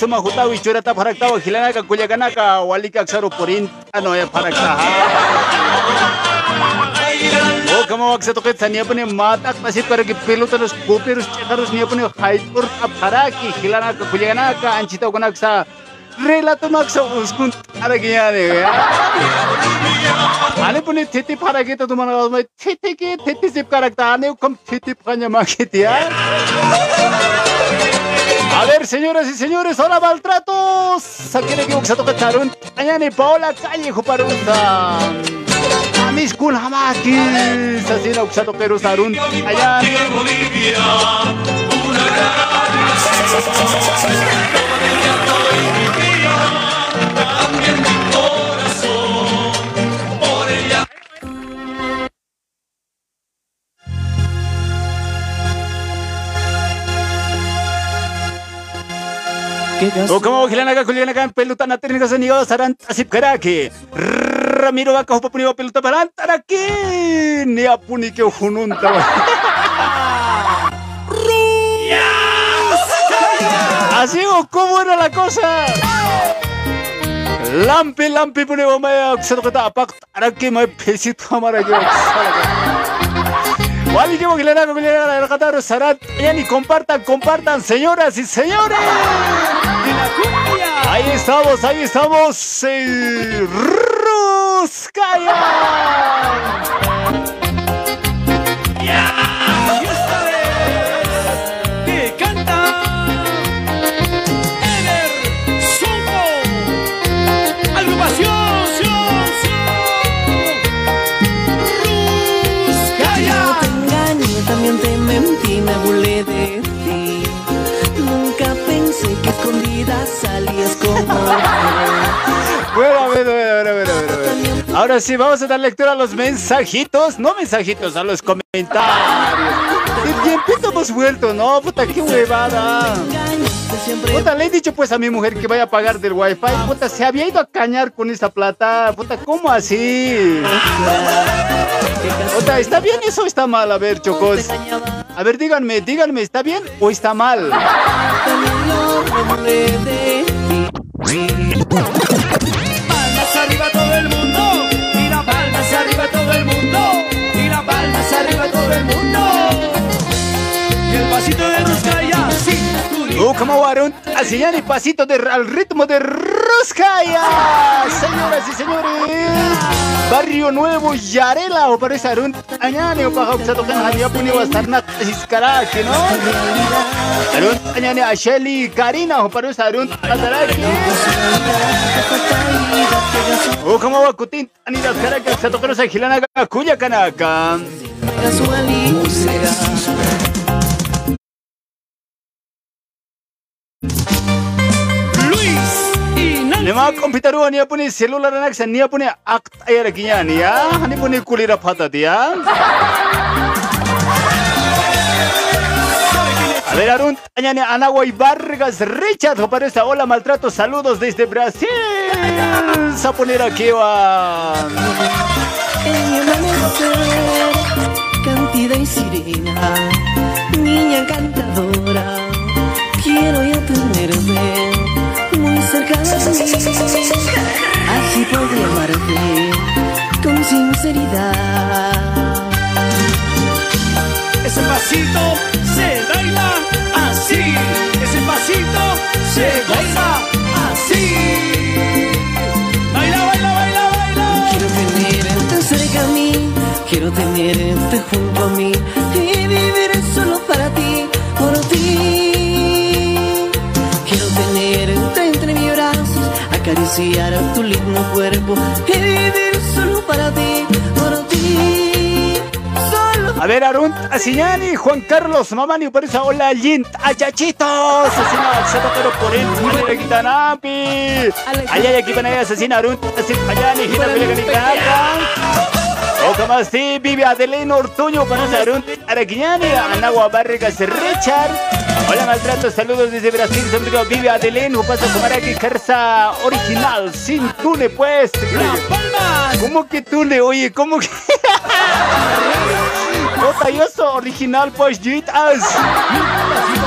suma hutawi churata paraktawa hilanaka kuyakanaka wali kaksaru purin ano ya parakta. Oh, kamu waksa to ketsa niya puni matak pasip karagi pilutarus kupirus cekarus niya puni haitur aparaki hilanaka kuyakanaka anchita konaksa relato maksa uskun aragiya आने पनि थेती फरके त तुम्हाला आवाज माहित थेती के थेती सिप काrakta आने कम थेती फanya makit ya A ver, señoras y señores, hola maltratos. Aquí le equivoco, se toca charun. Añani Paola Calle Juparunta. Amis kun hamaki. Sasina uksato peru sarun. Ayan. Bolivia, una O como hilanaka kulianaka peluta na técnica sonido saran asip karaki. Ramiro baka hupapuni wa peluta baran taraki. Ni apuni ke hununta. Así o cómo era la cosa. Lampi lampi pune wa maya ksado kata apak taraki mai pesi tu hamara ke Wali que que le que la Qatar Sarat y compartan, compartan, señoras y señores. Ahí estamos, ahí estamos. eh, Ruskaya. Salías como Bueno, a ver, a ver. Ahora sí, vamos a dar lectura a los mensajitos. No mensajitos, a los comentarios. Qué tiempito hemos vuelto, ¿no? Puta, qué huevada. Puta, le he dicho pues a mi mujer que vaya a pagar del wifi. Puta, se había ido a cañar con esa plata. Puta, ¿cómo así? Puta, ¿está bien eso o está mal? A ver, chocos. A ver, díganme, díganme, ¿está bien o está mal? Palmas arriba todo el mundo y la palmas arriba todo el mundo y la palmas arriba todo el mundo y pasito de Ruskaya sí Oh, como varón, así ya ni pasito de, al ritmo de Ruskaya. Señoras y señores, Barrio Nuevo, Yarela, o para esa arun, añane, o para que tocan a puni o sarna, iskaraki, ¿no? Arun, añane, a Shelly, Karina, o para esa arun, ataraki. O como va kutin, anida, caracas, se tocan a Gilana, Cuya. Luis y Ne ma computer ni apuni cellular anak sa ni apuni akt ayar kinya ni ya ni puni kulira phata dia A ver, Arun, ni Anahuay Vargas Richard, aparece. Hola, maltrato, saludos desde Brasil. Va. Y encantadora, quiero yo tenerte muy cerca de mí. Así podré amarte con sinceridad. Ese pasito se baila así. Ese pasito se baila así. Baila, baila, baila, baila. Quiero tenerte cerca a mí, quiero tenerte junto a mí y vivir solo acariciar a tu lindo cuerpo y vivir solo para ti, por ti. Solo A ver, Arun, Asiñani, Juan Carlos, Mamani, por eso, hola, Lint, Ayachitos, Asesina, Zapatero por él, Mulera Gitanampi, Ayaya, aquí van a asesina, Arun, Asin, Ayani, Gina, Mulera O como así, vive Adeleno Ortuño, para Arun, Araquiñani, Anagua, Barrigas, Richard. Hola, maltrato, saludos desde Brasil, su amigo vive Adeleno, pasa como Araki, Carza original, sin tune, pues. ¿Cómo que tune? Oye, ¿cómo que...? Opa, yo soy original, pues, jitas.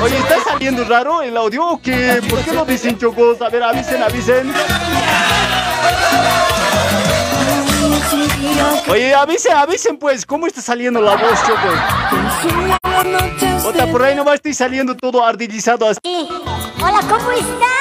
Oye, ¿está saliendo raro el audio o qué? ¿Por qué no dicen chocos? A ver, avisen, avisen. Oye, avisen, avisen, pues, ¿cómo está saliendo la voz, chocos? Otra, por ahí nomás estoy saliendo todo ardillizado así. Hola, ¿cómo estás?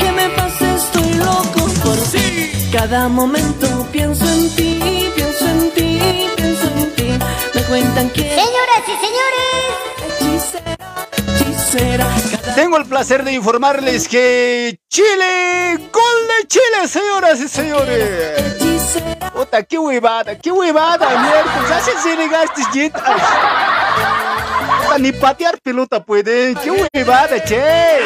que me pase, estoy loco por ti. Cada momento pienso en ti, pienso en ti, pienso en ti. Me cuentan que Señoras y señores, hechicera, hechicera. Tengo el placer de informarles que Chile, gol de Chile, señoras y señores. Puta, qué huevada, qué huevada, miércoles. Hacen senegastes jetas. Puta, ni patear pelota pueden. Qué huevada, che.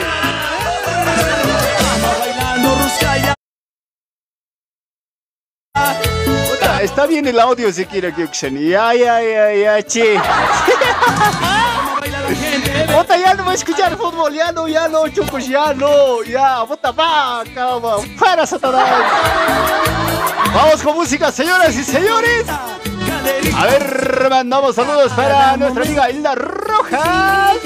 Puta, está bien el audio si quiere que. Ya, ya, ya, ya, che. Puta, ya no voy a escuchar fútbol. Ya no, ya no, chupos, ya no. Ya, puta, va, calma. Para, Satanás. Vamos con música, señoras y señores. A ver, mandamos saludos para nuestra amiga Hilda Rojas.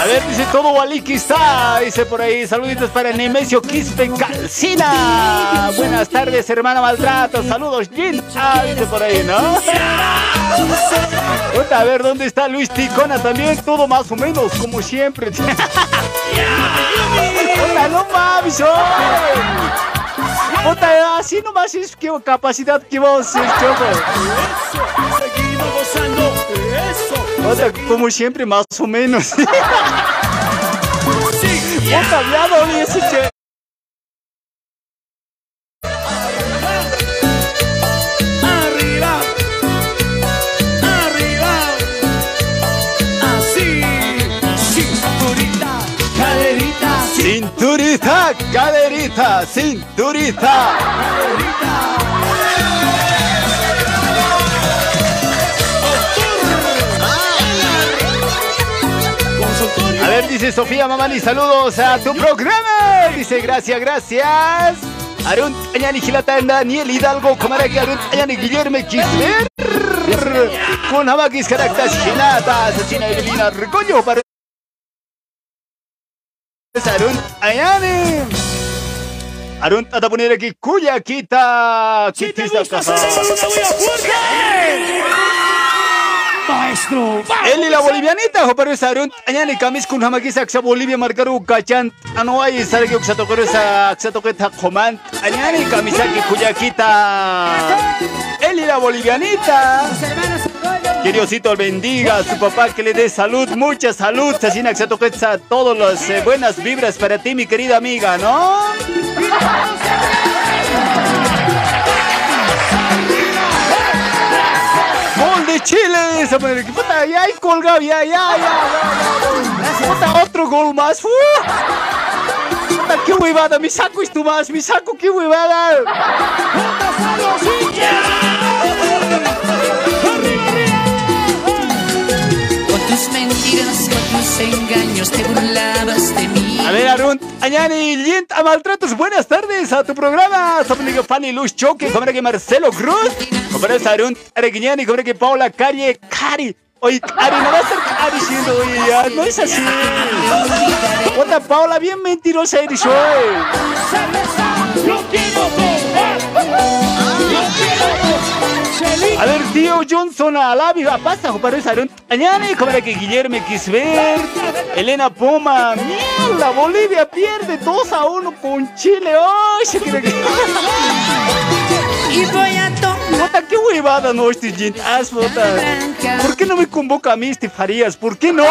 A ver, dice todo Waliki está. Dice por ahí, saluditos para Nemesio Quispe Calcina. Buenas tardes, hermana Maltrato. Saludos, Jin. Ah, dice por ahí, ¿no? A ver, ¿dónde está Luis Ticona también? Todo más o menos, como siempre. Puta, no mames. Puta, así nomás es que capacidad que vos, choco. Seguimos gozando. Puta, como siempre, más o menos. Sí. Puta, ya no vi ese che. Arriba. Arriba. Así. Cinturita. Caderita. Cinturita, caderita, cinturita. Consultorio. Ver, dice Sofía Mamani, saludos a tu programa. Dice, gracias, gracias. Arun Añani Gilatanda, Daniel Hidalgo, Comaraki, Arun Añani Guillermo Quisler. Con Hamakis Caractas Gilata, Asesina Evelina Recoño para Arun Añani. Arun Tata poner aquí Cuya Quita. Si te gusta, se fuerte. Maestro. Eli la bolivianita, pero sarun anyani kamis kun hamaki saksa Bolivia marcaru kachan anuai sargi uksato kore sa aksato ke ta command anyani kamisaki kuyakita. Eli la bolivianita. Que Diosito le bendiga a su papá, que le dé salud, mucha salud. Así aksato que sa todas las eh, buenas vibras para ti, mi querida amiga, ¿no? Chile, esa manera que puta, ya hay colgado, ya, ya, ya. Puta, otro gol más. ¡fu! Puta, qué huevada, mi saco es tu más, mi saco, qué huevada. Con tus mentiras, con tus engaños te burlabas de mí. A ver, Arun, Añani, Lint, a maltratos, buenas tardes a tu programa. Somos Fanny Luz Choque, como que Marcelo Cruz, como es Arun, Areguiñani, como que Paula Calle, Cari. Oye, Cari, no va a ser Cari siendo, oye, ya, no es así. Otra Paula, bien mentirosa eres hoy. Yo quiero A ver, tío Johnson, a la viva pasa, para Añani, como era que Guillermo Quisbert, Elena Poma, mierda, Bolivia pierde 2 a 1 con Chile, quiere que... Y voy a tomar qué huevada, no, este puta. ¿Por qué no me convoca a mí, este Farías? ¿Por qué no?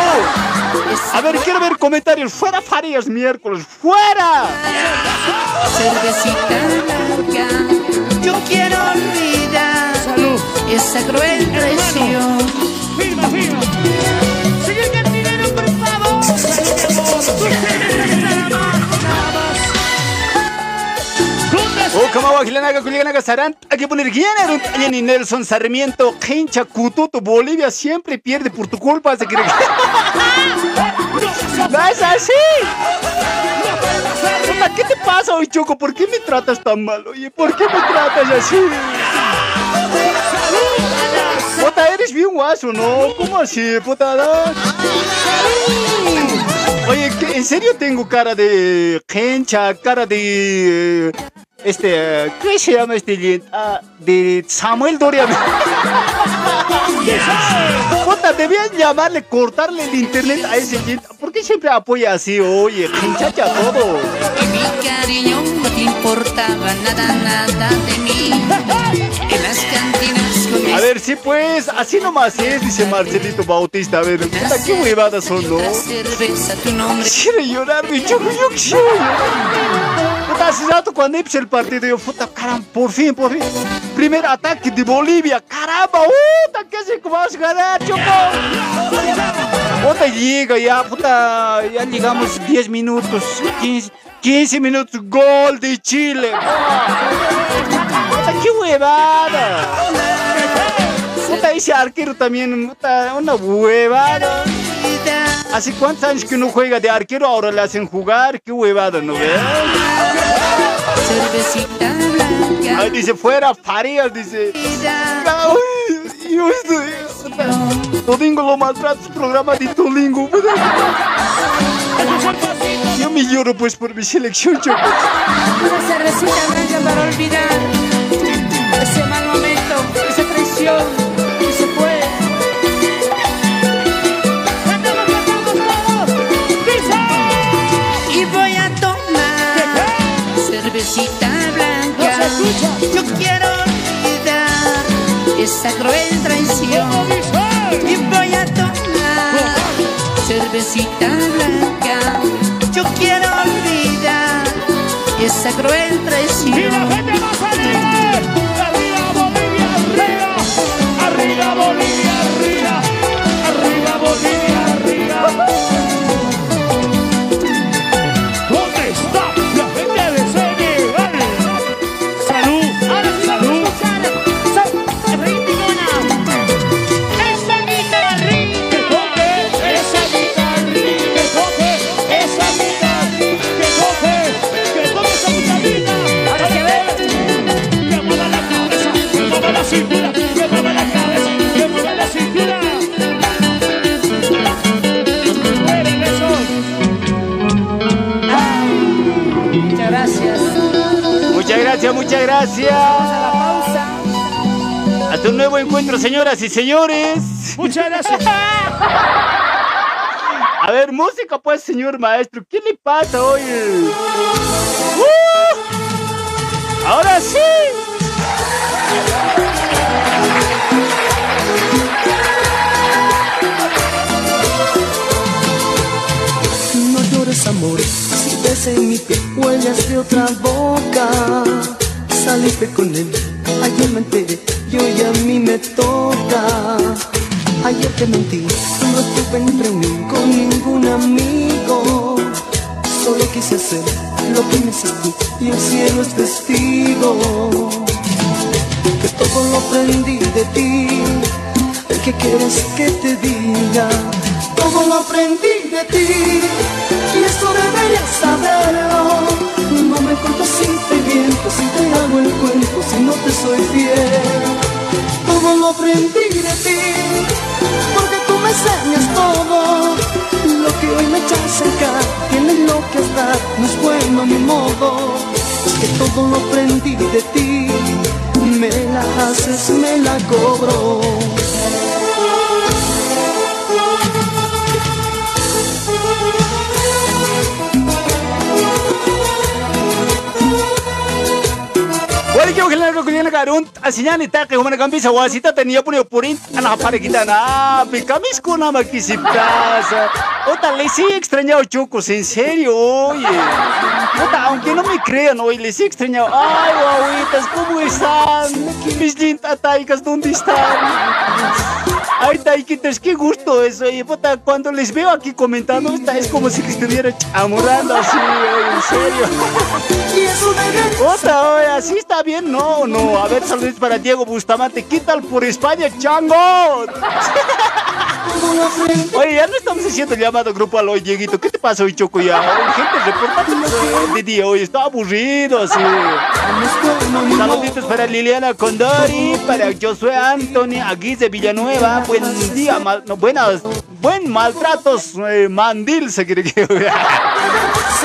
A ver, quiero ver comentarios. ¡Fuera Farías miércoles! ¡Fuera! cervecita blanca. Yo quiero esa cruel traición. Firma, firma. Señor cantinero, por favor. Oh, Sarant, hay que poner un Tallani Nelson Sarmiento, Hincha, Cututo, Bolivia siempre pierde por tu culpa, se cree que... ¡No es así! ¿Qué te pasa hoy, Choco? ¿Por qué me tratas tan mal? Oye, ¿por qué me tratas así? Puta, eres bien guaso, ¿no? ¿Cómo así, puta? no? Oye, ¿qué- ¿en serio tengo cara de hencha, cara de... eh, Este, eh, ¿qué se llama este? Ah, de Samuel Doria. Puta, debían llamarle, cortarle el internet a ese. ¿Por qué siempre apoya así? Oye, hinchacha todo. Mi cariño no te importaba nada, nada de mí. A ver, sí, pues, así nomás es, dice Marcelito Bautista. A ver, puta, qué huevadas son, ¿no? Quiere llorar, mi choco, yo quiero. Puta, hace rato cuando empecé el partido, yo, puta, caramba, por fin, por fin. Primer ataque de Bolivia, caramba, puta, ¿qué hace que vamos a ganar, choco? Puta, llega ya, puta, ya llegamos 10 minutos, 15, 15 minutos, gol de Chile. Qué huevada. Puta, ese arquero también, puta, una huevada. ¿Hace cuántos años que no juega de arquero? Ahora le hacen jugar. Qué huevada, ¿no ves? Cervecita blanca. Ay, dice, fuera, Farías, dice. Ay, yo estoy... Domingo lo maltratas, programa de Domingo. Yo me lloro pues por mi selección, choco. Una cervecita blanca para olvidar ese mal momento, esa traición que se fue. Y voy a tomar cervecita blanca. Yo quiero olvidar esa cruel traición. Y voy a tomar cervecita blanca. Yo quiero olvidar esa cruel traición. Arriba Bolivia, Muchas gracias, gracias. Pausa. Hasta un nuevo encuentro, señoras y señores. Muchas gracias. A ver, música pues, señor maestro. ¿Qué le pasa hoy? ¡Uh! Ahora sí. No llores amor, si ves en mi piel huellas de otra boca Ayer me enteré, y a mí me toca. Ayer te mentí, no estuve en reunión con ningún amigo. Solo quise hacer lo que me hiciste y el cielo es testigo. Que todo lo aprendí de ti. El que quieres que te diga todo lo aprendí de ti. Y esto deberías saberlo. Si te miento, si te hago el cuento, si no te soy fiel. Todo lo aprendí de ti porque tú me enseñas todo. Lo que hoy me echas en cara, tienes lo que dar, no es bueno a mi modo. Es que todo lo aprendí de ti, me la haces, me la cobro. Wala kyo kailan ko kuya nagkaroon asinya ni take humana kambi sa wasita taniya po niyo purin anak pare kita na pikamis ko na magkisip ka sa Ota, le sí extrañado Chocos, en serio, oye. Ota, aunque no me crean, oye, les he extrañado. Ay, guaguitas, ¿cómo están? Mis lintataicas, ¿dónde están? Ay, Taiquitas, qué gusto eso. Y puta, cuando les veo aquí comentando, esta es como si estuviera chamurrando así, oye, en serio. Puta, oye, así está bien, no, no. A ver, saludos para Diego Bustamante. ¿Qué tal por España, chango? Oye, ya no estamos haciendo llamado grupal hoy, Dieguito. ¿Qué te pasa hoy, Choco? Ya, gente, reportando de día hoy. Está aburrido, así. Saluditos para Liliana Condori, para Josué Anthony, de Villanueva. Buen día, no, buenas, buen maltratos, eh, mandil, se quiere que.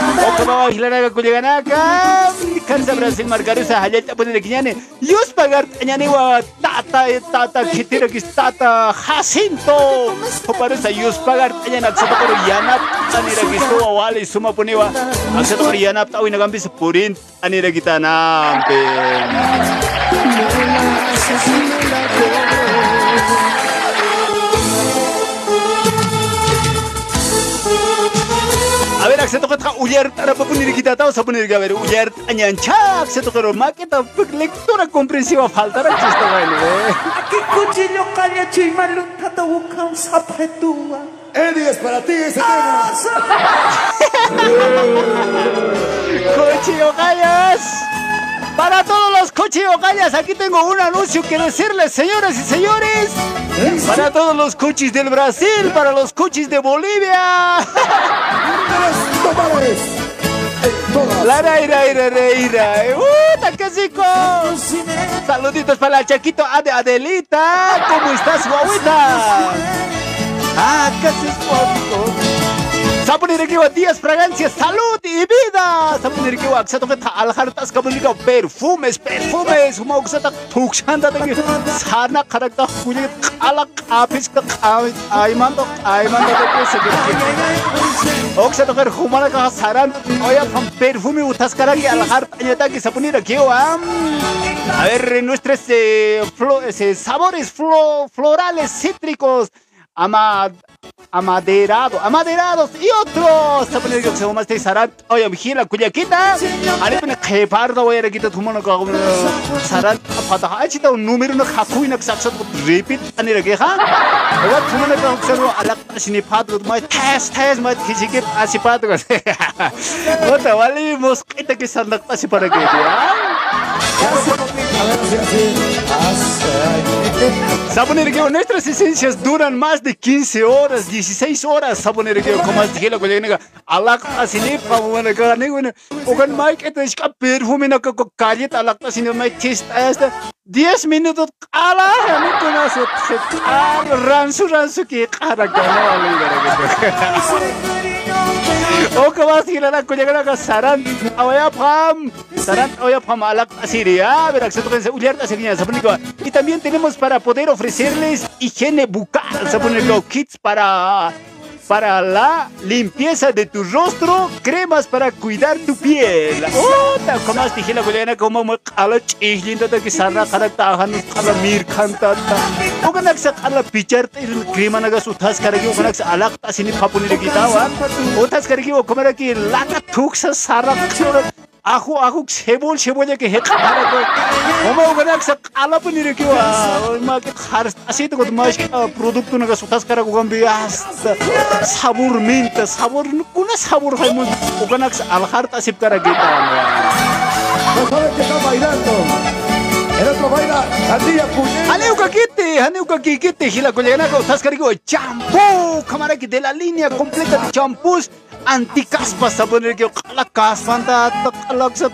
Oka bawa hilanaga kuliganaka Kansa Brasil margarusa hayalta poner kiñane Yus pagar ñane wa tata eh, tata kitira kis tata Jacinto. Paparusa yus pagar ñane aksato koro yanap Anira kis to wale suma ponewa Aksato koro yanap tawi nagambis purin Anira kita nampe A ver, acceto que tra uyert ara pa punir kita tahu sa punir a ver uyert anyancha acceto que roma kita lectura comprensiva falta ra chista gaile Aquí cuchillo calle y malunta buscan zapatúa. Eddie, es para ti ese tema. Cochillo gallas para todos los cochillo gallas aquí tengo un anuncio que decirles señoras y señores para todos los cochis del Brasil para los cochis de Bolivia. La raira, ira, reira. ¡Uh, qué Saluditos para el Chaquito Ade Adelita. ¿Cómo estás, guaguita? Ah, casi es. Sapunir que días fragancias, salud y vida. Sapunir que aksato que al hartas kabuliga perfumes, perfumes. Tukshanda de sana karakta kuli ala kapis ka kawit aimando aimando de que se que Oksato que humana ka saran oya perfume utas karagi al hart añata que sapunir que am. A ver, nuestros eh, flo- eh, sabores flo- florales cítricos. Amad, amaderado, Amaderados y otros. Está poniendo que se llama este Sarat. Oye, vigila, Cuyaquita. que Jepardo, voy a quitar tu mano. Sarat, Pataha, hecho un número, no jacuina que se hace repeat, ani la queja. Oye, tu mano que se llama a la sinipato, tu test, test, mano, que sigue así pato. Otra, vale, mosquita que se anda así para que. Saboneregueo, nuestras esencias duran más de 15 horas, 16 horas. Saboneregueo, como as dije la colega nega, alak asini pa mana ka ne. Ogan mic ito iska perfume na ka ko kalit alak asini may taste hasta 10 minutos ala hani kuna so al ransu ransu ki kara kana wala O que vas a Y también tenemos para poder ofrecerles higiene bucal, saboniko kits para para la limpieza de tu rostro, cremas para cuidar tu piel. Ota, como as dije la colega como mo ala chihlinda da que sarra kara tahan kala mir khanta ta. Oga naksa kala pichar irin crema naga sutas karagi oga naksa alak asini khapuni le gitawa. Otas karagi o como ki laka thuksa sarra khura आखु आखु छेबोल छेबोल के हेक खारा को होमा उगना क काला पनि रे किवा मा के खार असि त को मास प्रोडक्ट न का सुतास करा को गम्बी आस साबुर मिन्ट साबुर कुना साबुर है मु उगना क अलखार तसिप करा गेता No sabes que está bailando. El otro baila Andilla Puñeta. Aneuka Kite, Aneuka Kite, Gila Coleganako, Tascarigo, champú, cámara que de la línea completa de champús Anticaspas, a poner que la caspanta, calaksa,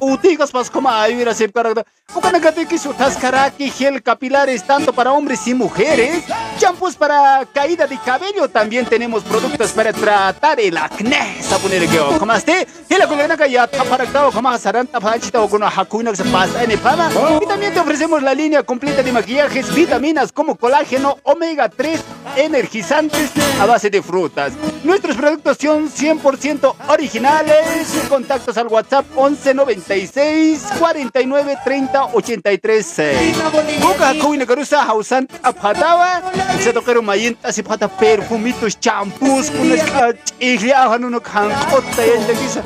uticaspas, como hay, mira, se para. Ucanacate que su tascaraki, gel capilares, tanto para hombres y mujeres, champús para caída de cabello, también tenemos productos para tratar el acné, a poner que, como este, Gila Coleganaka ya taparakta, como saranta, pachita, o con hakuna se pasa en el fama, y también te ofrecemos la línea completa de maquillajes, vitaminas como colágeno, omega 3, energizantes a base de frutas. Nuestros productos son 100% originales. Contactos al WhatsApp 11 96 49 30 83 6. Buka kuina karusa hausan apatawa. Se tocaron si pata perfumitos, champús, ihliahan uno kankota yan lagisa.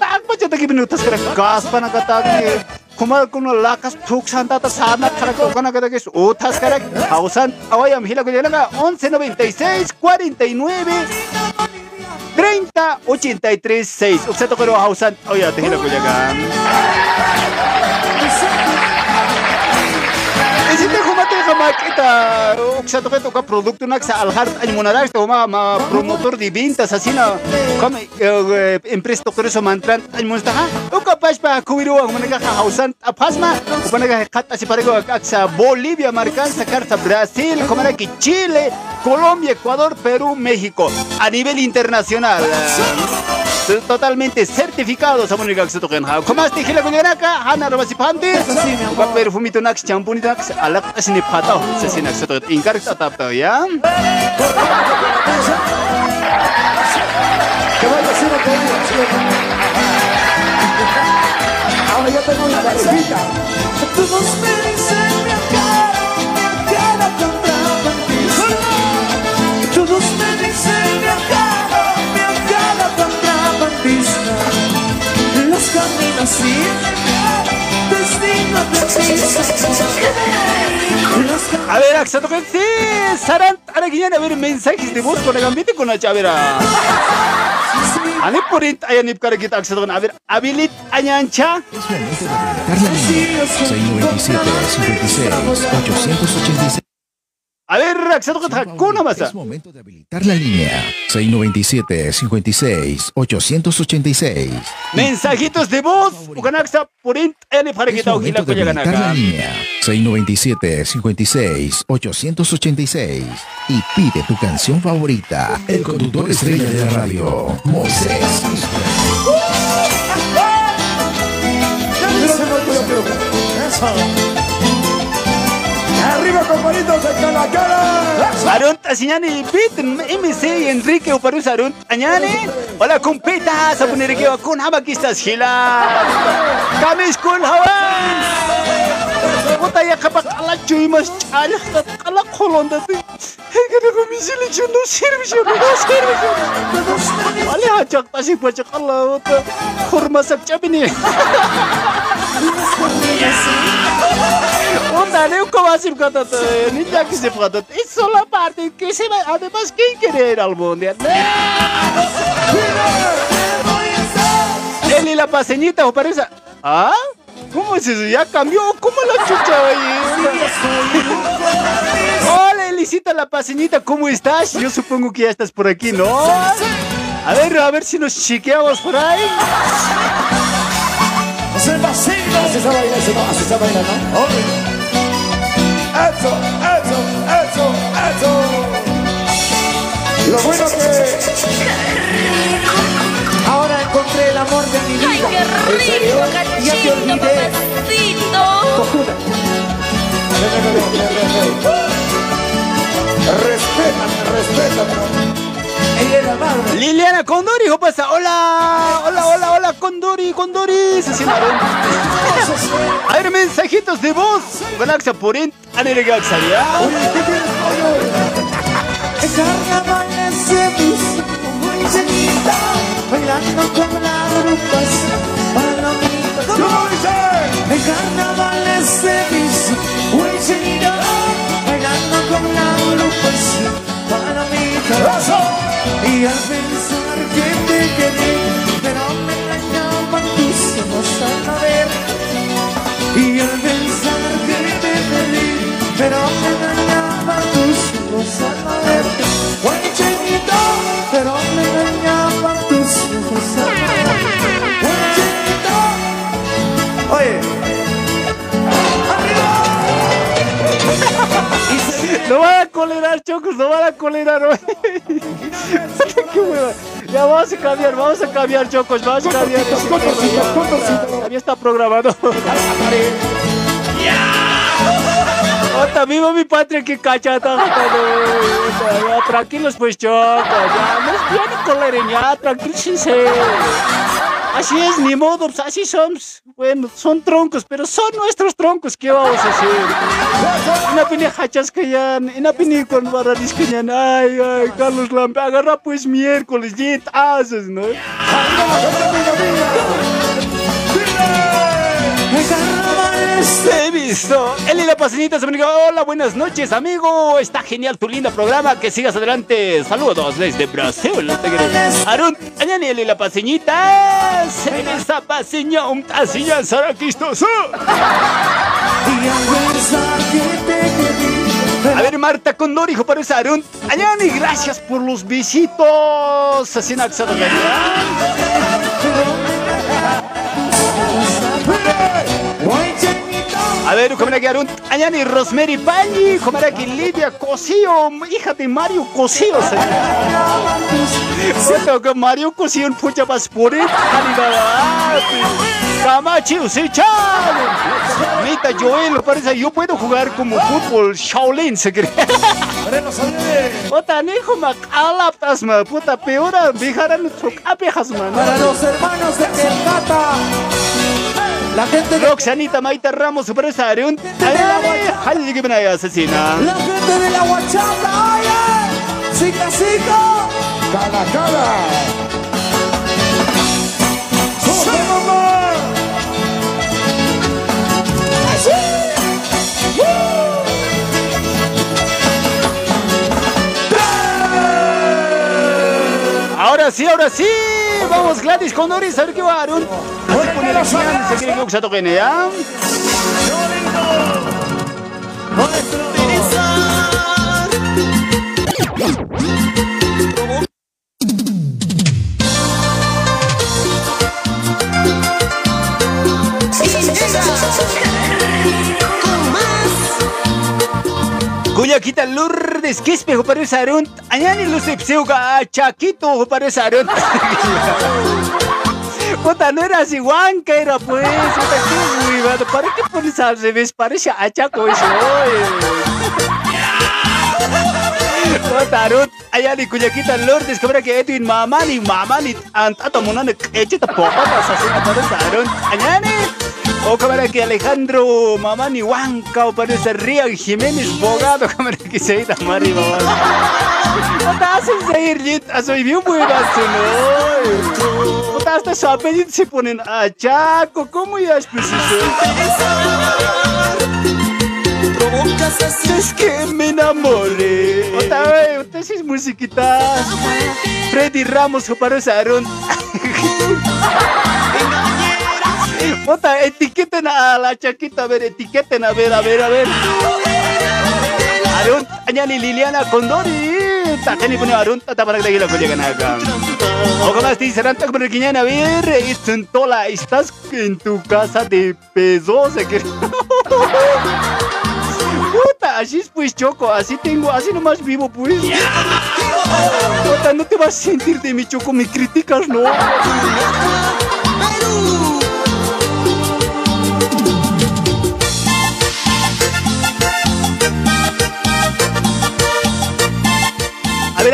Takpa siya tagi minutas kara gaspa na katagi. Kuma kuno lakas tuk santa ta sana kara kokana kata kis utas kara hausan awayam hila ko yalaga 11 96 49 30 83 6. Uksa to karo hausan. Oya te hila ko yaga. Isinte kumate ka makita uksa to ka produkto nak sa alhar ay mo na to ma promotor de ventas así na como empresa to karo sa mantran. Ay mo sta ha uka pas pa kuwiro ang mga ka hausan apasma upanaga kata si parego sa Bolivia marcan sa carta Brasil como que Chile Colombia Ecuador Perú México a nivel internacional totalmente certificados a Mónica que se toquen ha como este gila con acá hana robasi pante pa perfumito nax champú ni nax alak asini patao sa sinak sa toquen inkar tatap to ya. No podía, ¿sí o no? Ahora ya tengo una A ver, sí, Saran, ahora que a ver mensajes de voz con el ambiente con la chavera. Ani purit ayan ip kara kita Axa, toquen a ver, habilit anyancha. Es momento de habilitar la línea 697 56 886 886 Mensajitos de voz, Ukanaxa, purit ayan ip kara Es kita momento ugila de ko yagan habilitar la línea. 697 56 886 y pide tu canción favorita. El conductor estrella de la radio, Moisés. favoritos en la cara. Saront Asiñani, Bit, MC, Enrique, Uparu Saront Añani. Hola, compitas, a poner que con Abakistas Gila. Kamis con Hawaii. Puta ya capaz a la chuy más chal, a la colonda. Es que no comí si le no sirve, yo no sirve. Vale, a chacta si pues chacala, otra. Jorma sab chabini. 1,54 que se frota. Es solo parte en que se va. Además, ¿quién quiere ir al mundial? Él y la paseñita, o parece. ¿Ah? ¿Cómo es eso? ¿Ya cambió? ¿Cómo la chucha, oye? Hola, Elisita la paseñita, ¿cómo estás? Yo supongo que ya estás por aquí, ¿no? A ver, a ver si nos chiqueamos por ahí. Se vacila. Así se baila, ¿no? Así se baila, ¿no? Eso, eso, eso, eso. Lo bueno que Ahora encontré el amor de mi vida. ¡Ay, qué rico, cachito, papacito! Respétame, respétame. Liliana Condori, ¿cómo pasa? Hola, hola, hola, hola, Condori, Condori. Se sientaron. A ver, mensajitos de voz. Galaxia Porent, Anere Galaxia, ¿ya? Bailando con la rumba, palomita. ¿Cómo dice? El carnaval se puso muy llenita, bailando con la rumba, palomita. Y al pensar que te quedé Pero me engañaban tus ojos al ver Y al pensar que me perdí Pero me colerar, chocos, no van a colerar hoy. Qué hueva. Ya vamos a cambiar, vamos a cambiar, chocos, vamos a cambiar. Contorcitos. También está programado. Ota, viva mi patria que cachata. Ya, tranquilos pues chocos, ya, no es bien coleren, ya, tranquilícense. Así es, ni modo, pues así somos. Bueno, son troncos, pero son nuestros troncos, ¿qué vamos a hacer? Una pini hachas que ya, una pini con barradis que ya, ay, ay, Carlos Lampe, agarra pues miércoles, y haces, ¿no? He visto. Eli la paseñita se me dijo, hola, buenas noches, amigo. Está genial tu linda programa. Que sigas adelante. Saludos desde Brasil. Arun, Añani, Eli la me esa paseña, un taciña, saraquistoso. A ver, Marta Condor, hijo para Arun. Añani, gracias por los visitos. Así en Axado A ver, comer aquí Arun, Añani, Rosemary Pañi, comer aquí Lidia Cosío, hija de Mario Cosío. Siento que Mario Cosío en pucha paspore, Camachi, Usichan. Mita Joel, parece, yo puedo jugar como fútbol Shaolin, se cree. Puta, hijo, mac, alaptas, ma, puta, peor, vijaran, apejas, man. Para los hermanos de Kelcata. La gente de, Roxanita Maita Ramos, super Arun. Ay, que me asesina. la gente de la Huachata. ¡Oye! ¡Sica, sica! ¡Cala, cala! ¡Sube, mamá! Ahora sí, ahora sí. Vamos, Gladys con Doris, a ver qué va, Arun. Así pone la señal, se quiere que Oxato gene, ¿ya? Cuyaquita Lourdes, ¿qué espejo para esa Arun? Añani los epseuga, Chaquito para esa Arun. Puta, no era así, Huanca era pues. ¿Para qué pones al revés? Parece a Chaco eso. Puta, Arun. Añani, Cuyaquita Lourdes, que era que Edwin Mamani, Mamani, Antato Munane, Echita Popatas, así para esa Arun. O cámara que Alejandro Mamani Huanca o parece Rian Jiménez Bogado, cámara que se ida Mari No te hacen reír, Lit, soy bien buenas, ¿no? Puta, hasta su apellido se ponen a Chaco, ¿cómo ya es preciso? Es que me enamoré. Otra vez, usted es musiquita. Freddy Ramos, o parece Aaron. Puta, etiqueten a la chaquita, a ver, etiqueten, a ver, a ver, a ver. Arun, Añani Liliana Condori. Takani pone Arun, tata para que la llegan acá. O como te dicen, tanta como que a ver, Estentola, estás en tu casa de pesos, Puta, así es pues choco, así tengo, así nomás vivo pues. Puta, no te vas a sentir de mi choco, me criticas, no.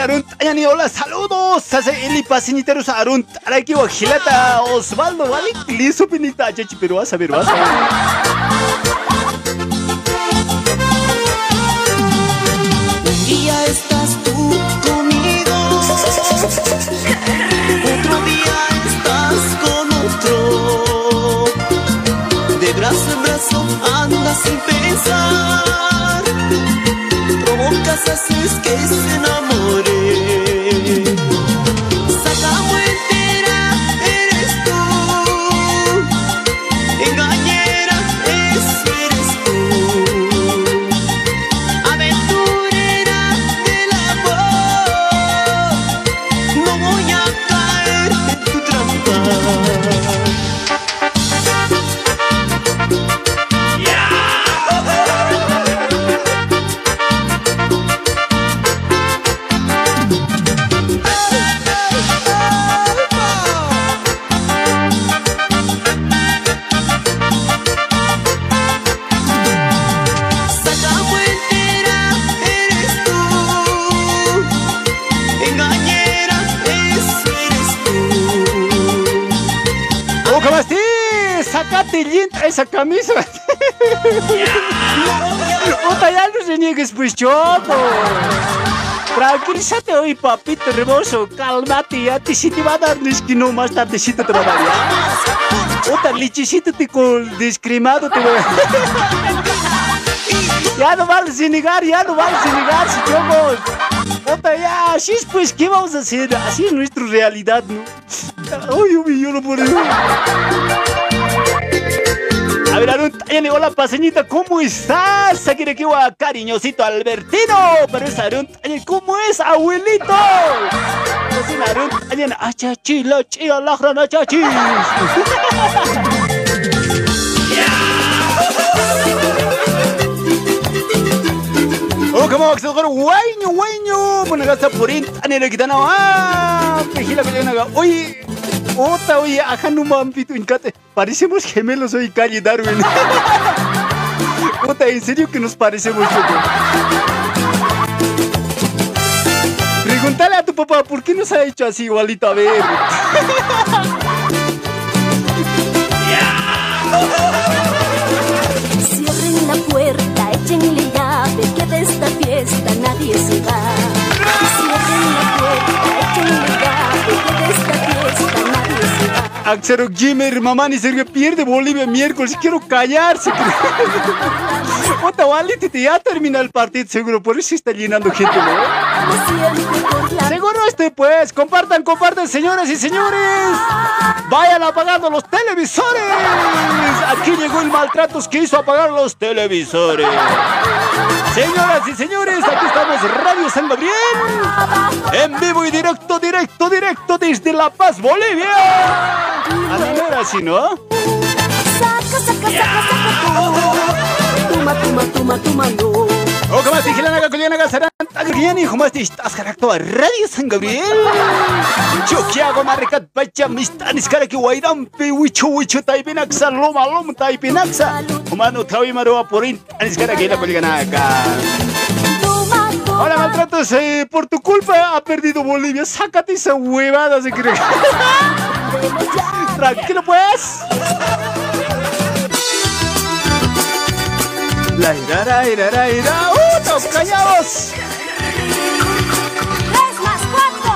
A ver, Arun, Ayani, hola, saludos. Hace Eli Pasiniteros Arun, Araki Gilata, Osvaldo, ¿vale? Listo, pinita, chachi, pero vas a ver, vas a ver. De brazo brazo andas sin pensar, provocas haces que se enamore. Tranquilízate hoy, papito hermoso. Cálmate, ya te si te va a dar no más tardecito te va a dar, ¿ya? Puta, lichicito te con descremado te voy a... Ya no vale sin negar, ya no vale sin negar, si. Puta, ya, así es pues, ¿qué vamos a hacer? Así es nuestra realidad, ¿no? Ay, uy, yo no puedo. A ver, Arun, Tayane, hola, paseñita, ¿cómo estás? Aquí de Kiwa, cariñosito Albertino. Pero es Arun, Tayane, ¿cómo es, abuelito? Es Arun, Tayane, achachi, la chía, la grana, achachi. Oh, como que se tocar guaño, guaño. Bueno, gasta por internet, le quitan ah, pejila acá. Oye, ajá, no mampito, encate. Parecemos gemelos hoy, calle Darwin. Puta, en serio que nos parecemos, loco. Pregúntale a tu papá, ¿por qué nos ha hecho así igualito? A ver. Cierren la puerta, échenle llave, que de esta fiesta nadie se Axero Jimmer, mamá, ni se pierde Bolivia miércoles. Quiero callarse. Titi, ya termina el partido, seguro. Por eso está llenando gente, ¿no? Seguro este, pues. Compartan, compartan, señoras y señores. Vayan apagando los televisores. Aquí llegó el maltrato que hizo apagar los televisores. Señoras y señores, aquí estamos, Radio San Gabriel. En vivo y directo, directo, directo desde La Paz, Bolivia. A la hora, ¿no? Saca, saca, saca, saca. Tuma, tuma, tuma, tuma, no. O como Adrián, hijo más de estás a Radio San Gabriel. Huicho, Taipinaxa, Loma, Loma, Taipinaxa. Humano, por tu culpa ha perdido Bolivia. Sácate esa huevada, se cree. Tranquilo, pues. La ira, ira, ira, ira. ¡Uh, todos callados! Tres más cuatro.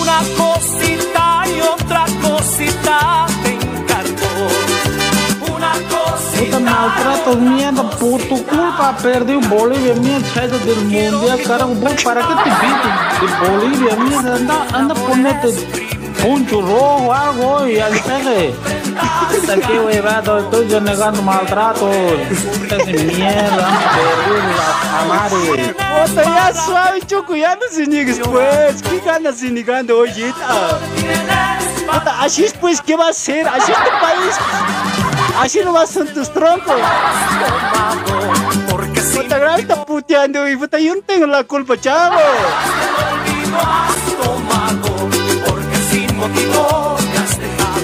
Una cosita y otra cosita te encargó. Una cosita. Maltrato, por tu culpa perdí Bolivia, mierda, chaito del mundial, carajo, vos, ¿para qué te viste de Bolivia, mierda? Anda, anda, ponete poncho rojo, algo y al pegue. Puta, qué huevado, estoy yo negando maltrato, puta de mierda, madre. Puta, ya suave, Choco, ya no se niegues, pues. ¿Qué ganas se negando, oye? Puta, así es, pues, ¿qué va a hacer? Así es este país. Así nomás son tus troncos. Puta, grave está puteando y puta, yo no tengo la culpa, chavo. Porque sin motivo me has dejado.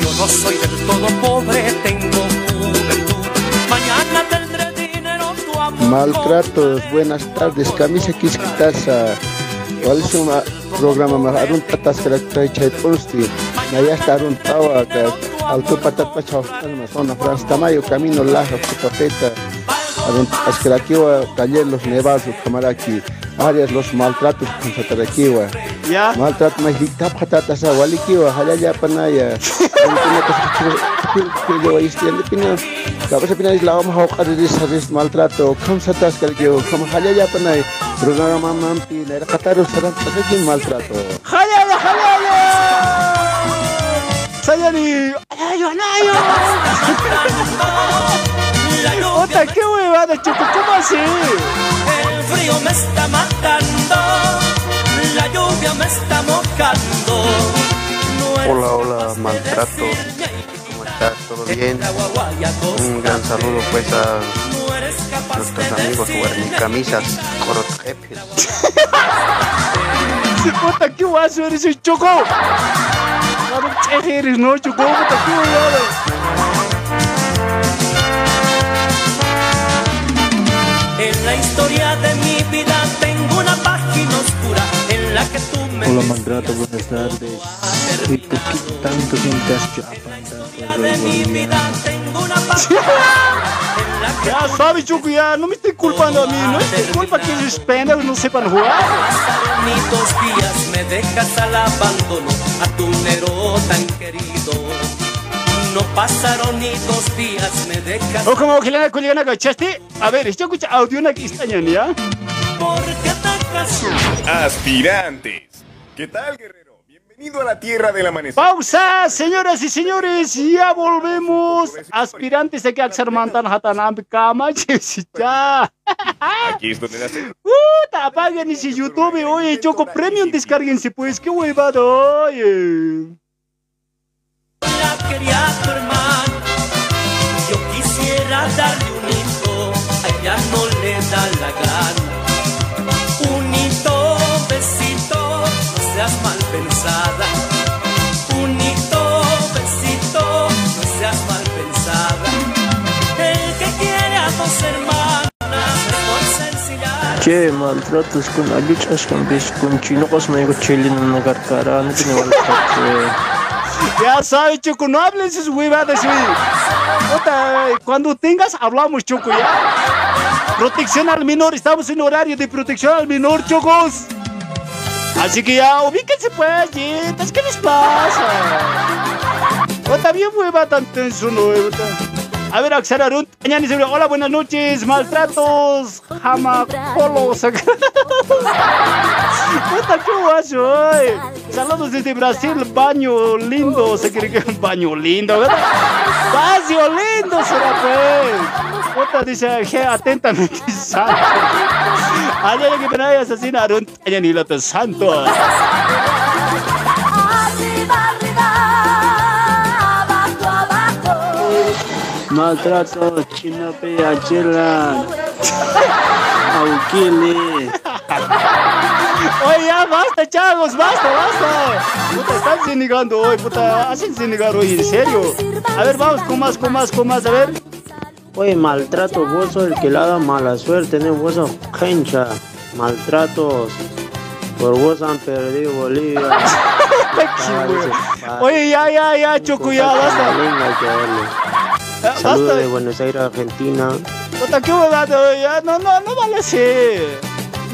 Yo no soy del todo pobre, tengo juventud. Mañana tendré dinero, tu amor. Maltratos, buenas tardes, camisa quisquitaza. ¿Cuál es un programa más? Arun tatas que la trae chay pulsti. Allá está Arun tawa alto patat pachao. Zona Franz Tamayo, camino laja, putapeta. Arun asqueraquiwa, taller los nevados, camaraki. Áreas los maltratos con sataraquiwa. Ya. Maltrato más dictap hatatas a walikiwa, panaya. Pina. Mahawak ka rin sa ris maltrato, kam sa tas kalkiyo, kam halaya panay. Pero na naman mampi, na kataro sa rin pagkakin maltrato. ¡Jalala, anayo! Puta, qué huevada, Choco, ¿cómo así? El frío me está matando, la lluvia me está mojando. Hola, hola, maltrato. ¿Cómo estás? ¿Todo bien? Un gran saludo pues a nuestros amigos camisas Corotjepes. Sí, puta, qué guaso eres, el Choco. Claro, eres, ¿no, Choco? Puta, qué huevada. Historia de mi vida tengo una página oscura en la que tú me Hola Maltrato, buenas tardes. ¿Y por qué tanto apantar de mi vida tengo una página en la que Ya sabes, Choco, ya no me estoy culpando a mí. No es mi culpa que esos pendejos no sepan jugar. pasaron ni dos días me dejas al abandono a tu Nero tan querido. No pasaron ni dos días me dejas O como que le culigan agachaste. A ver, esto escucha audio una que está ya. porque te casó. Aspirantes. ¿Qué tal, guerrero? Bienvenido a la tierra del amanecer. Pausa, señoras y señores, ya volvemos. Aspirantes de que Axarmantan Hatanam Kama, ya. Aquí es donde nace. Puta, apaguen ese YouTube, oye, Choco Premium, descárguense pues, qué huevada, oye. La quería tu hermano. Yo quisiera darle un hito, a ella no le da la gana. Un hito, besito, no seas mal pensada. Un hito, besito, no seas mal pensada. El que quiere a dos hermanas es por sencilla. Che, maltratos con aluchas con bis con chino cos me chelin na Ya sabes, Choco, no huevadas, güey. Puta, Cuando tengas, hablamos, Choco, ya. Protección al menor, estamos en horario de protección al menor, Chocos. Así que ya, ubíquense pues, jetas, ¿qué les pasa? Puta, bien hueva tan tenso, no. A ver, Añani Seguro, hola, buenas noches, maltratos, jamacolos. Puta, qué guacho, hoy. Saludos desde Brasil, baño lindo, se cree que un baño lindo, ¿verdad? Baño lindo será, pues. Puta, dice, je, atentamente, santo. Allá que penaya asesinaron, Añani Loto Maltrato, chino pe achela. Auquile. Oye, ya basta, chavos, basta, basta. Puta, están cenigando hoy, puta, hacen cenegar hoy, en serio. A ver, vamos, con más, con más, con más, a ver. Oye, maltrato, vos sos el que le da mala suerte, ¿no? Vos sos cancha, maltratos. Por vos han perdido Bolivia. Oye, ya, ya, ya, Choco, ya, basta. Saludos de Buenos Aires, Argentina. Puta, qué huevada, ya, no, no, no vale así.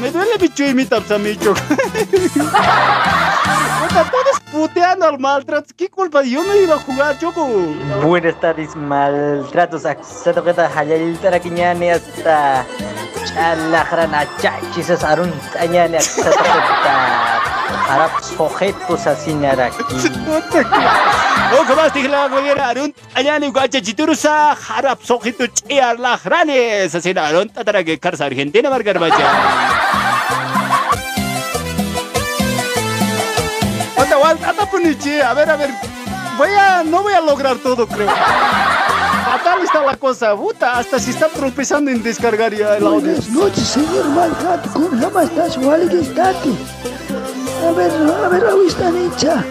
Me duele mi chuy, mi taps a mi Choco. Puta, todos puteando al maltrato. ¿Qué culpa? Yo me iba a jugar, Choco. Buenas tardes, maltratos. Aksato kita hayal tarakinyani hasta chalahrana chachisas arun tanyani aksato kita harap sojetos así naraki. O como te la goyera arun ayani gacha chiturusa harap sojito chiar la granes así arun tatara que carsa Argentina marcar bacha. Anda, anda, anda punichi, a ver, a ver. Voy a, no voy a lograr todo, creo. Fatal está la cosa, puta, hasta si está tropezando en descargar ya el audio. Buenas noches, señor Maltrato. ¿Cómo estás? ¿Cuál es estate? A ver, a ver, ¿cómo están hecha?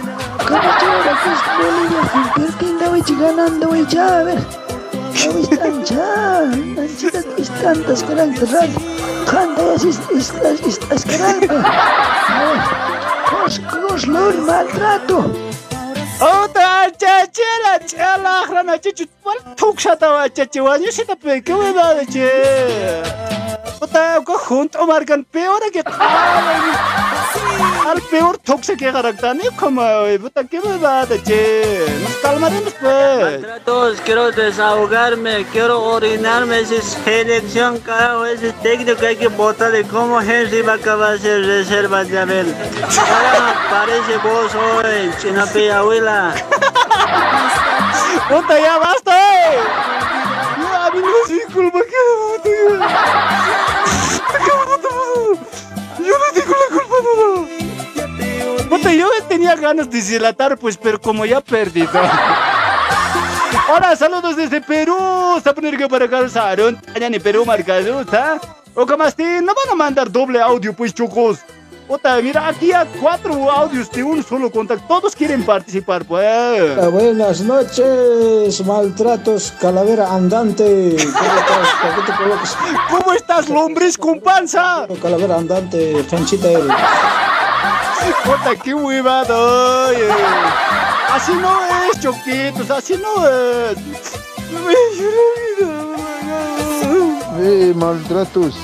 ¿Cómo chévere que es Bolivia? ¿Por qué andaba ganando ya? A ver, ¿cómo están ya? Sis, estas, carang. A ver, cos, cos, maltrato. Maltratos, quiero desahogarme, quiero orinarme. Esa es selección. Ese técnico hay que votar de cómo Henry va a acabar de ser reserva de Abel. Carajo, parece vos hoy, abuela. Puta, ya basta, eh. Ya, mi culpa, qué puta, Yo no tengo la culpa nada. Puta, yo tenía ganas de delatar, pues, pero como ya perdí. Hola, saludos desde Perú. Está poniendo que para Saron. Allá en Perú, marcado, ¿está? O como así, no van a mandar doble audio, pues, chocos. Puta, mira, aquí hay cuatro audios de un solo contacto. Todos quieren participar, pues. Ah, buenas noches, maltratos, calavera andante. ¿Cómo estás? ¿Cómo estás, lombriz con panza? Calavera andante, chanchita. Puta, qué huevado. oye. Así no es, choquitos, así no es. Eh, maltratos.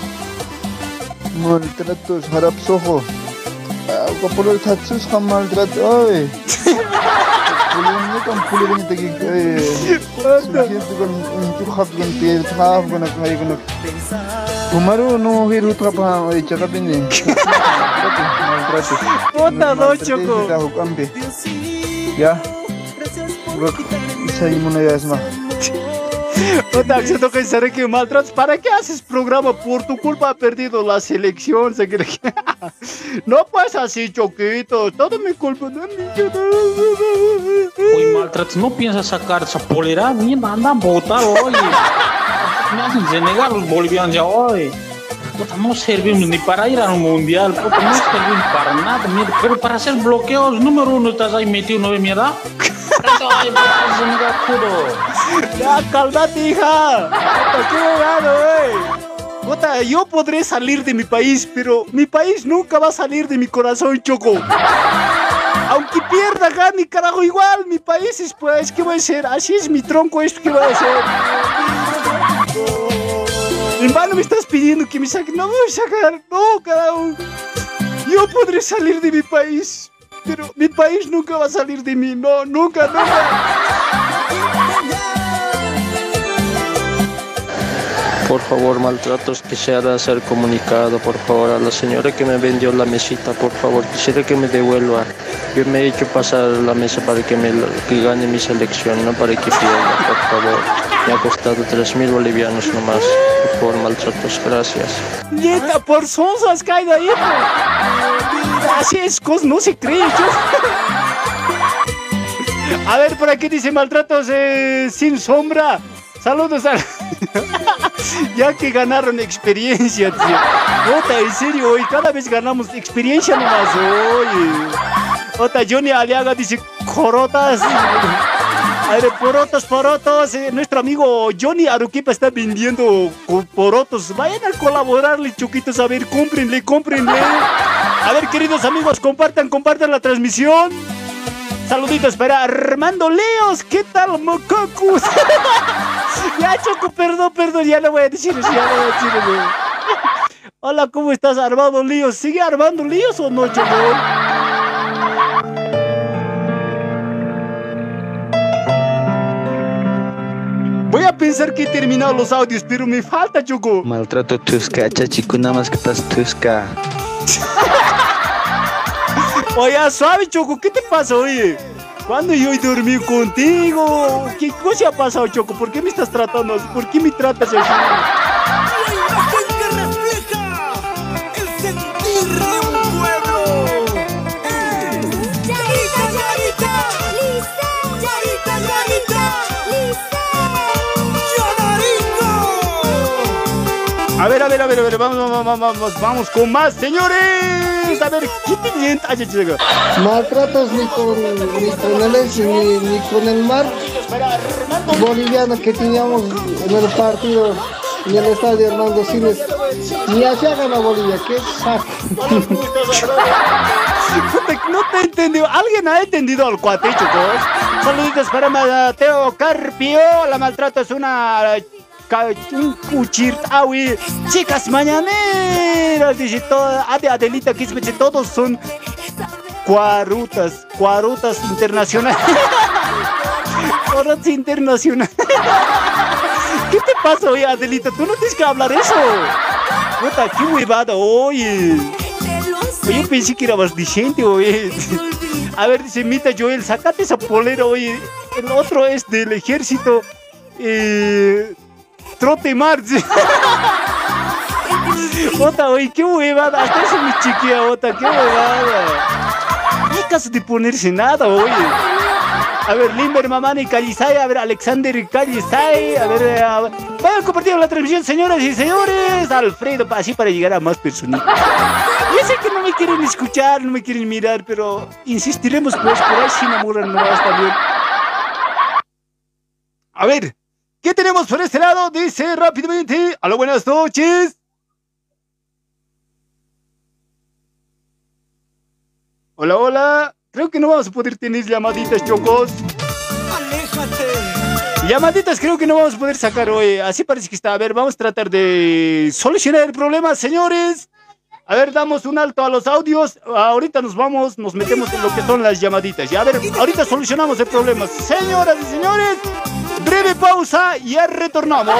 Maltratos, harapsojo. Kapolol tatsus kam maltrato. Ay. Pulungnya kan pulungnya tagi eh. Sugiento kan untuk hap kan tiel hap kan kaya kan. Kumaru no hiru tapa ay chaka bini. Maltrato. Puta, no, Choco. Tahu kambe. Ya. Bak, isa mo na yasma. Puta, que se toca pensar que maltratos. ¿Para qué haces programa? Por tu culpa ha perdido la selección. No pues así, choquitos. Todo mi culpa. Uy, maltratos, no piensas sacar esa polera, mierda, anda a votar, oye. Me hacen renegar los bolivianos ya. Puta, no servimos ni para ir al mundial, puta, no servimos para nada. Pero para hacer bloqueos, número uno, estás ahí metido, ¿no ve, mierda? Ya, cálmate, hija. Puta, qué bobado, eh. Puta, yo podré salir de mi país, pero mi país nunca va a salir de mi corazón, Choco. Aunque pierda, gane, carajo, igual, mi país es, pues, ¿qué voy a hacer? Así es mi tronco, esto, ¿qué voy a hacer? Hermano, me estás pidiendo que me saque. No me voy a sacar, no, carajo. Yo podré salir de mi país, pero mi país nunca va a salir de mí, no, nunca, nunca. Por favor, maltratos, quisiera hacer comunicado, por favor, a la señora que me vendió la mesita, por favor, quisiera que me devuelva. Yo me he hecho pasar la mesa para que, me, que gane mi selección, no para que pierda, por favor. Me ha costado 3 mil bolivianos nomás. Por favor, maltratos, gracias. Nieta, por sonso has caído ahí. Así es, cos, no se cree. A ver, por aquí dice maltratos eh, sin sombra. Saludos a... ya que ganaron experiencia, tío. En serio, hoy cada vez ganamos experiencia nomás, oye. Ota, Johnny Aliaga dice corotas. A ver, porotos, porotos. eh, nuestro amigo Johnny Aruquipa está vendiendo porotos. Vayan a colaborarle, chuquitos. A ver, cómprenle, cómprenle. A ver, queridos amigos, compartan, compartan la transmisión. Saluditos para Armando Leos. ¿Qué tal, mococos? ya, Choco, perdón, perdón. Ya no voy a decir eso, ya no voy a decir eso. Hola, ¿cómo estás, Armando Líos? ¿Sigue Armando Líos o no, Choco? Voy a pensar que he terminado los audios, pero me falta, Choco. Maltrato tusca, chachico, nada más que estás tusca. Oye, suave, Choco, ¿qué te pasa, oye? ¿Cuándo yo he dormido contigo? ¿Qué cosa ha pasado, Choco? ¿Por qué me estás tratando así? ¿Por qué me tratas así? A ver, a ver, a ver, a ver, vamos, vamos, vamos, vamos, con más, señores. A ver, ¿qué ay. Maltratos ni con, ni con el ex, ni, ni con el mar boliviano que teníamos en el partido en el estadio Hernando Siles. Ni así ha ganado Bolivia, qué saco. No te he entendido. ¿Alguien ha entendido al cuate, chicos? Saluditos para Mateo Carpio. La maltrato es una. Cuchirtawi. Chicas mañaneras. Dice toda. Ade Adelita Quispeche. Todos son. Cuarutas. Cuarutas internacionales. Cuarutas internacionales. ¿Qué te pasa hoy, Adelita? Tú no tienes que hablar eso. Puta, qué huevada, oye. Yo pensé que era más decente, oye. A ver, dice Mita Joel, sacate esa polera, oye. El otro es del ejército. Eh, trote Mar. Ota, oye, qué huevada. Hasta eso mi chiquilla, Ota, qué huevada. Ni caso de ponerse nada, oye. A ver, Limber Mamani Calizay, a ver, Alexander Calizay, a ver, eh, a ver. vayan compartiendo la transmisión, señoras y señores. Alfredo, así para llegar a más personas. Yo sé que no me quieren escuchar, no me quieren mirar, pero insistiremos pues, por ahí se enamoran nomás también. A ver, ¿qué tenemos por este lado? Dice rápidamente. Hola, buenas noches. Hola, hola. Creo que no vamos a poder tener llamaditas, chocos. Aléjate. Llamaditas creo que no vamos a poder sacar hoy. Así parece que está. A ver, vamos a tratar de solucionar el problema, señores. A ver, damos un alto a los audios. Ahorita nos vamos, nos metemos en lo que son las llamaditas. Y a ver, ahorita solucionamos el problema. Señoras y señores, breve pausa y ya retornamos.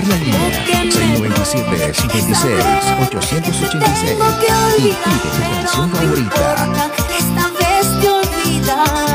Habilitar la línea 697 56 886 y pide tu canción favorita. Esta vez te olvidaré.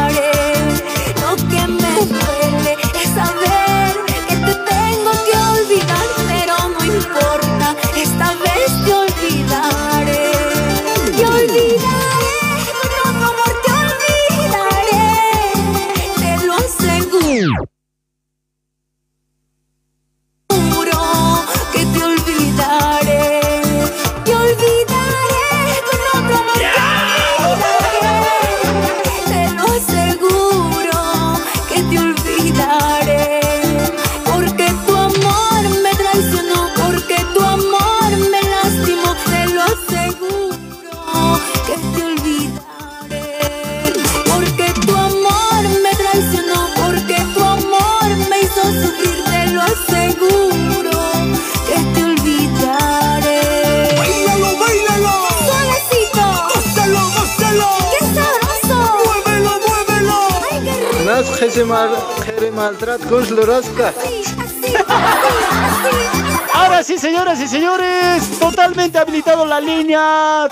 Ahora sí, señoras y señores, totalmente habilitado la línea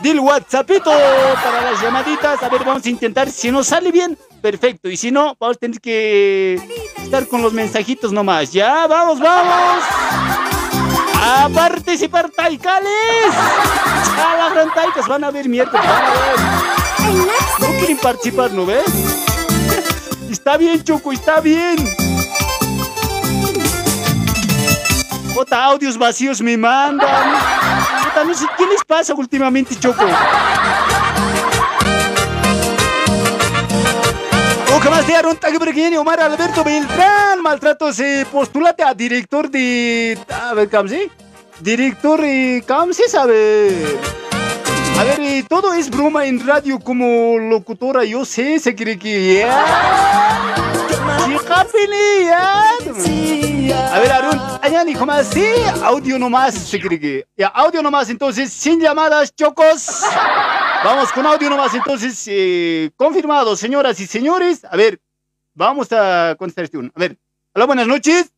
del WhatsAppito para las llamaditas. A ver, vamos a intentar. Si nos sale bien, perfecto. Y si no, vamos a tener que estar con los mensajitos nomás. Ya, vamos, vamos. A participar, taicales. A las gran taicas van a ver miércoles. Van a ver. No quieren participar, ¿no ves? Está bien, Choco, está bien. Ota, audios vacíos me mandan. Ota, no sé qué les pasa últimamente, Choco. O que más de Aaron Taguebrguini, Omar Alberto Beltrán, maltratos, eh, postulate a director de. A ver, ¿cómo se? Director, eh, ¿cómo se sabe? A ver, eh, todo es broma en radio como locutora, yo sé, se cree que. ya. Sí, Japili, ya. A ver, Arun, allá dijo más, sí, audio nomás, se cree que. Ya, audio nomás, entonces, sin llamadas, chocos. Vamos con audio nomás, entonces, eh, confirmado, señoras y señores. A ver, vamos a contestar este uno. A ver, hola, buenas noches.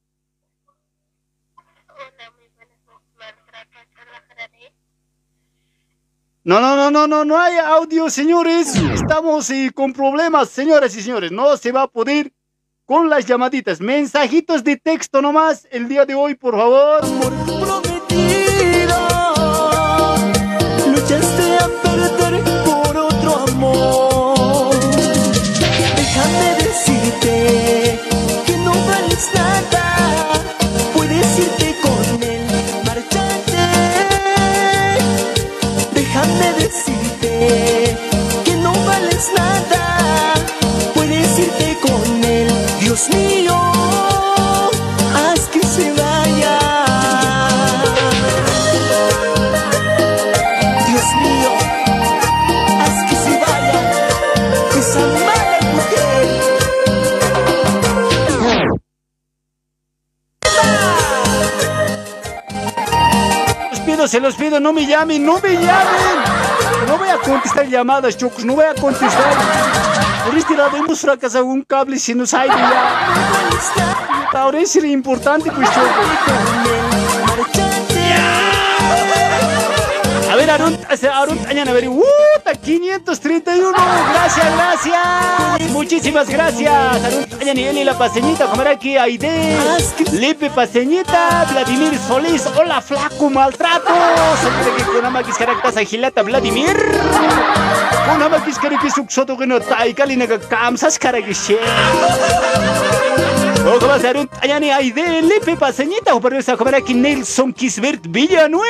No, no, no, no, no, no hay audio, señores. Estamos eh, con problemas, señoras y señores. No se va a poder con las llamaditas. Mensajitos de texto nomás el día de hoy, por favor. Luchaste a perder por otro amor. Déjame decirte que no vales nada. Decirte que no vales nada. Puedes irte con él, Dios mío. Haz que se vaya. Dios mío, haz que se vaya esa mala mujer. Se los pido, no me llamen, no me llamen. No voy a contestar llamadas, chocos, no voy a contestar. Por este lado hemos fracasado un cable si nos hay ya. Ahora es importante, pues, chocos. A ver, Arun, Arun, mañana, a ver, ¡uh! Puta, 531. Gracias, gracias. Muchísimas gracias. Arun Ayaniel y la paseñita. Comer aquí Aide. Lipe Paseñita. Vladimir Solís. Hola, flaco maltrato. Siempre que con Amakis Caractas Agilata Vladimir. Con Amakis Caracas Uxoto que no Taikalina Kamsas Caracas. Ojo, va a ser un Ayani Aide. Lipe Paseñita. O para a comer aquí Nelson Kisbert Villanueva.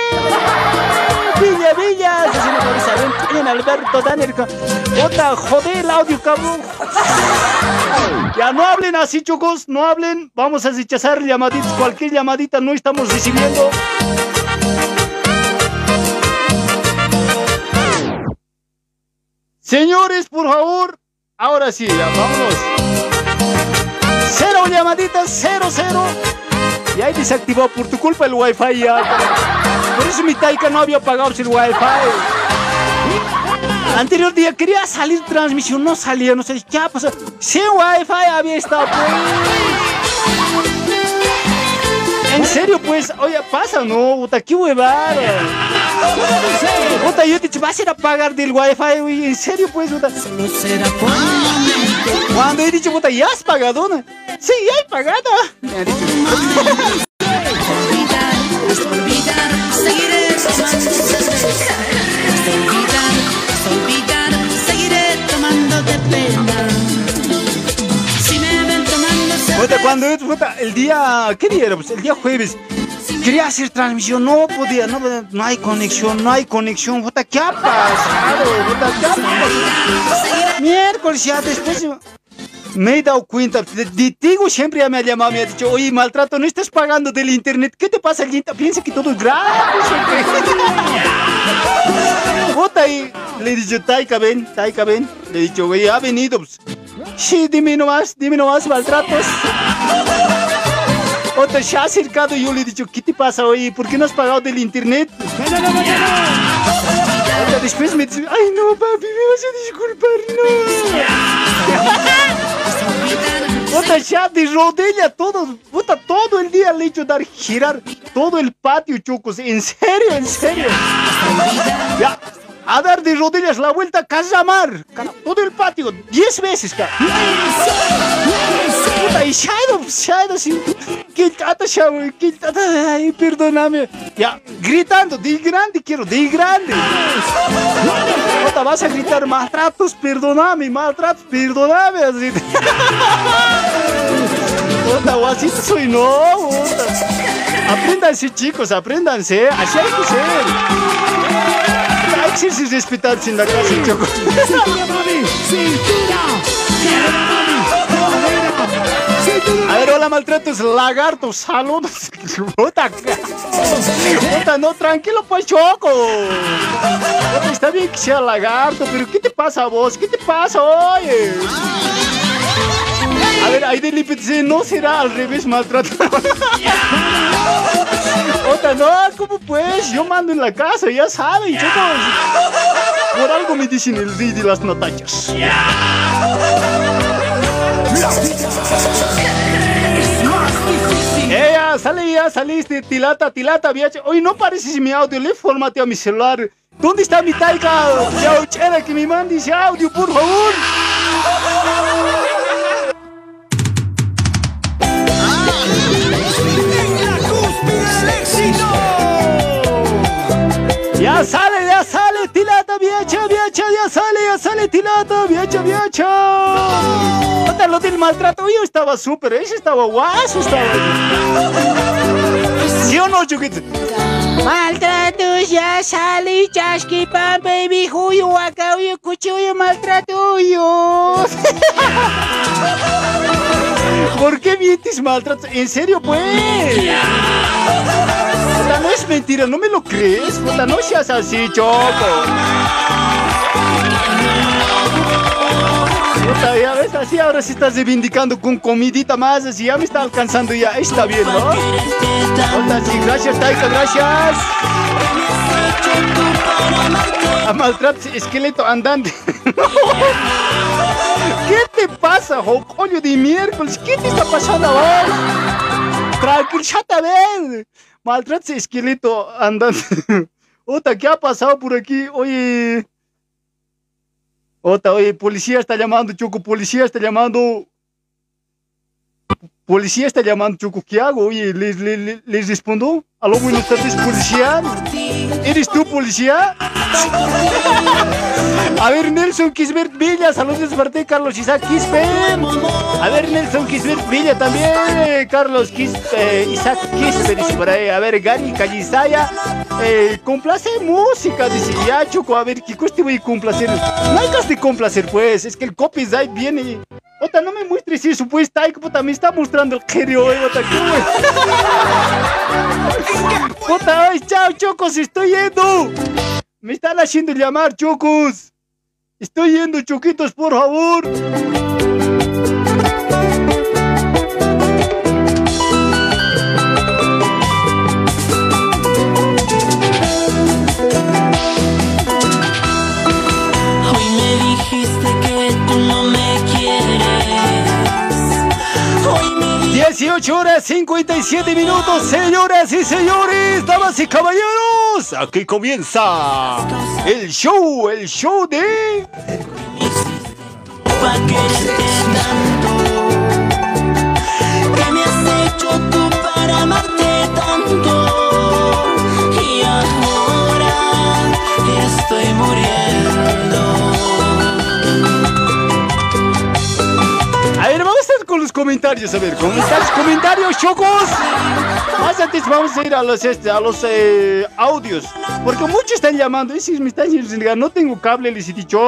Villa, Villa, asesino por Isabel, en Alberto Danerca. Otra, joder, el audio, cabrón. Ya no hablen así, chicos, no hablen. Vamos a rechazar llamaditas, cualquier llamadita no estamos recibiendo. Señores, por favor, ahora sí, ya, vámonos. Cero llamaditas, cero, cero. Y ahí desactivó por tu culpa el wifi ya. Por eso mi Taika no había pagado el wifi. Anterior día quería salir transmisión, no salía, no sé qué pasó. Sin wifi había estado pues. En serio, pues, oye, pasa, no, puta, qué huevada. Puta, yo te vas a ir a pagar del wifi, güey, en serio, pues, puta. Cuando he dicho, puta, ya has pagado, ¿no? Sí, ya he pagado. Me ha dicho. Puta, cuando puta, el día, ¿qué día era? Pues el día jueves. Quería hacer transmisión, no podía, no, no hay conexión, no hay conexión, puta, ¿qué ha pasado? Puta, ¿qué ha pasado? Miércoles ya después me he dado cuenta, de, Tigo siempre ya me ha llamado, me ha dicho, oye, maltrato, no estás pagando del internet, ¿qué te pasa, Linda? Piensa que todo es gratis. ¿o qué?" Puta, y le he dicho, Taika, ven, Taika, ven. Le he dicho, güey, ha venido. pues. Sí, dime nomás, dime nomás, maltratos. Otra se ha acercado y yo le he dicho, ¿qué te pasa, oye? ¿Por qué no has pagado del internet? Después me dice, ay no, papi, me vas a disculpar, no. Otra ya de rodilla todo, puta, todo el día le he hecho dar girar todo el patio, chocos. En serio, en serio. Ya, a dar de rodillas la vuelta a Casamar. Todo el patio, 10 veces, cara. Puta, y se ha ido, se ha ido así. ¿Qué tata, chavo? ¿Qué tata? Ay, perdóname. Ya, gritando, de grande quiero, de grande. Puta, vas a gritar maltratos, perdóname, maltratos, perdóname. Así. Puta, así soy, no, puta. Apréndanse, chicos, apréndanse. Así hay que ser. Que ser respetados en la casa, chocos. A ver, hola maltratos, lagartos, saludos. Puta, puta, no, tranquilo pues, Choco. Está bien que sea lagarto, pero ¿qué te pasa a vos? ¿Qué te pasa, oye? A ver, ahí de Lipe dice, no será al revés maltrato. Otra, no, ¿cómo pues? Yo mando en la casa, ya saben, chicos. Por algo me dicen el rey de las notachas. Ella, sale ya, saliste, tilata, tilata, viaje. Hoy no pareces mi audio, le formateo a mi celular. ¿Dónde está mi taika? Yauchera, que me mande ese audio, por favor. Ya sale, ya sale, tilata, viacha, ya sale, ya sale, tilata, viacha, viacha. Otra, lo del maltrato, yo estaba súper, ese estaba guaso, estaba. ¿Sí o no, Chuquito? Maltratos ya sale, chasqui pan, baby, juyo, acá, uyo, cuchillo, maltrato, yo. ¿Por qué mientes maltrato? ¿En serio, pues? Puta, no es mentira, no me lo crees. Puta, no seas así, Choco. Puta, ya ves, así ahora sí estás reivindicando con comidita más, así ya me está alcanzando ya. Está bien, ¿no? Puta, sí, gracias, Taika, gracias. A esqueleto andante. ¿Qué te pasa, jocoño de miércoles? ¿Qué te está pasando ahora? Tranquilízate, a ver. Esqueleto andante. Puta, ¿qué ha pasado por aquí? Oye. Ota, oye, policía está llamando, Choco, policía está llamando. Policía está llamando, Choco, ¿qué hago? Oye, ¿les, les, les- les respondo? Aló, buenas tardes, policía. ¿Eres tú, policía? A ver, Nelson Kisbert Villa, saludos parte de Carlos Isaac Kisper. A ver, Nelson Kisbert Villa también, Carlos eh, Isaac dice por ahí. A ver, Gary Callisaya, eh, complace música, dice ya, Choco, a ver, ¿qué cosa te voy a complacer? No hay de complacer, pues, es que el copyright viene. Ota, no me muestres eso, pues, Taiko, puta, me está mostrando genio, eh, Ota, ¿qué Puta, ay, chao, Chocos, estoy yendo. Me están haciendo llamar, Chocos. Estoy yendo, Choquitos, por favor. 18 horas 57 minutos, señoras y señores, damas y caballeros. Aquí comienza el show, el show de. Con los comentarios, a ver, comentarios, comentarios, chocos. Más antes vamos a ir a los, este, a los eh, audios, porque muchos están llamando. Y si me están diciendo, no tengo cable, les he dicho.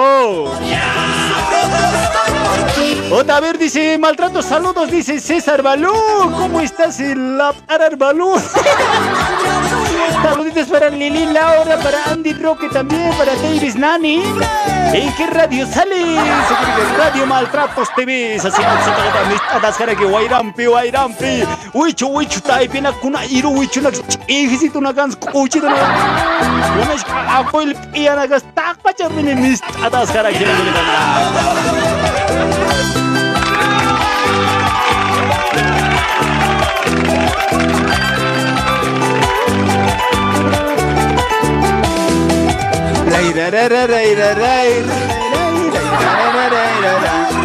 Otra, a ver, dice, maltrato, saludos, dice César Balú. ¿Cómo estás, el Arar Balú? Saluditos para Lili Laura, para Andy Roque también, para Davis Nani. ¿En qué radio sales? Radio Maltratos TV. Así no caras que Wairampi, Wairampi. Wichu, wichu, taipina, kuna iru, wichu, na chihisitu na gans, kuchi, na. Una ako il piana gas tak pacar mini mist atas cara que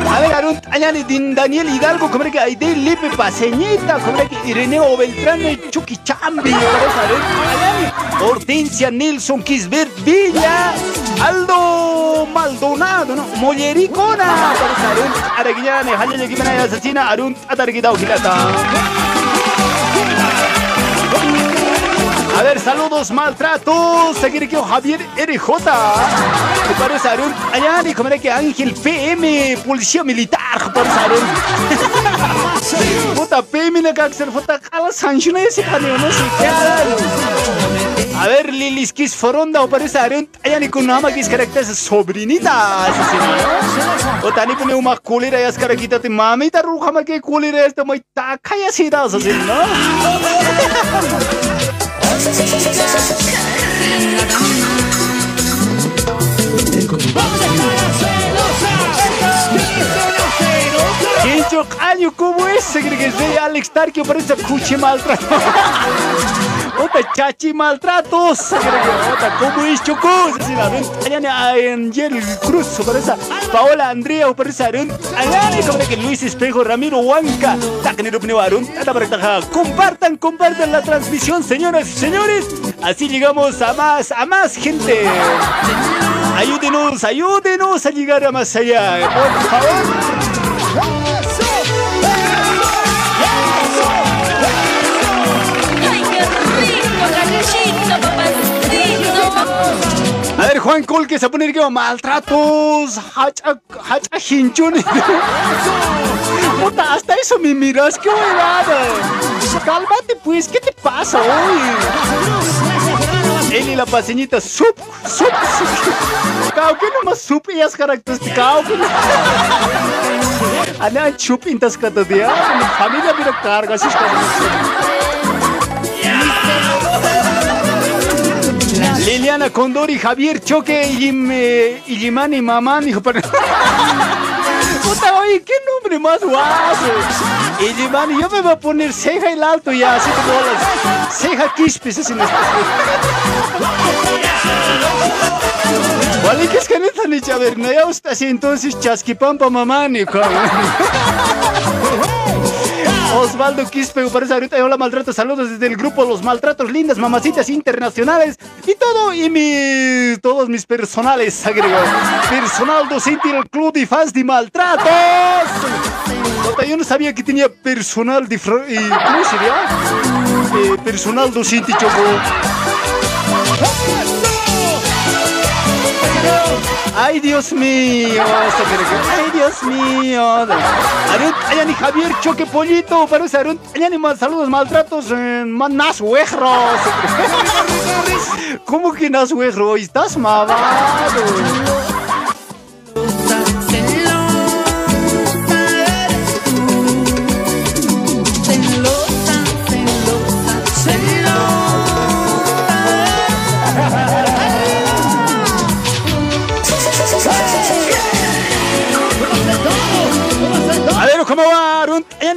A ver, Arun, Añani, Din Daniel Hidalgo, como que hay de Lipe Paseñita, como que Ireneo Beltrán, Chucky Chambi, Hortensia Nelson Kisbert Villa, Aldo Maldonado, ¿no? Mollericona, Arun, Araguiñane, Hañani, Gimena, Asesina, Arun, Atarguidao, Gilata. A ver, saludos, maltratos. Seguir aquí Javier RJ. Me parece Arun. Allá ni comer que Ángel PM, policía militar. Parece Arun. Puta PM na kaksel puta kala sanction ese caneo no sé qué. A ver, Lilis Kiss Foronda o parece Arun. Allá ni con nama Kiss carácter sobrinita. O tani pone uma kulira yas karakita te mamita ruja que kulira este mai takaya sida así, ¿no? Quincho caño, ¿cómo es? Se cree que de Alex Tarquio, parece cuchi maltrato. Otra chachi maltratos. ¿cómo es chocos? Es la ven. Allá Angel Cruz, parece Paola Andrea, parece Arun. Allá como que Luis Espejo, Ramiro Huanca. Tacanero Pneuarun. Compartan, compartan la transmisión, señoras y señores. Así llegamos a más, a más gente. Ayúdenos, ayúdenos a llegar a más allá. Por favor. A ver, Juan Col, que se pone que maltratos, hacha, hacha hinchun. Puta, hasta eso me miras, qué huevada. Cálmate, pues, ¿qué te pasa hoy? Él y la paseñita, sup, sup, sup. Cao, que nomás sup y as características. Cao, que. Ana chup intas kata dia, familia mira carga, así Liliana Condori, Javier Choque, Yim, eh, Illimani Mamán, hijo, pero... Puta, oye, qué nombre más guapo. Illimani, yo me voy a poner ceja el alto ya, así como las ceja quispes, así no Walik Es que ni a ver, no ya usted así entonces chasquipampa mamá ni cabrón. Osvaldo Quispe, parece ahorita hola maltrato, saludos desde el grupo Los Maltratos Lindas, Mamacitas Internacionales y todo, y mi, todos mis personales, agregó. Personal docente del Club de Fans de Maltratos. Yo no sabía que tenía personal de... ¿Cómo sería? Eh, personal docente, choco. Ay, Dios mío. Ay, Dios mío. Arun, Ayani Javier Choque Pollito. Parece Arun, Ayani mal, saludos, maltratos. Eh, man, nasuegros. ¿Cómo que nasuegro? Estás mamado.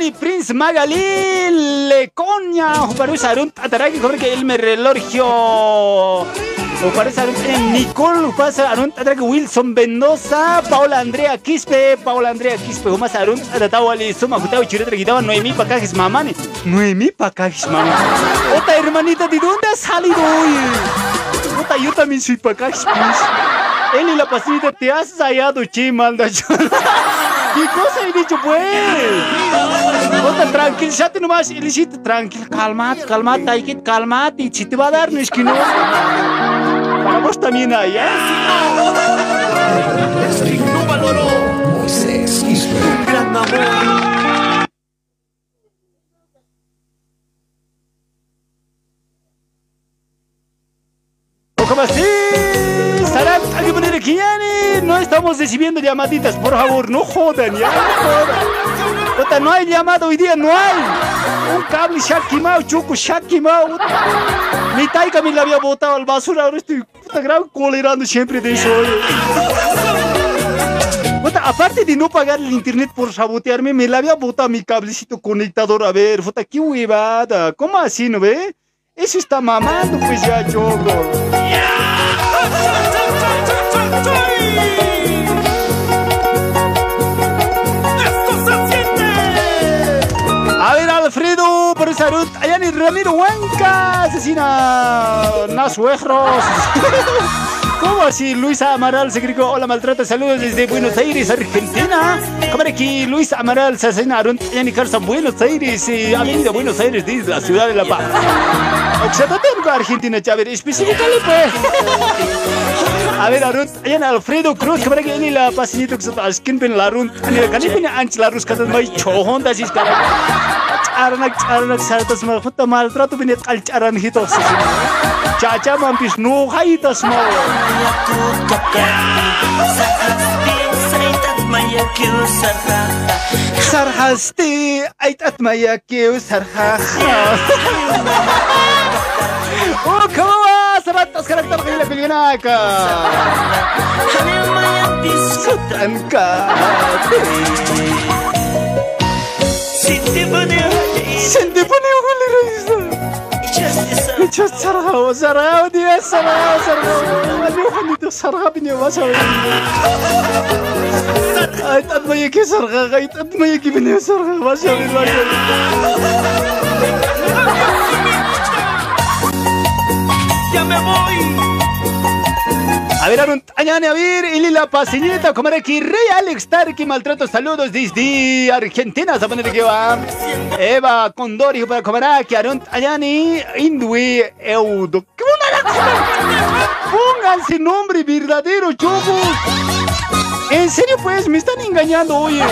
Ayani Prince Magalí. Lecoña. Parece Arun, Ataraki, como que él me relorgio. O parece Arun, eh, Nicole, pasa Arun, Ataraki Wilson Mendoza. Paola Andrea Quispe. Paola Andrea Quispe. Como Arun, Atatawali, Suma, Jutao, Chireta, Quitaba, Noemí, Pacajis, Mamani. Noemí, Pacajis, Mamani. Otra hermanita, ¿de dónde has salido hoy? Puta, yo también soy Pacajis. Él y la pasita te has hallado, che, ¿Qué cosa he dicho, pues? Puta, tranquilízate nomás, Elisita, tranquilo, calmate, calmate, que calmate. Y si te va a dar, no es que no. Para vos también hay, ¿eh? Moisés Quispe. Gran amor. ¿Cómo así? Sarap, hay que poner aquí, Yani. No estamos recibiendo llamaditas, por favor, no jodan, ya, no jodan. No hay llamada hoy día, no hay. Un cable shakimao, chuco shakimao. Mi taika me la había botado al basura, ahora estoy puta gran colerando siempre de eso. Puta, aparte de no pagar el internet por sabotearme, me la había botado mi cablecito conectador. A ver, puta, qué huevada. ¿Cómo así, no ve? Eso está mamando, pues ya, choco. A ver, Alfredo, por ruta. Ayani Ramiro Huanca, asesina Nasuegros. ¿Cómo así? Luisa Amaral se gritó, hola maltrata, saludos desde Buenos Aires, Argentina. Cámara aquí, Luis Amaral se asesina Ayani Carson, Buenos Aires, eh, Avenida Buenos Aires, desde la ciudad de La Paz. Oxatatenco, Argentina, ver, específicale pues. A ver, Arun, ayan Alfredo Cruz, cámara aquí, ni la pasinito que se askin pen Larun, ni la cani pen anch Larus katan may chohon da sis kara. Aranak aranak sartas mal puta maltrato pen kalcharan hitos. Caca mampis no моя тут какая Сахастин сайт от моя кью сарха Сархасти айт от моя кью сарха Укова Sobat tas karakter kayaknya lebih enak Sut sarhaw, sarhaw dia, sarhaw, sarhaw. Ano ka nito sarhaw niyo ba sa Ay, tat mayaki sarha, kay tat mayaki niyo sarha, ba sa ba Ya me voy. A ver, Arun, añane, a ver, y la pasinita, como era aquí, Rey Alex Tarki, maltrato, saludos desde Argentina, se pone que va. Eva Condori, para comer aquí, Arun, añane, Indui, Eudo. ¿Qué una Pónganse nombre verdadero, chocos. En serio, pues, me están engañando, oye.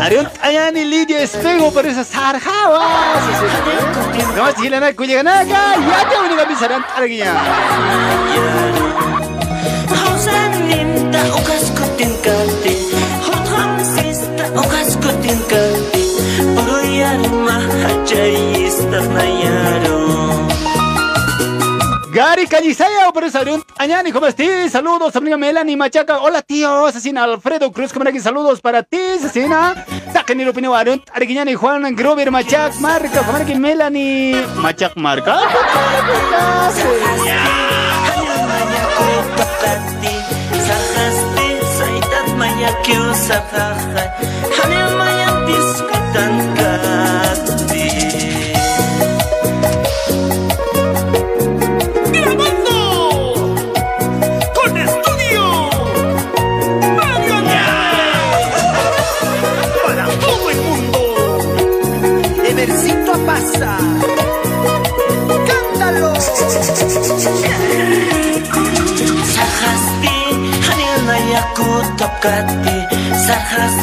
Ariel Ayani Lidia Espejo por esas sarjawas. No si la naco llega acá, ya te voy a Cañizaya, por eso Arun Añani, ¿cómo estás? Saludos, amiga Melanie Machaca. Hola, tío, asesina Alfredo Cruz, ¿cómo aquí? Saludos para ti, asesina. Tacanero Pineo Arun, Arequiñani, Juan Grover Machac, Marca, ¿cómo aquí? Melanie Machac, Marca. kutop kati sarhas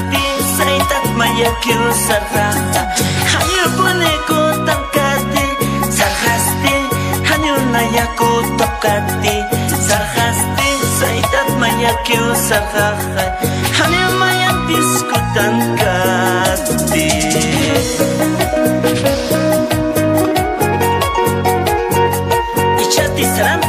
saya tak mayakil sarha hanya pone kutop kati sarhas hanya hanyu na yakutop kati sarhas pi saitat mayakil sarha hanyu mayan diskutan kati Ichati saram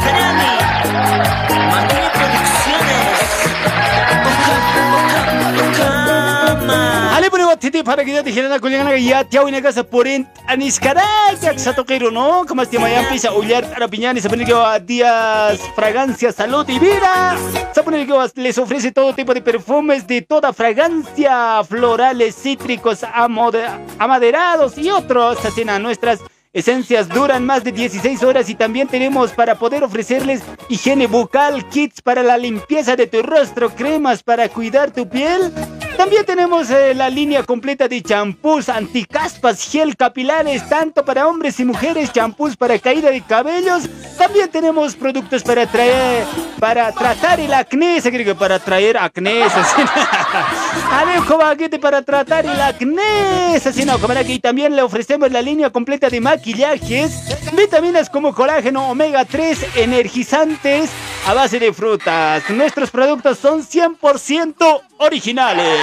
Para que te giran a culiana que ya te una casa por en aniscarak sa toquero no como este mayan pisa ullar a piñani se pone que días fragancia salud y vida se pone que les ofrece todo tipo de perfumes de toda fragancia florales cítricos amaderados y otros así nuestras Esencias duran más de 16 horas y también tenemos para poder ofrecerles higiene bucal, kits para la limpieza de tu rostro, cremas para cuidar tu piel. También tenemos eh, la línea completa de champús, anticaspas, gel capilares, tanto para hombres y mujeres, champús para caída de cabellos. También tenemos productos para traer, para tratar el acné, se cree que para traer acné. Alejo Baguete para tratar el acné, así no, como aquí también le ofrecemos la línea completa de maquillajes, vitaminas como colágeno, omega 3, energizantes a base de frutas. Nuestros productos son 100% originales.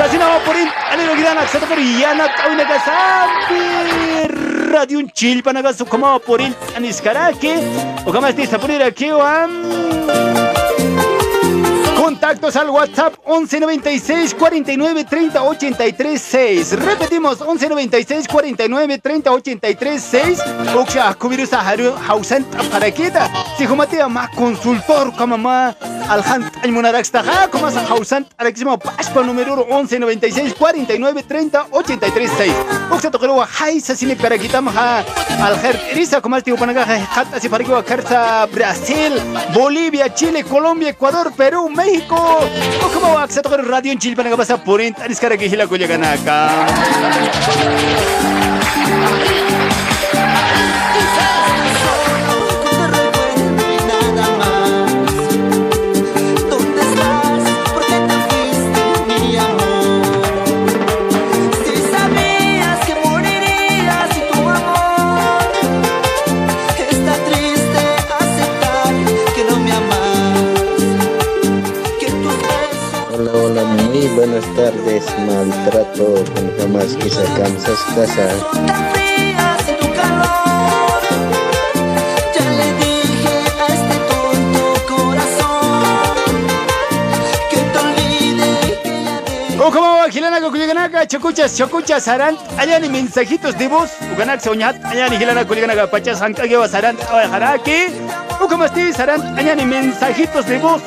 Va por in, alero gidana, xato y yana, kauna kasampi. Radio un chill para gasto como por in, aniskarake. O como estés a poner aquí, Contactos al WhatsApp 1196 49 30 83 6. Repetimos 1196 49 30 83 6. Oksha kubiru saharu hausan parakita. Si humate ma consultor como ma alhan almunarax taja como sa hausan araximo paspa número 1196 49 30 83 6. Oksha tokero hay sasini parakita ma alher risa como este upanaga hat así parakiwa karta Brasil, Bolivia, Chile, Colombia, Ecuador, Perú, México. O como a ser radio en que pasa por en Tanis cara que hila cuya te olvide que ya de O como va Gilana cuya ganaka, chocuchas, chocuchas, harán. Allá ni mensajitos de voz. Uganak soñat, allá ni Gilana cuya ganaka, pachas, hankage va sarán, haraki. O como estés, harán allá ni mensajitos de voz.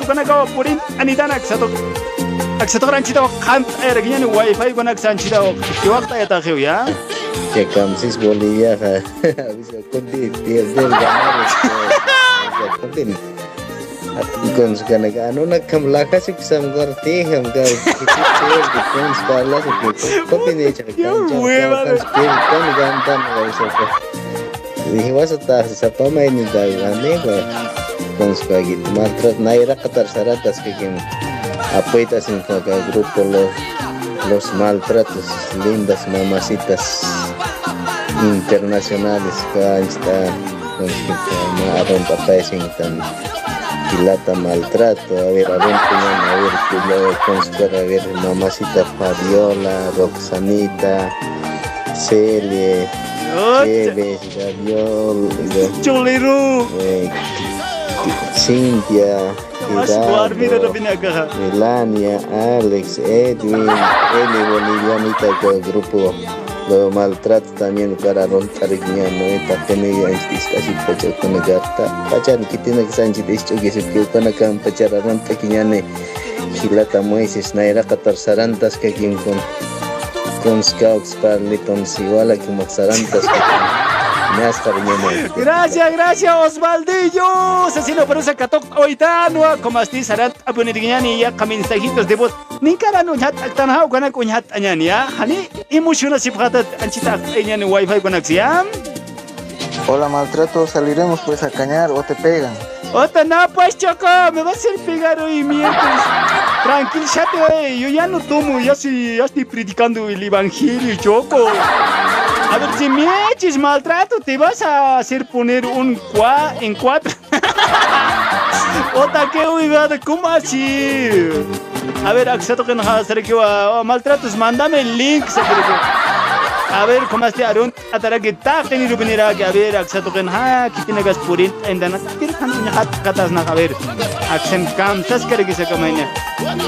Uganaka por en anidana xato. Aksato ranchita kant ergiñani wifi guanak sanchita. Kiwakta ya tajeo ya. Que camsis Bolivia, ja. Avisa, conti, pierde el ganar. Conti. Con su canaga, no una camlaja si que sam gorti, ham ga, que te pierde con su parla, que conti ne echa, que hueva, kan spirit kan gan dan, ga eso. Dije, vas a estar, se pama en el gane, con su caguito, maltrat, naira katar saratas que quien apoyas en cada grupo los los maltratos, lindas mamacitas internacionales que está con Papaisen tan pilata maltrato, a ver, a ver, a ver, luego considera, a ver, mamacita Fabiola, Roxanita, Celie, Gabriel, Cholero. eh, Cintia, Acá. Melania, Alex, Edwin, Eli Bolivianita del grupo. Lo maltrato también para romper casi pacha con la gata que tiene que sanchi de esto que se quedó con la can pacha ronta que ya ne gilata moises naira que quien con con scouts para litons igual a que me Gracias, gracias Osvaldillo. Asesino por esa catok oitano. Como así sarat abuniriñani ya mensajitos de voz. Ni cara no hat tan hau kana kun hat anyani ya. Hani emociona si pata anchita anyani wifi con acción. Hola, maltrato, saliremos pues a cañar o te pegan. Ota no pues choco, me va a pegar hoy miércoles. Tranquilízate, oye, yo ya no tomo, ya, sí, ya estoy predicando el evangelio, choco. A ver, si me eches maltrato, te vas a hacer poner un cua en cuatro. Ota, qué huevada, ¿cómo así? A ver, acceto que nos va a hacer que va. Maltratos, mándame el link. se que- A ver, ¿cómo este Arun? Atara que ta tenido venir aquí. A ver, acceto que ha que tiene gas purin. En dana, que no hat katas na. A ver, accent cam, ¿sabes qué que se camina?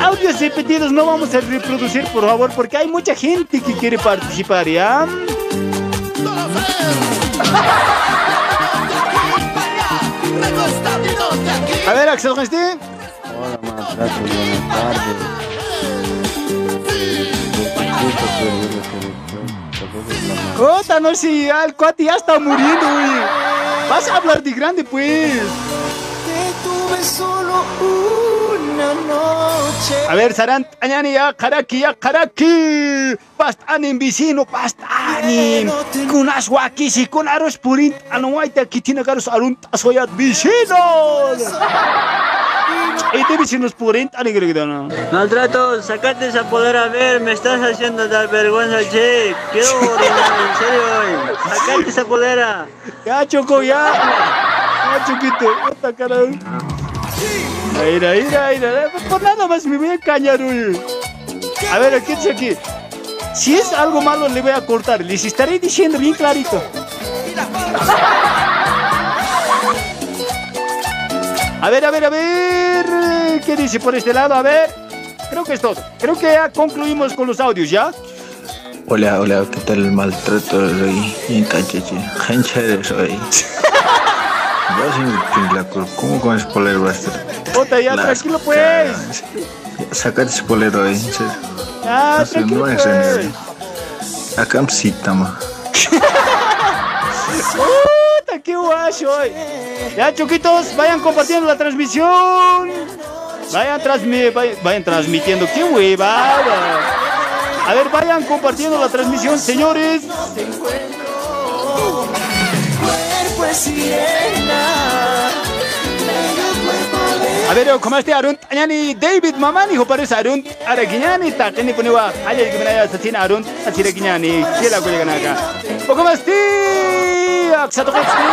Audios repetidos no vamos a reproducir, por favor, porque hay mucha gente que quiere participar, ¿ya? A ver, Axel. Hola, maltrato, buenas tardes. Cota, no ya el cuate ya está muriendo, güey. Vas a hablar de grande, pues. Tuve solo una noche. A ver, Sarant, Añani, ya, Karaki, ya, Karaki. Pastanin, vecino, pastanin. Con aswaki, si con aros purint, anuaita, que tiene caros arunt, asoyat, vecinos. Y te vecinos purint. Maltrato, sacate esa polera a ver, me estás haciendo dar vergüenza, che. Quiero orinar, en serio hoy. Sacate esa polera. Ya, Choco, ya. Ya, Choquito, esta cara. Mira, mira, mira. Por nada más me voy a cañar, güey. A ver, dice aquí. Si es algo malo, le voy a cortar. Les estaré diciendo bien clarito. A ver, a ver, a ver. ¿Qué dice por este lado? A ver. Creo que es todo. Creo que ya concluimos con los audios, ¿ya? Hola, hola, ¿qué tal el maltrato hoy? Bien cacheche, gente soy. Vas a la ¿cómo con ese polero? Ota, ya, tranquilo, pues. Sacate ese polero ahí, en serio. Ya, Eso tranquilo, pues. en Acá sí, tama. ¡Puta, qué guacho hoy! Ya, choquitos, vayan compartiendo la transmisión. Vayan, transmi vayan, transmitiendo. ¡Qué huevada! A ver, vayan compartiendo la transmisión, señores. Cuerpo es sirena. Averio comasti arunt añani David mamani hopares arunt aragiñani taqini punewa haya yikiminaya satina arunt atiragiñani chela kuyaganaka o comasti aksatoqotsni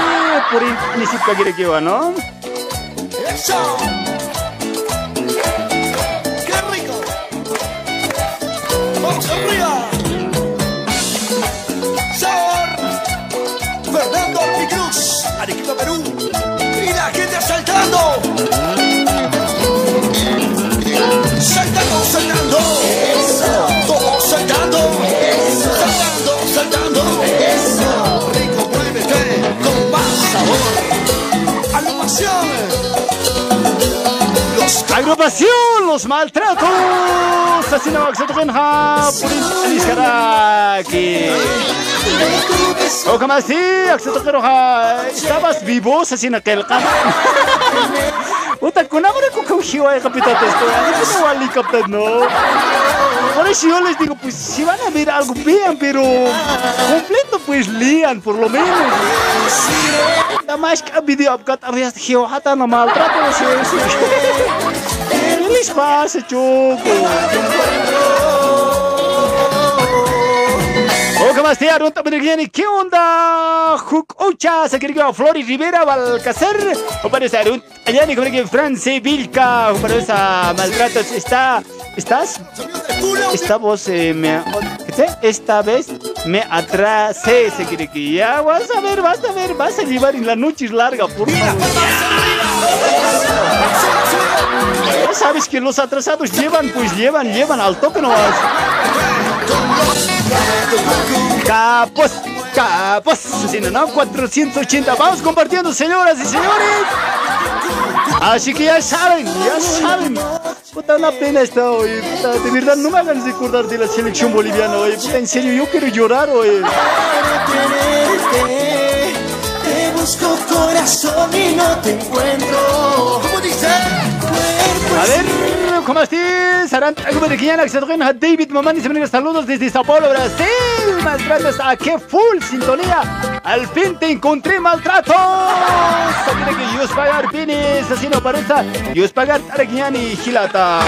purin nisip kagirekiwa no Eso! Sabor. Agrupación. Los maltratos. Así no, Genja. Por Aliskaraki. O como así, Aksato Genja. Estabas vivos así en aquel campo. Puta, con hambre con caujiwa de capitán esto. No vale capitán, no. Por eso yo les digo, pues si van a ver algo, vean, pero completo, pues lean, por lo menos. Nada más que video apgat arias hata na maltrato no sé. ¿Qué les pasa, Choco? O que más te arun también ¿Qué onda? Se quiere Flori Rivera Balcacer. O parece arun allá ni como que France Vilca, o parece maltratos está ¿Estás? Esta voz eh, me esta vez Me atrasé, se quiere que ya vas a ver, vas a ver, vas a llevar en la noche larga, por favor. Ya sabes que los atrasados llevan, pues llevan, llevan al toque nomás. Capos, capos. Si no, no, 480. Vamos compartiendo, señoras y señores. Así que ya saben, ya saben. Puta, una pena está hoy. Puta, de verdad, no me hagan recordar de la selección boliviana hoy. Puta, en serio, yo quiero llorar hoy. Busco corazón y no te encuentro. ¿Cómo dice? A ver, ¿cómo estás? Que David Mamani, se saludos desde Sao Paulo, Brasil. Maltratos, a qué full sintonía. Al fin te encontré maltratos. Sabía que yo pagar pines, así no parece. Yo pagar Araguiani y Gilata.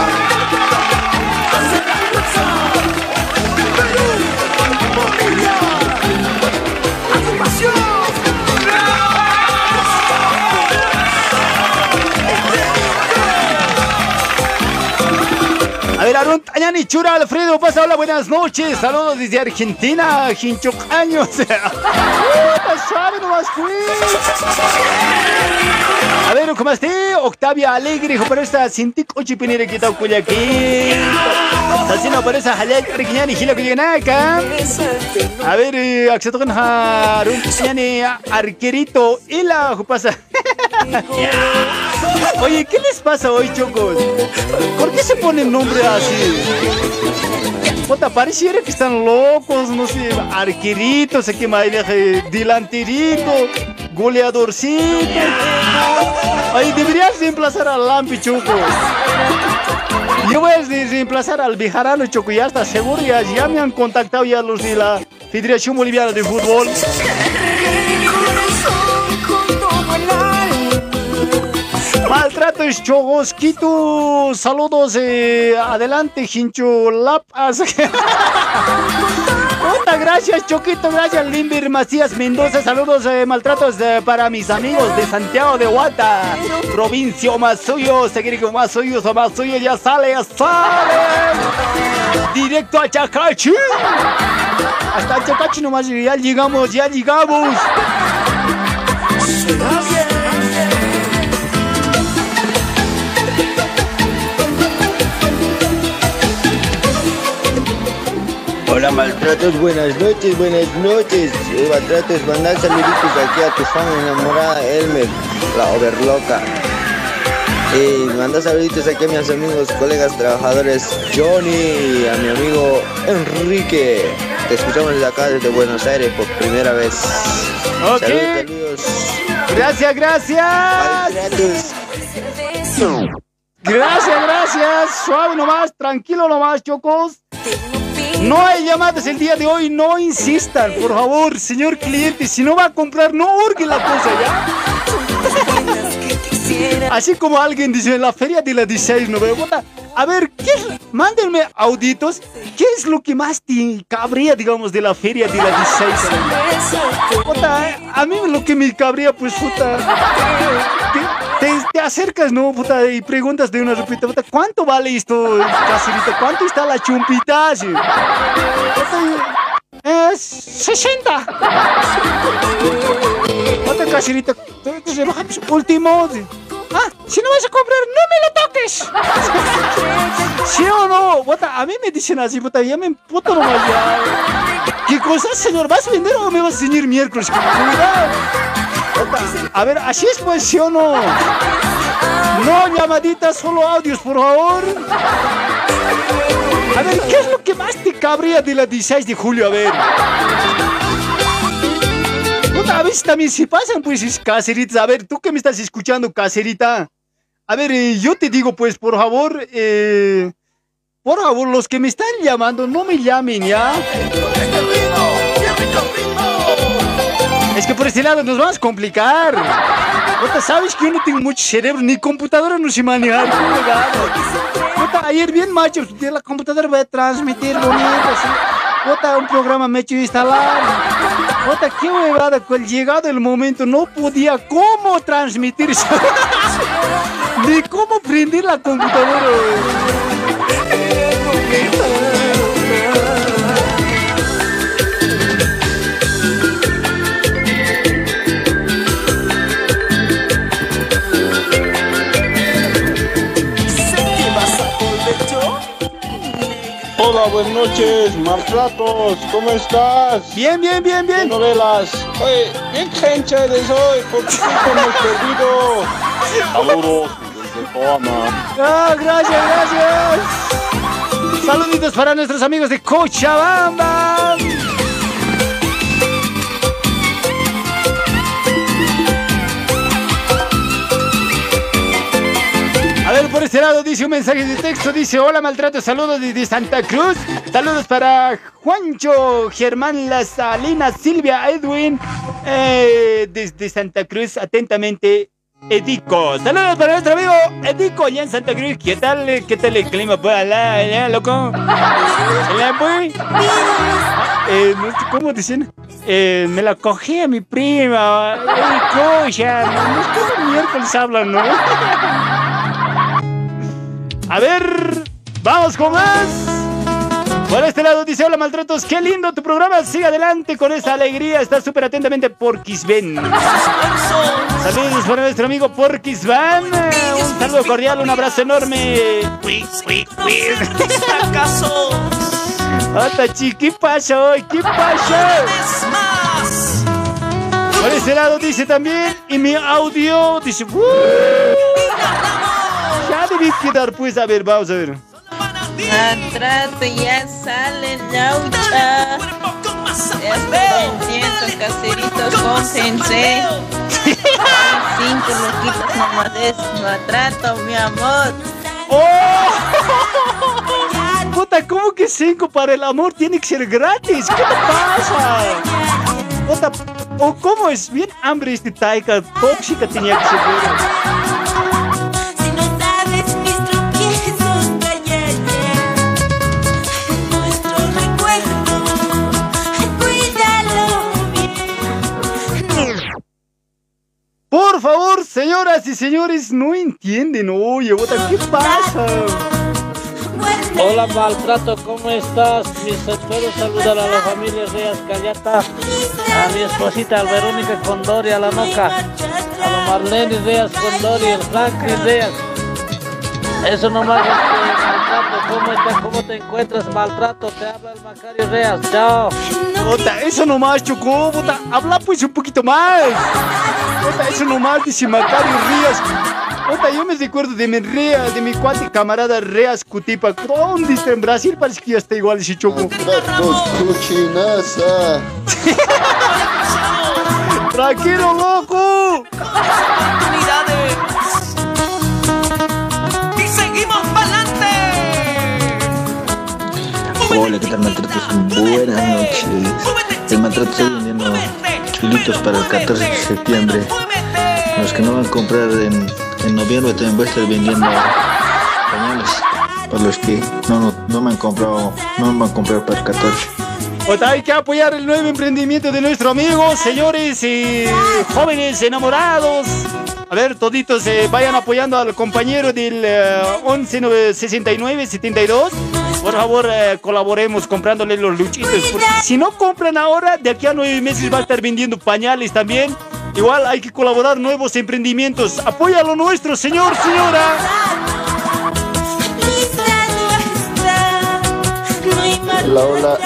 Ver, Arun Tañani Chura Alfredo pasa, hola, buenas noches. Saludos desde Argentina, Hinchocaños. suave nomás fui. A ver, ¿cómo estás? Octavia Alegre, hijo, pero esta Sintic Ochipinire Quita Cuyaquín. Sasino, pero esa Halay Arquiñani, Gila Cuyanaka. A ver, eh, Axetocan Harun Tañani Arquerito. Y la, ¿qué pasa? Oye, ¿qué les pasa hoy, chocos? ¿Por qué se ponen nombre así? Puta, pareciera que están locos, no sé, arquerito, sé que más delanterito, goleadorcito. Ahí deberías reemplazar al Lampi, Choco. Yo voy a reemplazar al Bijarano, Choco, ya está seguro, ya, ya me han contactado ya los de la Federación Boliviana de Fútbol. Maltratos Chogosquito, saludos, eh, adelante, Hincho Lapas. Puta, gracias, Choquito, gracias, Limber Macías Mendoza, saludos, eh, maltratos eh, para mis amigos de Santiago de Huata, provincia Masuyo, seguir con Masuyo, Masuyo, ya sale, ya sale, directo a Chacachi, hasta Chacachi nomás, ya llegamos, ya llegamos. Hola maltratos, buenas noches, buenas noches. Eh, maltratos, mandar saluditos aquí a tu fan enamorada Elmer, la overloca. Y manda saluditos aquí a mis amigos, colegas, trabajadores, Johnny, a mi amigo Enrique. Te escuchamos desde acá, desde Buenos Aires, por primera vez. Ok. Saludos, saludos. Gracias, gracias. Gracias, gracias. Suave nomás, tranquilo nomás, chocos. No hay llamadas el día de hoy, no insistan, por favor, señor cliente. Si no va a comprar, no urge la cosa ya. Así como alguien dice en la feria de la 16, ¿no veo? Puta, A ver, ¿qué es? mándenme auditos. ¿Qué es lo que más te cabría, digamos, de la feria de la 16? Puta, a mí lo que me cabría, pues, puta. Te, te- te acercas, ¿no? Puta, y preguntas de una repita, puta, ¿cuánto vale esto, caserita? ¿Cuánto está la chumpita? Sí. Puta, Es 60. Puta, caserita, te- bajamos último. Ah, si no vas a comprar, no me lo toques. ¿Sí o no? Puta, a mí me dicen así, puta, ya me emputo nomás ya. ¿Qué cosa, señor? ¿Vas a vender o me vas a ceñir miércoles? A ver, así es pues, ¿sí o no? No llamaditas, solo audios, por favor. A ver, ¿qué es lo que más te cabría de la 16 de julio? A ver. A veces también si pasan, pues, es caseritas. A ver, tú que me estás escuchando, caserita. A ver, eh, yo te digo, pues, por favor, eh, por favor, los que me están llamando, no me llamen, ¿ya? Es que por este lado nos vamos a complicar. Puta, sabes que yo no tengo mucho cerebro, ni computadora no sé manejar. Puta, ayer bien macho, la computadora voy a transmitir bonito, así. Un programa me he hecho instalar. Puta, qué huevada, llegado el momento no podía cómo transmitir. Ni cómo prender la computadora. Hola, buenas noches, maltratos, ¿cómo estás? Bien, bien, bien, bien. ¿Qué novelas? Oye, bien eres hoy, porque hemos perdido. Saludos desde Toma. Ah, gracias, gracias. Saluditos para nuestros amigos de Cochabamba. Por este lado dice un mensaje de texto, dice, hola maltrato, saludos desde Santa Cruz, saludos para Juancho, Germán, La Salina, Silvia, Edwin, eh, desde Santa Cruz, atentamente, Edico. Saludos para nuestro amigo Edico allá en Santa Cruz, ¿qué tal, qué tal el clima por allá, allá, loco? Allá, pues? Eh, ¿Cómo dicen? Eh, me la cogí a mi prima. Ey, cocha, no cómo miércoles hablan, ¿no? A ver, vamos con más. Por este lado dice, hola maltratos, qué lindo tu programa, sigue adelante con esa alegría, está súper atentamente Porquisben. Saludos para nuestro amigo Porquisban, un saludo cordial, un abrazo enorme. ¿Acaso? Ota, chi, ¿qué pasa hoy? ¿Qué pasa? Por este lado dice también, y mi audio dice, "Uh". Ya debí quedar, pues, a ver, vamos a ver. Maltrato, ya sale laucha. Ya caseritos, cómprense. Cinco loquitas nomás es maltrato, mi amor. ¡Oh! Puta, ¿cómo que cinco para el amor tiene que ser gratis? ¿Qué te pasa? Puta, ¿o cómo es? Bien hambre este taika, tóxica tenía que ser. Por favor, señoras y señores, no entienden. Oye, ¿qué pasa? Hola, maltrato, ¿cómo estás? Mis espero saludar a la familia Reas Callata, a mi esposita Verónica Condori, a la Noca, a la Marlene Reas Condori, el Franklin Reas. Eso nomás, este, ¿cómo estás? ¿Cómo te encuentras, maltrato? Te habla el Macario Reas, chao. Puta, eso nomás, Chocó, puta, habla pues un poquito más. Puta, eso nomás, dice Macario Rías. Puta, yo me recuerdo de mi Rea, de mi cuate camarada Reas Cutipa. ¿Dónde está en Brasil? Parece que ya está igual ese Choco. Cuchinaza. Tranquilo, loco. Hola, ¿qué tal maltratos? Buenas noches. El maltrato está vendiendo chilitos para el 14 de septiembre. Los que no van a comprar en, en noviembre también voy a estar vendiendo pañales. Para los que no, no, no me han comprado, no me van a comprar para el 14. Puta, hay que apoyar el nuevo emprendimiento de nuestro amigo, señores y jóvenes enamorados. A ver, toditos eh, vayan apoyando al compañero del eh, 1169-72. Por favor, eh, colaboremos comprándole los luchitos. Si no compran ahora, de aquí a nueve meses va a estar vendiendo pañales también. Igual hay que colaborar nuevos emprendimientos. Apoya lo nuestro, señor, señora. Hola, hola,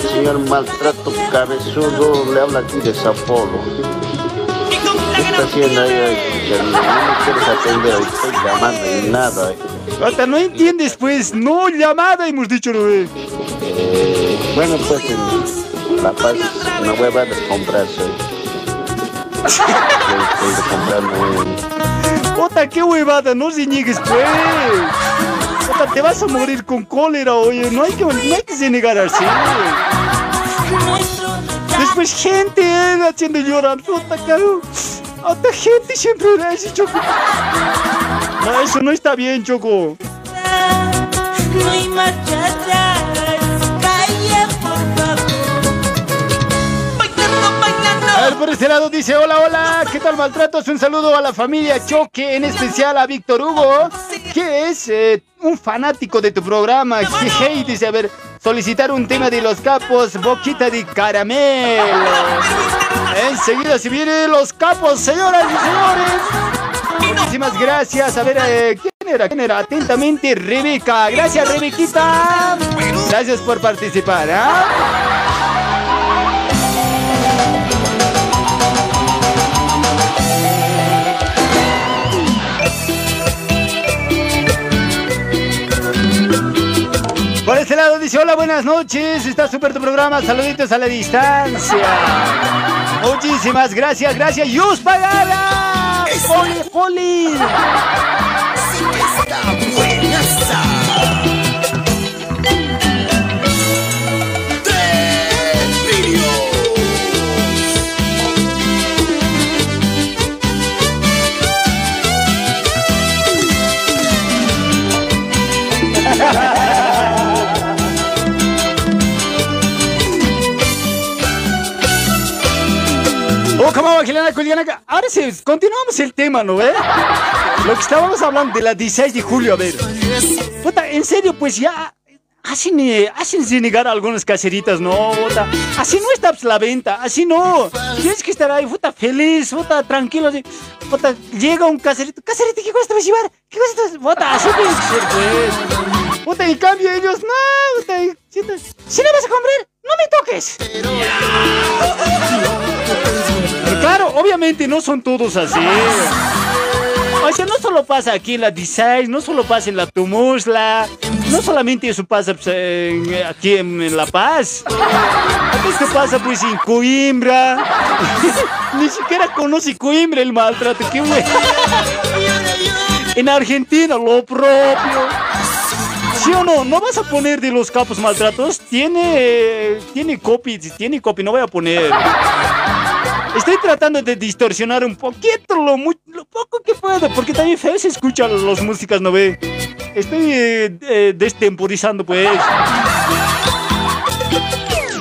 señor maltrato cabezudo, le habla aquí de Sao Paulo. ¿Qué está haciendo ahí? Que No me quieres atender, hoy estoy llamando y nada. eh. Hasta no entiendes, pues. No llamada, hemos dicho, ¿no? eh? Bueno, pues en La Paz, una hueva de comprarse. Comprarme Puta, qué huevada, no se niegues, pues. Puta, te vas a morir con cólera, oye. No hay que, no hay que se negar así. Después gente eh, haciendo llorar. Puta, caro. Otra gente siempre dice, Choco. No, eso no está bien, Choco. No hay marcha atrás. Calla, por favor. A ver, por este lado dice, hola, hola, ¿qué tal maltratos? Un saludo a la familia Choque, en especial a Víctor Hugo, que es eh, un fanático de tu programa. Hey, dice, a ver, solicitar un tema de los capos, boquita de caramelo. Enseguida se vienen los capos, señoras y señores. Muchísimas gracias. A ver, eh, ¿quién era? ¿Quién era? Atentamente, Rebeca. Gracias, Rebequita. Gracias por participar, ¿ah? Por este lado dice, hola, buenas noches, está súper tu programa, saluditos a la distancia. Muchísimas gracias, gracias, Yus Pagada. Oli, Oli. Oh, ¿cómo va, Culiana? Ahora sí, continuamos el tema, ¿no ve? Lo que estábamos hablando de la 16 de julio, a ver. Puta, en serio, pues ya hacen, eh, hacen negar algunas caseritas, ¿no? Puta, así no está pues, la venta, así no. Tienes que estar ahí, puta, feliz, puta, tranquilo. Así. Puta, llega un caserito. Caserito, ¿qué cuesta vas a llevar? ¿Qué cuesta? Puta, así tiene que ser, pues. Puta, en cambio ellos, no, puta, si no vas a comprar, no me toques. Pero claro, obviamente no son todos así. O sea, no solo pasa aquí en la Design, no solo pasa en la Tumusla, no solamente eso pasa pues, en- aquí en, La Paz. Esto pasa pues en Coimbra. Ni siquiera conoce Coimbra el maltrato, qué güey. En Argentina lo propio. ¿Sí o no? ¿No vas a poner de los capos maltratos? Tiene, tiene copy, tiene copy, no voy a poner. Estoy tratando de distorsionar un poquito lo, lo poco que puedo, porque también feo se escuchan las músicas, ¿no ve? Estoy eh, eh, destemporizando, pues.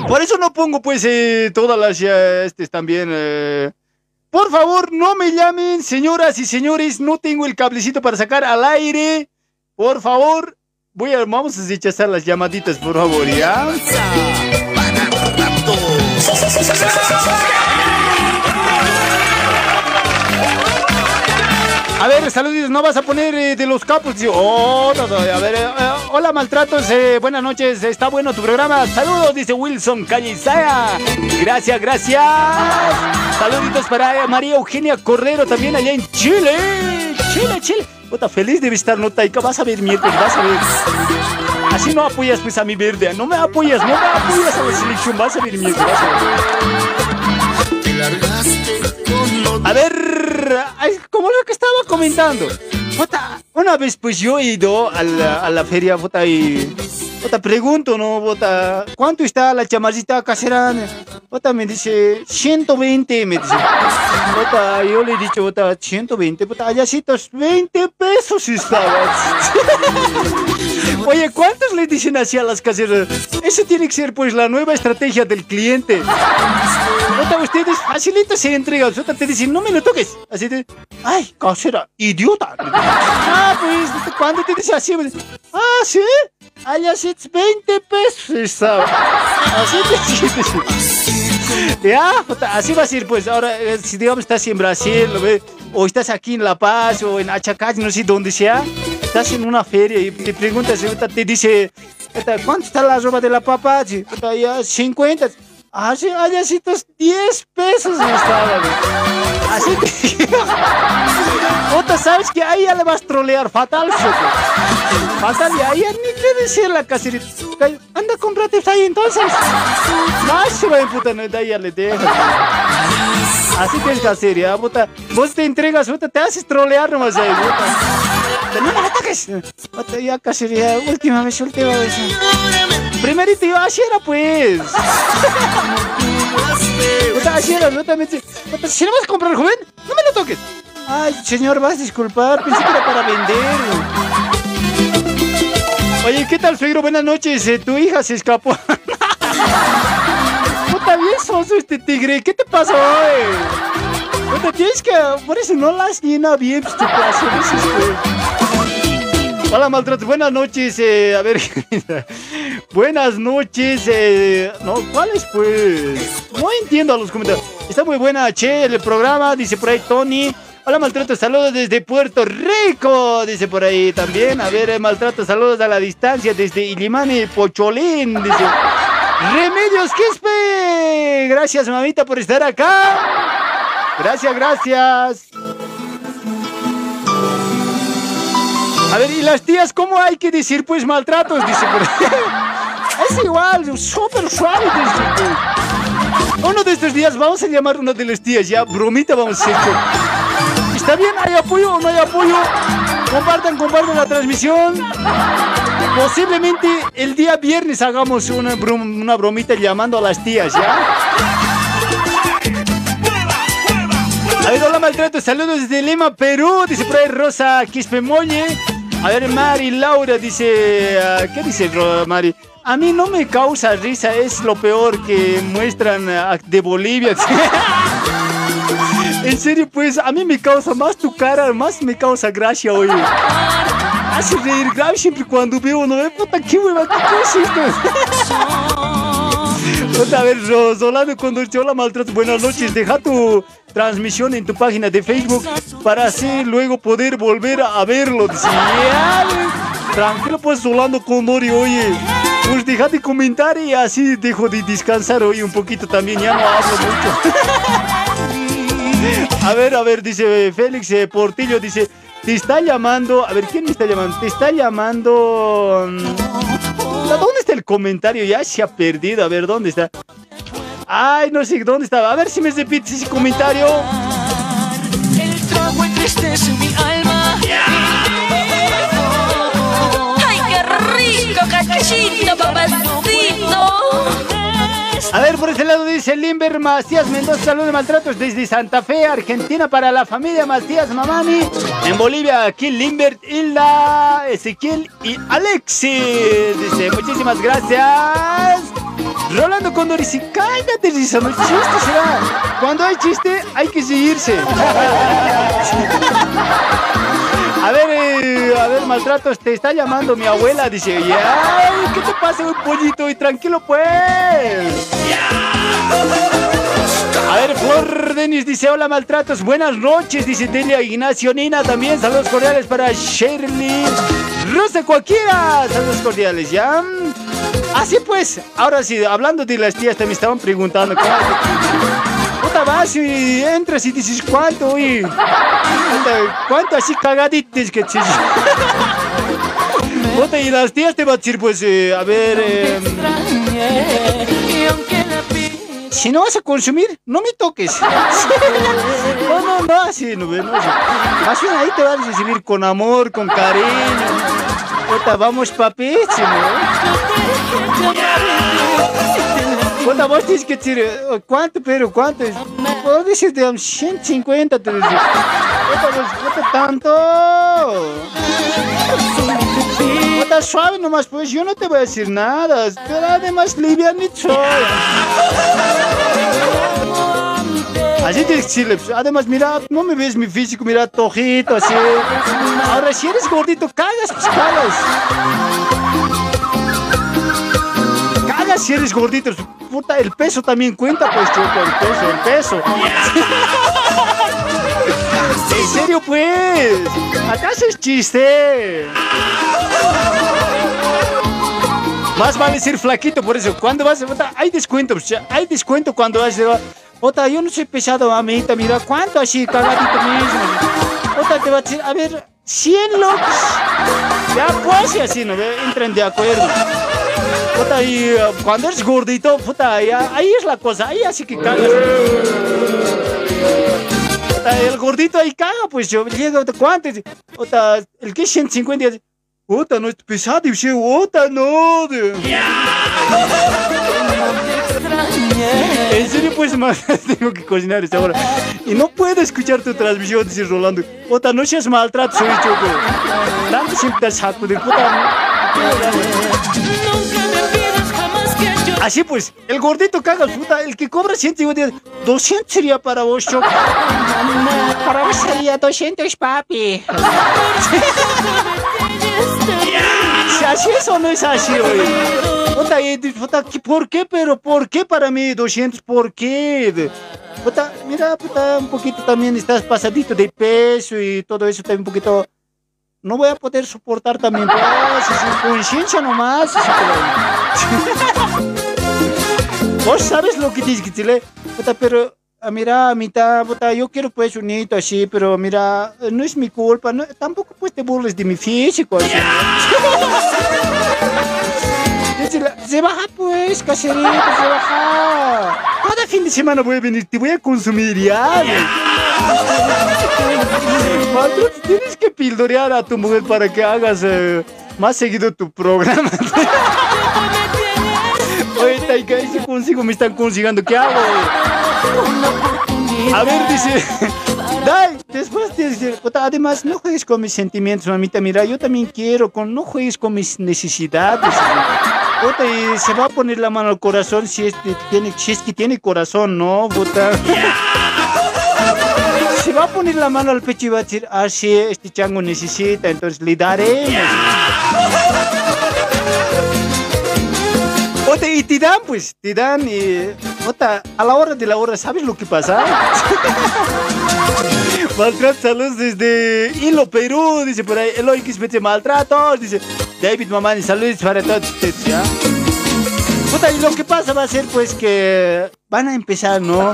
Por eso no pongo, pues, eh, todas las este también. Por favor, no me llamen, señoras y señores, no tengo el cablecito para sacar al aire. Por favor, voy a, vamos a rechazar las llamaditas, por favor, ¿ya? A ver, saludos, no vas a poner eh, de los capos. Oh, no, no, a ver, eh, eh, hola maltratos, eh, buenas noches, está bueno tu programa. Saludos, dice Wilson Callezaga. Gracias, gracias. Saluditos para eh, María Eugenia Cordero, también allá en Chile. Chile, Chile. Puta, feliz debe estar Notaica, vas a ver miércoles, vas a ver. Así no apoyas pues a mi verde, no me apoyas, no me apoyas a la selección, vas a ver miércoles, vas a ver. Como lo que estaba comentando. Una vez pues yo he ido a la, a la feria, puta, y... Puta, pregunto, ¿no? Puta, ¿cuánto está la chamarrita casera? Puta, me dice, 120, me dice. Puta, yo le he dicho, puta, 120, puta, allasitos, 20 pesos estaban. Oye, ¿cuántos le dicen así a las caseras? Eso tiene que ser, pues, la nueva estrategia del cliente. Puta, ustedes facilito se entregan. Puta, te dicen, no me lo toques. Así de, ay, casera, idiota. Ah, pues, cuando te dice así, ah, sí, allá sí, 20 pesos estaba. Así te sientes. Ya, así va a ser, pues, ahora, eh, si digamos estás en Brasil, o estás aquí en La Paz, o en Achacach, no sé dónde sea, estás en una feria y te preguntas, te dice, ¿cuánto está la ropa de la papa? Sí, puta, ya 50. Ah, sí, allá sí, estos 10 pesos me estaban. Así que, puta, ¿sabes que Ahí ya le vas a trolear fatal. Fatal, y ahí ni qué decir la caserita. Anda, cómprate ahí entonces. Más se va a puta, no, ya le dejas. Así que hacer, ya, puta. Vos te entregas, puta, te haces trolear nomás ahí, puta. No me la toques. Puta, ya cacería, última vez, última vez. Primerito yo, así era, pues. Puta, así era, puta, me dice, puta, si no vas a comprar, joven, no me lo toques. Ay, señor, vas a disculpar, pensé que era para vender. Oye, ¿qué tal, suegro? Buenas noches, eh, tu hija se escapó. Puta, bien soso este tigre, ¿qué te pasó, hoy? Tienes que, por eso no las llena bien, pues, tu. Hola, maltrato. Buenas noches. eh, a ver. Buenas noches. eh, no, ¿cuáles pues? No entiendo a los comentarios. Está muy buena, che, el programa. Dice por ahí Tony. Hola, maltrato, saludos desde Puerto Rico, dice por ahí también. A ver, eh, maltrato, saludos a la distancia desde Ilimani, Pocholín, dice. Remedios Quispe, gracias mamita por estar acá. Gracias, gracias. A ver, ¿y las tías cómo hay que decir pues maltratos? Dice. Es igual, súper suave. dice. Uno de estos días vamos a llamar a una de las tías, ya, bromita vamos a hacer. ¿Está bien? ¿Hay apoyo o no hay apoyo? Compartan, compartan la transmisión. Posiblemente el día viernes hagamos una, brom- una bromita llamando a las tías, ¿ya? A ver, hola maltrato, saludos desde Lima, Perú, dice por ahí Rosa Quispemoñe. A ver, Mari Laura dice, ah, ¿qué dice Mari? A mí no me causa risa, es lo peor que muestran ah, de Bolivia. en serio, pues a mí me causa más tu cara, más me causa gracia hoy. Hace reír grave siempre cuando veo, ¿no? Puta, qué hueva, qué? Otra vez, Rosolano Conducción la maltrato. Buenas noches. Deja tu transmisión en tu página de Facebook para así luego poder volver a verlo. Dice, "Ya, Tranquilo, pues, Solano Condori, oye. Pues deja de comentar y así dejo de descansar hoy un poquito también. Ya no hablo mucho. A ver, a ver, dice Félix eh, Portillo, dice, te está llamando, a ver, ¿quién me está llamando? Te está llamando... mm, ¿Dónde está el comentario? Ya se ha perdido, a ver, ¿dónde está? Ay, no sé, ¿dónde estaba? A ver si me repites ese comentario. El trago entristece mi alma. ¡Ay, qué rico, cachito, papacito! A ver, por ese lado dice Limber Macías Mendoza, salud de maltratos desde Santa Fe, Argentina, para la familia Macías Mamani. En Bolivia, aquí Limber, Hilda, Ezequiel y Alexis. Dice, muchísimas gracias. Rolando Condor dice, cállate, Risa, no chiste, será. Cuando hay chiste, hay que seguirse. A ver, eh, a ver, maltratos, te está llamando mi abuela, dice, ay, ¿qué te pasa, un pollito? Y tranquilo, pues. A ver, Flor Denis dice, hola, maltratos, buenas noches, dice Delia Ignacio Nina, también saludos cordiales para Shirley Rosa Cualquiera, saludos cordiales, ¿ya? Así pues, ahora sí, hablando de las tías, también estaban preguntando, ¿cuánto, puta, vas y entras y dices, ¿cuánto? Puta, ¿Cuánto así cagadites que te... Puta, y las tías te van a decir, pues, eh, a ver, eh, si no vas a consumir, no me toques. No, no, no, así, no, no, así. Más bien ahí te vas a recibir con amor, con cariño. Puta, vamos, papi, sí, ¿no? Puta, vos tienes que decir, eh, ¿cuánto, pero cuánto? es? Puedo decirte, um, 150, te dices. Puta, pues, puta, tanto. Puta, suave nomás, pues yo no te voy a decir nada. Pero además, livianito soy. Así tienes que decirle, pues, además, mira, no me ves mi físico, mira, tojito, así. Ahora, si eres gordito, cagas, pues cagas. Si eres gordito. Puta, el peso también cuenta, pues, choco, el peso, el peso. En serio, pues. Acá haces chiste. Más vale ser flaquito, por eso. Cuando vas, puta, hay descuento, pues, hay descuento cuando vas. Otra, yo no soy pesado, mamita, mira, ¿cuánto así, cagadito mismo? Otra te va a decir, a ver, 100 locos. Ya pues, y así, ¿no? ve? Entran de acuerdo. Puta, y cuando eres gordito, puta, ya, ahí es la cosa, ahí así que cagas. El gordito ahí caga, pues yo llego, ¿cuánto? Puta, el que es 150, dice, puta, no es pesado, y yo, puta, no. En serio, pues, más tengo que cocinar. Y no puedo escuchar tu transmisión, dice Rolando. Puta, no seas maltrato, soy choco. Tanto siempre estás saco de puta. Así pues, el gordito caga, puta, el que cobra 150, 200 sería para vos, choco. Para vos sería 200, papi. ¿Es así es o no es así, oye? Puta, puta, ¿qué- ¿por qué? Pero, ¿por qué para mí 200? ¿Por qué? Puta, mira, puta, un poquito también estás pasadito de peso y todo eso también un poquito... No voy a poder soportar también, pues, sin conciencia nomás. que- Vos sabes lo que dices, Kitile. Puta, pero... ah, Mira, mitad, puta, yo quiero pues un hito así, pero mira, eh, no es mi culpa, no- tampoco pues te burles de mi físico. así, Se baja pues, caserito, se baja. Cada fin de semana voy a venir, te voy a consumir ya. Maltrato, tienes que pildorear a tu mujer para que hagas eh, más seguido tu programa. Oye, Taika, ese consigo me están consiguiendo, ¿qué hago? A ver, dice. Dai, después te dice, "Puta, además no juegues con mis sentimientos, mamita. Mira, yo también quiero, con, no juegues con mis necesidades. Puta, y se va a poner la mano al corazón si es, que tiene, si es que tiene corazón, ¿no? Puta. Se va a poner la mano al pecho y va a decir, ah, sí, este chango necesita, entonces le daremos. Ota, y te dan, pues, te dan, y, ota, a la hora de la hora, ¿sabes lo que pasa? Maltrato, saludos desde Hilo, Perú, dice por ahí, Eloy Quismete Maltratos, dice David Mamani, saludos para todos ustedes, ¿ya? Puta, y lo que pasa va a ser, pues, que van a empezar, ¿no?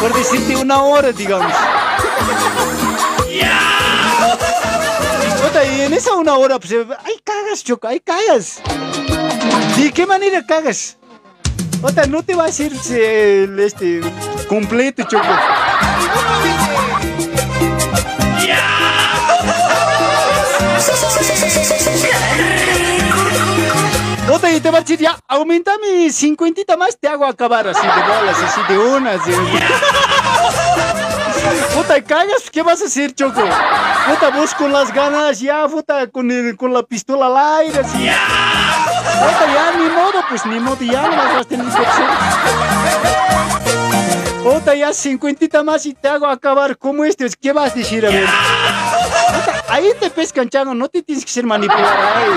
Por decirte una hora, digamos. Puta, y en esa una hora, pues, ahí cagas, Choco, ahí cagas. ¿De qué manera cagas? Ota, no te va a eh, el, este completo, Choco. Ota, y te va a decir, ya, aumenta mi cincuentita más, te hago acabar así de bolas, así de unas. de- Puta, cagas, ¿qué vas a hacer, Choco? Puta, vos con las ganas, ya, puta, con, el- con la pistola al aire, así. Puta, ya, ni modo, pues ni modo, ya no vas a tener. Puta, ya, cincuentita más y te hago acabar como este, ¿qué vas a decir, a ver? Ahí te pescan, chango, no te tienes que ser manipulador. ahí.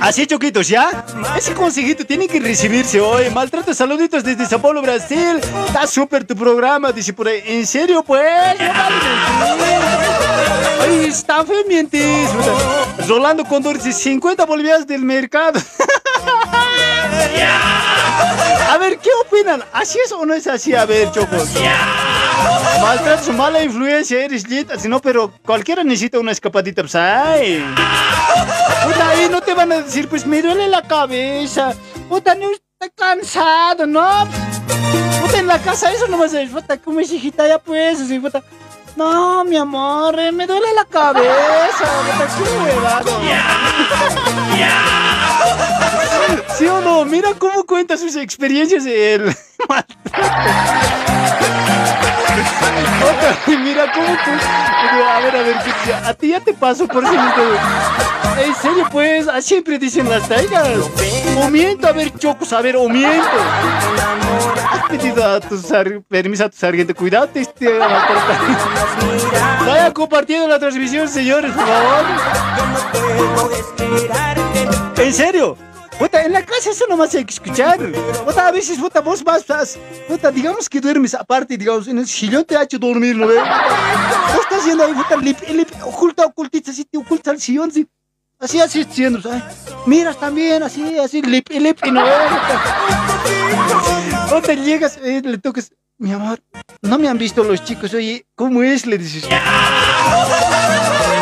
Así, Choquitos, ¿ya? Ese consejito tiene que recibirse hoy. Maltrato, saluditos desde Sao Paulo, Brasil. Está súper tu programa, dice por ahí. ¿En serio, pues? Está fe mientes. Rolando Condor dice 50 bolivianos del mercado. A ver, ¿qué opinan? ¿Así es o no es así? A ver, Chocos. Maltrato, su mala influencia, eres lit, así no, pero cualquiera necesita una escapadita, pues, ay. Puta, ahí no te van a decir, pues me duele la cabeza. Puta, no estoy cansado, ¿no? Puta, en la casa eso no vas a decir, puta, ¿cómo es hijita ya pues? Así, puta. No, mi amor, eh, me duele la cabeza. Qué huevado. ¿Sí o no? Mira cómo cuenta sus experiencias el Otra, mira cómo tú. A ver, a ver, a ti ya te paso por eso. no- En serio, pues, ah, siempre dicen las taigas. O miento, a ver, chocos, a ver, o miento. Has pedido a tu sar- permiso a tu sargento. Cuidado, te este, Vaya compartiendo la transmisión, señores, por favor. ¿En serio? Puta, en la casa eso nomás hay que escuchar. Puta, a veces, puta, vos vas, vas, puta, digamos que duermes aparte, digamos, en el sillón te ha hecho dormir, ¿no ves? Vos estás yendo ahí, puta, lip, lip, oculta, ocultita, así te oculta el sillón, así. Así, así, haciendo, ¿sabes? Miras también, así, así, lip, lip, y no ves. Puta, llegas, eh, le tocas, mi amor, no me han visto los chicos, oye, ¿cómo es? Le dices.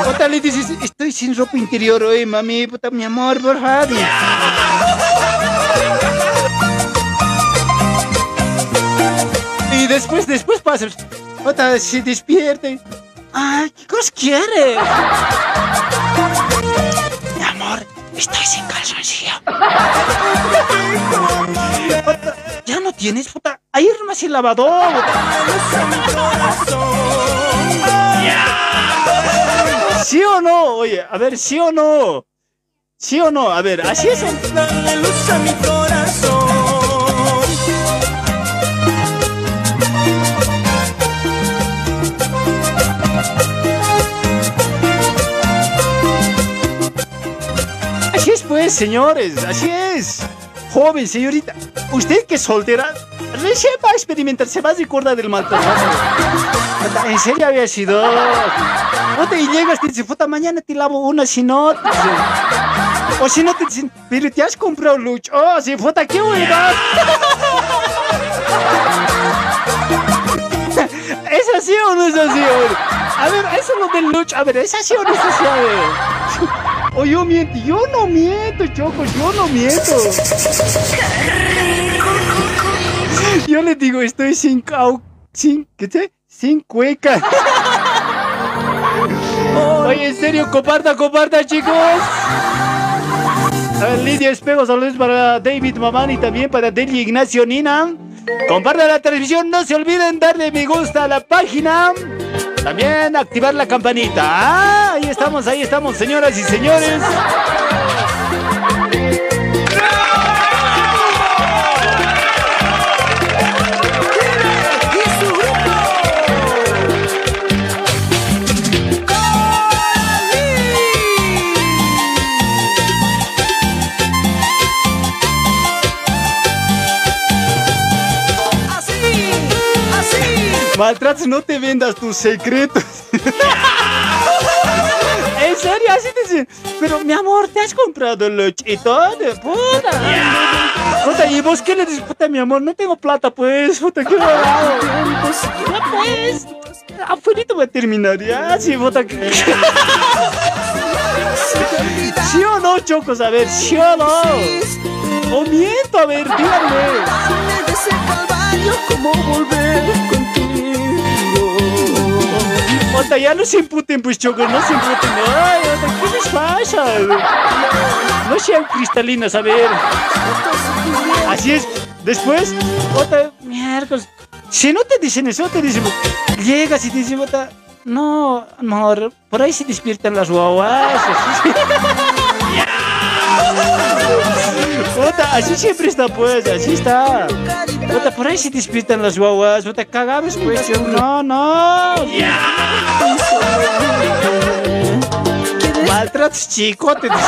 Puta, le dices, estoy sin ropa interior, oye, mami, puta, mi amor, por favor. Y después, después pasa, puta, se despierta. y, Ay, ¿qué cosa quieres? Mi amor, estoy sin calzoncillo. Ya no tienes, puta. Ahí más el lavador. ¿Sí o no? Oye, a ver, ¿sí o no? ¿Sí o no? A ver, así es. Darle luz a mi corazón. Así es pues, señores, así es. Joven, señorita, usted que es soltera, recién va a experimentar, se va a recordar del maltrato. En serio había sido. Y llegas y dices, puta, mañana te lavo una, si no. O si no te dicen, pero te has comprado lucho. Oh, sí, puta, qué huevada. ¿Es así o no es así? A ver, a ver, eso es lo del lucho. A ver, ¿es así o no es así? A ver. O yo miento, yo no miento, Choco, yo no miento. Yo le digo, estoy sin cau... Sin... ¿Qué sé? Sin cueca. Oye, en serio, comparta, comparta, chicos. A ver, Lidia Espejo, saludos para David Mamán y también para Deli Ignacio Nina. Compartan la televisión, no se olviden darle me gusta a la página. También activar la campanita. Ah, ahí estamos, ahí estamos, señoras y señores. Maltratos, no te vendas tus secretos. en serio, así te dicen. Pero mi amor, ¿te has comprado leche y todo? Puta. Puta, ¿y vos qué le dices? Puta, mi amor, no tengo plata, pues. Puta, qué raro. Ya, pues. Voy a terminar, ya. Sí, puta. que- ¿Sí o no, Chocos? A ver, ¿sí o no? O miento, a ver, díganme. ¿Cómo volver contigo? Ya no se imputen, pues chocos, no se imputen. Ay, ota, ¿qué les pasa? No sean cristalinas, a ver. Así es. Después, Ota, miércoles. Si no te dicen eso, te dicen, llegas y te dicen, Ota, no, amor, por ahí se despiertan las guaguas. Ota, así siempre está, pues, así está. Ota, por ahí se despiertan las guaguas. Ota, cagabes, pues, no, no. Maltratos chicote, dice.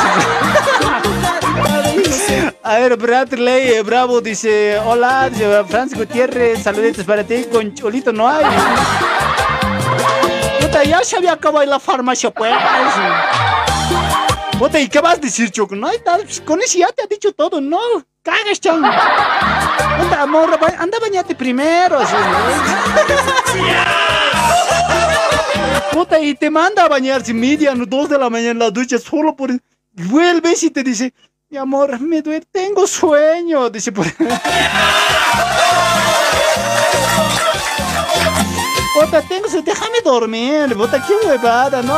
A ver, Bradley eh, Bravo dice, hola, Francis Gutiérrez, saluditos para ti, con Cholito no hay. Puta, ya se había acabado la farmacia, pues. Puta, ¿y qué vas a decir, Choco? No, pues, con eso ya te ha dicho todo, no, cagas, chan. Puta, amor, ba- anda bañate primero, ¿no? Puta, y te manda a bañarse media, dos de la mañana en la ducha, solo por... Vuelves y te dice, mi amor, me duele, tengo sueño, dice por... Puta, tengo déjame dormir, puta, qué huevada, no.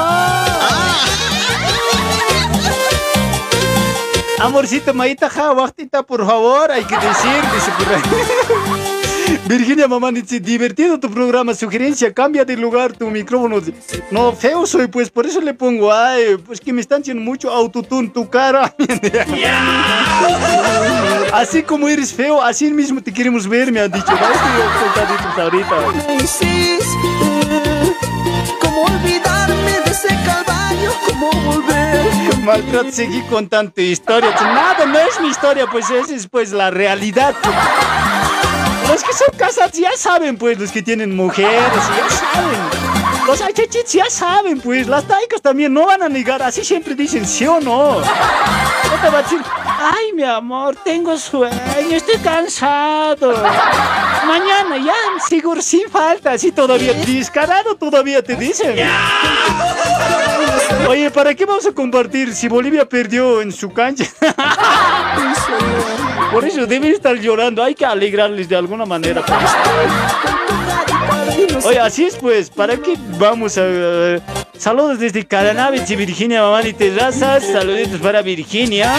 Amorcito, maita, ja, bajtita, por favor, hay que decir, dice por ahí. Virginia Mamá dice, divertido tu programa, sugerencia, cambia de lugar tu micrófono. No, feo soy, pues, por eso le pongo, ay, pues que me están haciendo mucho autotune tu cara. Así como eres feo, así mismo te queremos ver, me han dicho. ahorita. ¿Cómo olvidarme de ese calvario? ¿Cómo volver? Maltrato, seguí contando tu historia. Nada, no es mi historia, pues esa es pues la realidad. Los que son casados ya saben, pues, los que tienen mujeres, ya saben. Los achachits ya saben, pues, las taicas también no van a negar, así siempre dicen sí o no. No te va a decir, ay, mi amor, tengo sueño, estoy cansado. Mañana ya, seguro, sin falta, así todavía, descarado todavía te dicen. Oye, ¿para qué vamos a compartir si Bolivia perdió en su cancha? Por eso deben estar llorando, hay que alegrarles de alguna manera. Oye, así es pues, ¿para qué vamos a... eh, saludos desde Caranavich y Virginia Mamán y Terrazas, saluditos para Virginia.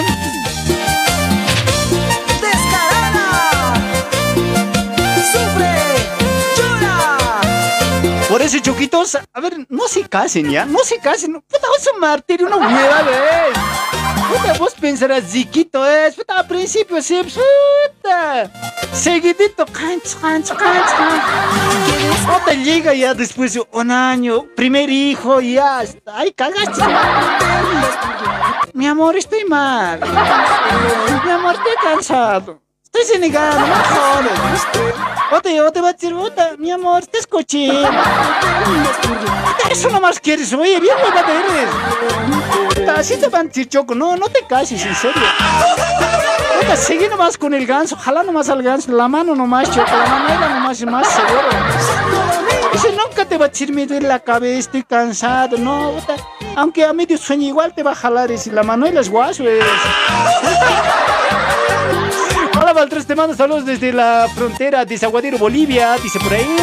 ¡Sufre! ¡Llora! Por eso, choquitos, a ver, no se casen ya, no se casen. Puta, es un martirio, una hueva, ¿ves? Puta, vos pensarás, Ziquito es, puta, al principio sí, puta. Seguidito, canch, canch, canch, canch. Llega ya después de un año, primer hijo, ya está. Ay, cagaste. Mi amor, estoy mal. Mi amor, estoy cansado. Estoy senegado, no me jodas. Ote, ote va a decir, mi amor, cochino. Puta, Eso nomás quieres, oye, bien huevada eres. Puta, así te van a decir, Choco, no, no te cases, en serio. Puta, sigue nomás con el ganso, jala nomás al ganso, la mano nomás, Choco, la manera nomás, más seguro. Ese nunca te va a decir, me duele la cabeza, estoy cansado, no, puta. Aunque a medio sueño igual te va a jalar, ese, la Manuela es guaso, es. Valtres, te mando saludos desde la frontera de Zaguadero, Bolivia, dice por ahí.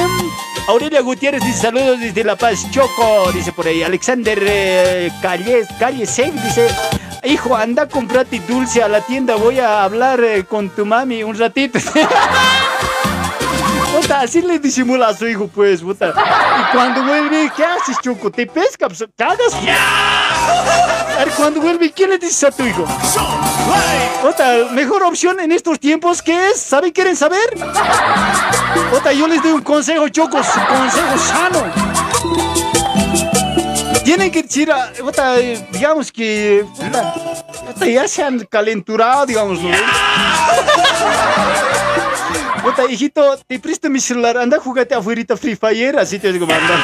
Aurelia Gutiérrez dice saludos desde La Paz, Choco, dice por ahí. Alexander eh, Calles, Callesec dice, hijo, anda, comprate dulce a la tienda, voy a hablar eh, con tu mami un ratito. Puta, así le disimula a su hijo, pues, puta. Y cuando vuelve, ¿qué haces, Choco? ¿Te pesca? Pues, ¿Cagas? A ver, cuando vuelve, ¿qué le dices a tu hijo? Puta, mejor opción en estos tiempos, ¿qué es? ¿Saben? ¿Quieren saber? Puta, yo les doy un consejo, Choco, un consejo sano. Tienen que decir, a- puta, eh, digamos que, puta, puta, ya se han calenturado, digamos, ¿no? Puta, hijito, te presto mi celular, anda, jugate afuera Free Fire, así te digo, manda.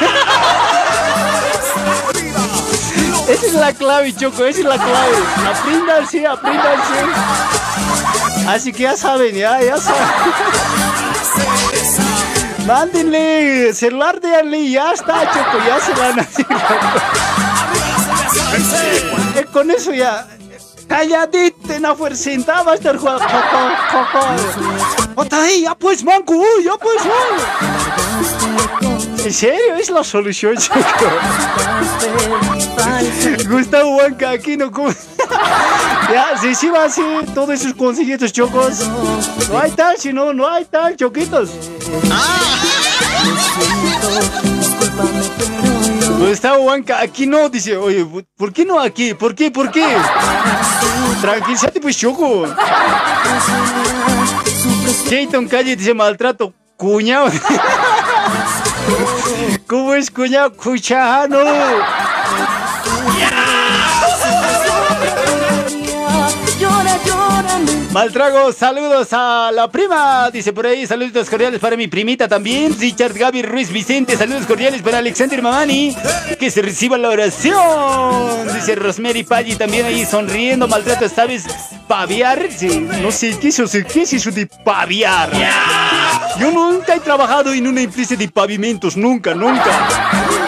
Esa es la clave, Choco, esa es la clave. Apréndanse, apréndanse. Así que ya saben, ya, ya saben. Mándenle celular de Ale y ya está, Choco, ya se van a hacer. Eh, Con eso ya. Calladito, en la fuercita va a estar jugando. Otra ahí, ya pues, manco, ya pues, uy. ¿En serio? Es la solución, Choco. Gustavo Huanca, aquí no come. ya, si sí va a hacer todos esos consejitos chocos. No hay tal, si no, no hay tal, choquitos. Gustavo Huanca, aquí no, dice, oye, ¿por qué no aquí? ¿Por qué? ¿Por qué? Tranquilízate pues, Choco. Jayton Calle dice maltrato, cuñado. ¿Cómo es cuñado? Cuchano. Maltrago, saludos a la prima, dice por ahí, saludos cordiales para mi primita también, Richard Gaby Ruiz Vicente, saludos cordiales para Alexander Mamani, que se reciba la oración, dice Rosemary Paggi también ahí sonriendo, maltrato, ¿sabes? Paviar, Sí, no sé qué es eso, qué es eso de paviar. Yo nunca he trabajado en una empresa de pavimentos, nunca, nunca.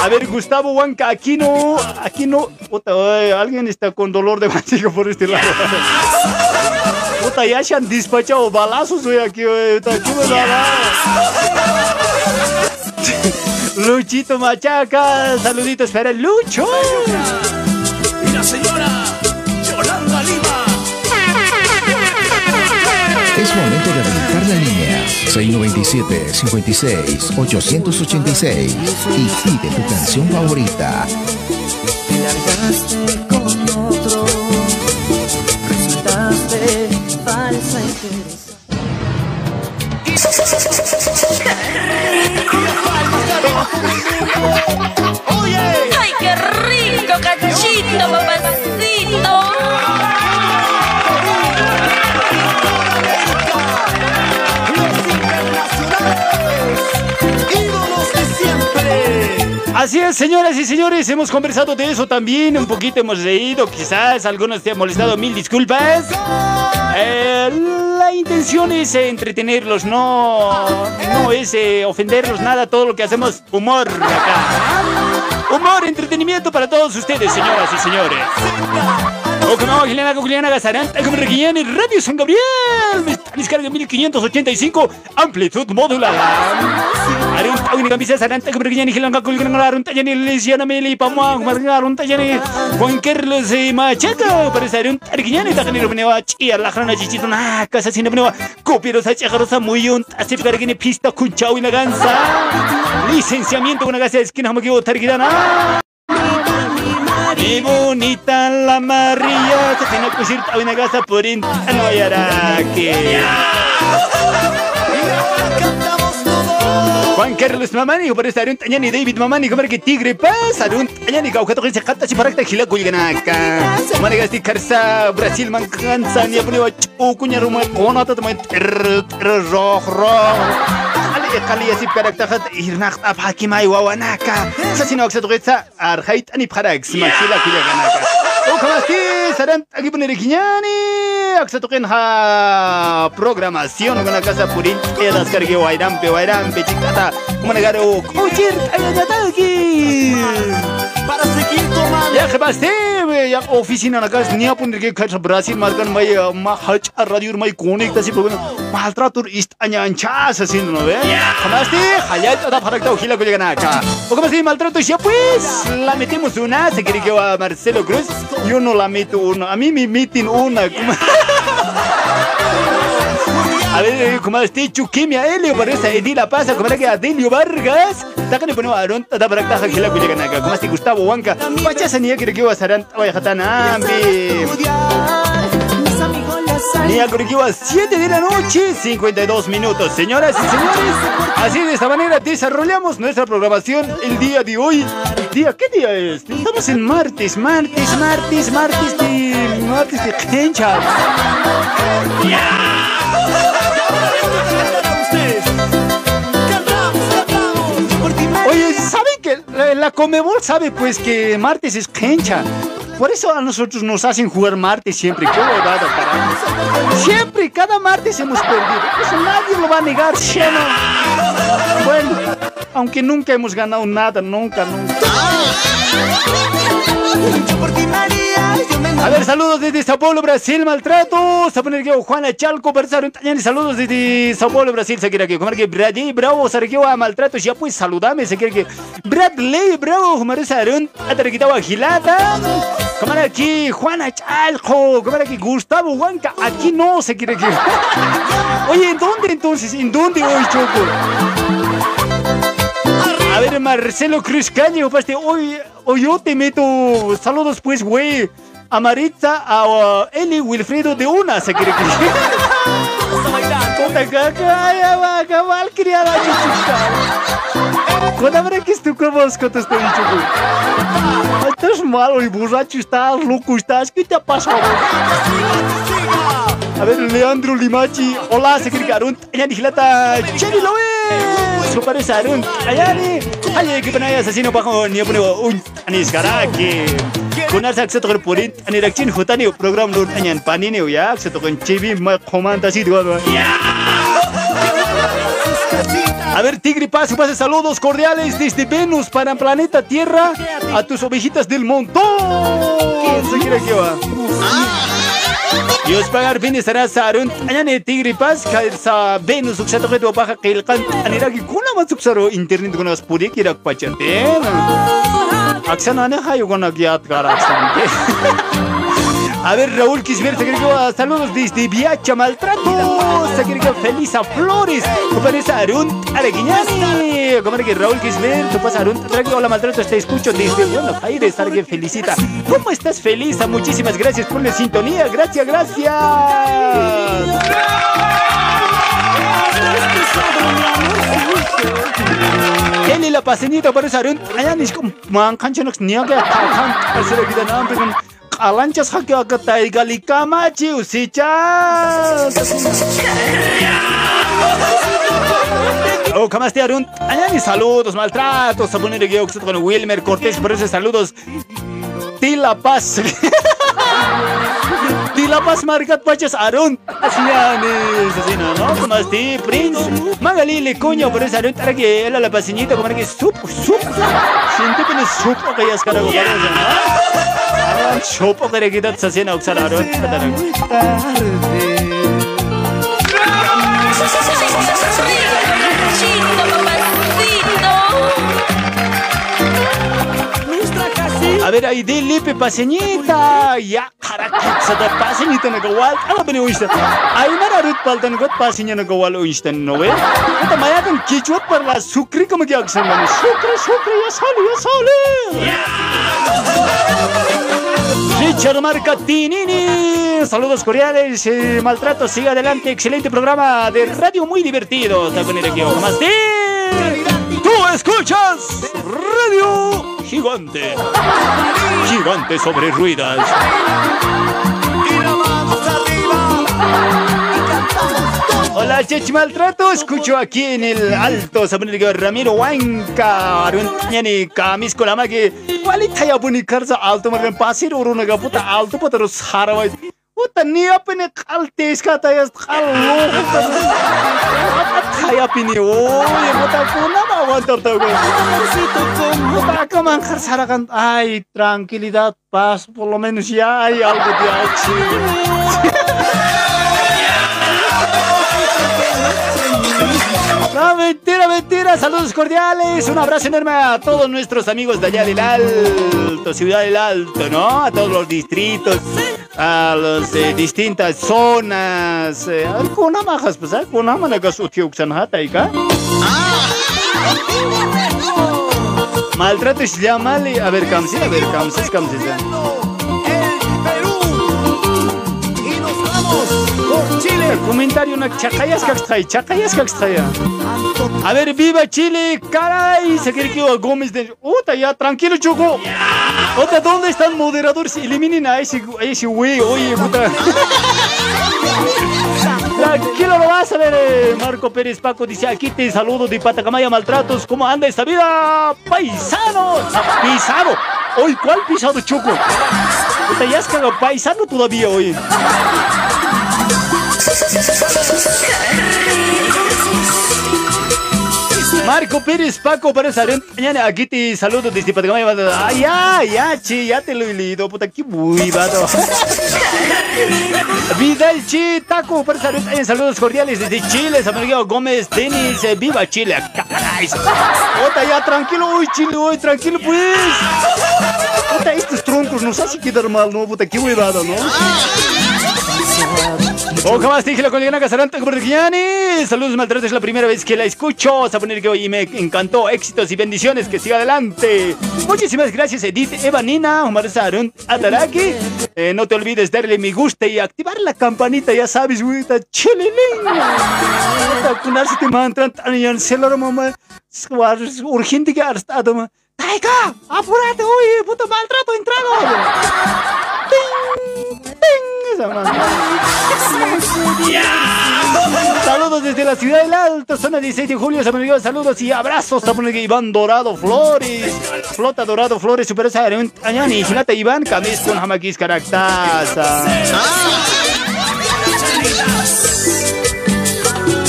A ver, Gustavo Huanca, aquí no, aquí no. Puta, ay, alguien está con dolor de barriga por este lado. Puta, ya se han despachado balazos, güey, aquí, güey. Puta, ¿qué me da, va? Luchito Machaca, saluditos para Lucho. Y la señora Yolanda Lima. Es momento de la línea. 697-56-886 y pide tu canción favorita. Te largaste con otro, resultaste falsa y ¡Ay, qué rico, cachito, Así es, señoras y señores, hemos conversado de eso también, un poquito hemos reído, quizás algunos te han molestado, mil disculpas. Eh, la intención es entretenerlos, no, no es eh, ofenderlos, nada, todo lo que hacemos, humor acá. Humor, entretenimiento para todos ustedes, señoras y señores. Okinawa, Giliana, Giliana, Gazaranta, como Reguillán y Radio San Gabriel. Descarga 1585, amplitud modulada. Arun, Tawini, Camisa, Saranta, como Reguillán y Giliana, Giliana, Arun, Tayani, Lisiana, Meli, Pamua, Marga, Arun, Tayani, Juan Carlos eh, Machaca, parece Arun, Reguillán y Tajani, Rumenewa, Chia, la Jana, Chichito, na, Casa, Sin Rumenewa, Copieros, Hachajarosa, Muyun, Asif, Gargine, Pista, Kunchau y Naganza. Licenciamiento con una casa de esquina, Hamakibo, Targidana. Mi bonita la María, se tiene que decir una casa por no que. Juan Carlos Mamani, por estar un tañani David Mamani, comer que tigre pasa, un tañani caucato que se jata si para que gila kuliganaka. Manigas di karsa Brasil man kansa ni apni wa chukunya rumah kono ta tamai iqaliyasipi aragtaqa hirnaqta aphakimaywa wawanaka sasina waksatukita arqayta anipqarax ya. maxila kullakanaka ukamasti saranta akipunirikiñani aksatukínqa programación kunakasa purinch'e raskarqi wayranpi wayranpi chiktata kumanagari quchirt'ayañataqi como para seguir tomando. Ya que baste ya oficina na casa ni apun que casa Brasil marcan mai ma hach radio mai konik tasi programa maltratur ist anya ancha asin no ve kamasti hayat ada farak ta hila ko llegana acá. O kamasti maltrato ya pues la metemos una se quiere que va Marcelo Cruz yo no la meto una a mí me meten una como- A ver, como este Chuquimia, Helio, para esa Edila pasa, como era que Adelio Vargas, taca le ponemos a Aron, tata para taja que la cuya como este Gustavo Huanca, pachasa ni que que va a saran, vaya jatana, ambi. Ni a que va 7 de la noche, 52 minutos, señoras y señores. Así de esta manera desarrollamos nuestra programación el día de hoy. Día, ¿qué día es? Estamos en martes, martes, martes, martes de, martes de Kencha. Oye, ¿saben que la, la Comebol sabe pues que martes es cancha? Por eso a nosotros nos hacen jugar martes siempre. Qué huevada. Siempre, cada martes hemos perdido. Eso nadie lo va a negar, ¿sí? Bueno, aunque nunca hemos ganado nada, nunca, nunca. A ver, saludos desde Sao Paulo, Brasil, maltrato. Se pone aquí Juana Chalco, Bersaron Tañani, saludos desde Sao Paulo, Brasil. Se quiere que comer que Bradley Bravo, se a maltrato. Ya pues saludame, se quiere que Bradley Bravo, comer Sarun, atarquitaba Gilata. Comer aquí Juana Chalco, comer aquí Gustavo Huanca. Aquí no, se quiere que. Oye, ¿en dónde entonces? ¿En dónde hoy, Choco? A ver, Marcelo Cruz Caño, paste, hoy, hoy yo te meto saludos, pues, güey. A Maritza, a uh, Eli Wilfredo de una, se quiere que. Puta caca, ay, va, cabal, criada, chuchuca. Cuando habrá que estoy con vos, que te estoy chuchu. Estás malo y borracho, estás loco, estás. ¿Qué te ha pasado? A ver, Leandro Limachi, hola, se quiere que Arun, allá ni gilata, Cheli Loe, su parece Arun, allá ni, allá que pena asesino bajo ni pone un anis karaki. Kunar sak setor purin, ani rakchin hutani program lur anyan panini ya, setor con chibi ma komanda si dua dua. A ver, Tigre Paz, pase saludos cordiales desde Venus para Planeta Tierra a tus ovejitas del montón. Se quiere que va. Dios pagar bin estará sarun anyane tigri pas kair sa Venus uksa to kedo baka kilkan anira ki kuna masuk saro internet kuna spuri kira pachate aksana ne hayo kuna giat gar aksana A ver, Raúl Kisber, se. Saludos desde Viacha Maltrato. Se cree que feliz a Flores. Compañeros Arun Areguiñani. Como que Raúl Kisber, tú pasas Arun. Trae que hola Maltrato, te escucho desde Buenos Aires. Alguien felicita. ¿Cómo estás, Felisa? Muchísimas gracias por la sintonía. Gracias, gracias. Eli la paseñita para Arun. Allá ni como man canchanox niaga. Kan, tercera vida no, pero qalanchas haqi aka taygali kamachi usichas. Oh, kamaste Arun. Añani saludos, maltratos. Pone que con Wilmer Cortés, por eso saludos. Tila Paz. Tila Paz Margat Pachas Arun. Así es, así no, así, Prince. Magali Lecuño, por eso Arun. Para que él la paseñita, como que sup, sup. Siento que no supo que ya es carajo, ¿no? Chopo kare kita sa sina uksa laro. A ver, ahí de lipe paseñita. Ya, da paseñita na gawal. Ano ba ni uista? Ay, mararut paltan got paseña na gawal uista no ve. Ito mayakan kichwat par la sukri como que aksan mani. Sukri, sukri, ya sali, ya sali. Richard Marcatinini. Saludos cordiales. eh, maltrato, siga adelante. Excelente programa de radio, muy divertido. A poner aquí ojo más. Sí. Tú escuchas Radio Gigante. Gigante sobre ruedas. Hola, Chech Maltrato. Escucho aquí en el alto. Pone Ramiro Huanca. Aruntiani Kamis Kolamaki. Walita ya puni karza alto. Margan pasir urunaga puta alto. Puta terus harawai. Puta ni apa ni kaltes kata ya kalau Kaya pini oh ya puta kuna ma aguantar tau Puta que manjar sarakan ay tranquilidad paz por lo menos ya hay algo de No, mentira, mentira. Saludos cordiales. Un abrazo enorme a todos nuestros amigos de allá del Alto, Ciudad del Alto, ¿no? A todos los distritos, a las eh, distintas zonas. Eh, alguna majas, pues, alguna utiuksan hataika. Maltrato es llamale. A ver, Kamsi, a ver, Kamsi, Kamsi. Comentario una chacayas que chacayas que A ver, viva Chile, caray, se quiere que Gómez de. Uta, ya, tranquilo, Choco. ¿dónde están moderadores? Eliminen a ese, a ese güey, oye, puta. Tranquilo, lo vas a ver, eh, Marco Pérez Paco dice: aquí te saludo de Patacamaya Maltratos. ¿Cómo anda esta vida? Paisano, pisado. Hoy, ¿cuál pisado, Choco? Puta, ya has cagado paisano todavía, oye. Marco Pérez, Paco Pérez Arentaña, aquí te saludo desde Patacamaya. Ay, ya, ya, ya te lo he leído, puta, qué muy vato. Vidal Chi, Taco Pérez Arentaña, saludos cordiales desde Chile, San Gómez, Denis, eh, viva Chile, caray. Puta, ya, tranquilo, uy, Chile, uy, tranquilo, pues. Puta, estos troncos nos hacen quedar mal, ¿no? Puta, qué huevado, ¿no? Ojo más, dije la colina Casarante Borgiani. Saludos, maltratos, es la primera vez que la escucho. Vamos a poner que hoy me encantó. Éxitos y bendiciones, que siga adelante. Muchísimas gracias, Edith, Evanina, Omar Sarun, Ataraki. Eh, no te olvides darle mi gusta y activar la campanita, ya sabes, chililín. Kunarse te mantran, mamá. Urgente que hasta, toma. ¡Taika! ¡Apúrate, uy! ¡Puto maltrato entrado! ¡Ting! ¡Ting! Esa. Saludos desde la ciudad del Alto, zona 16 de julio, saludos y abrazos. Estamos Iván Dorado Flores, Flota Dorado Flores, Super Añani, Hinata Iván, Camis con Hamakis Caractaza.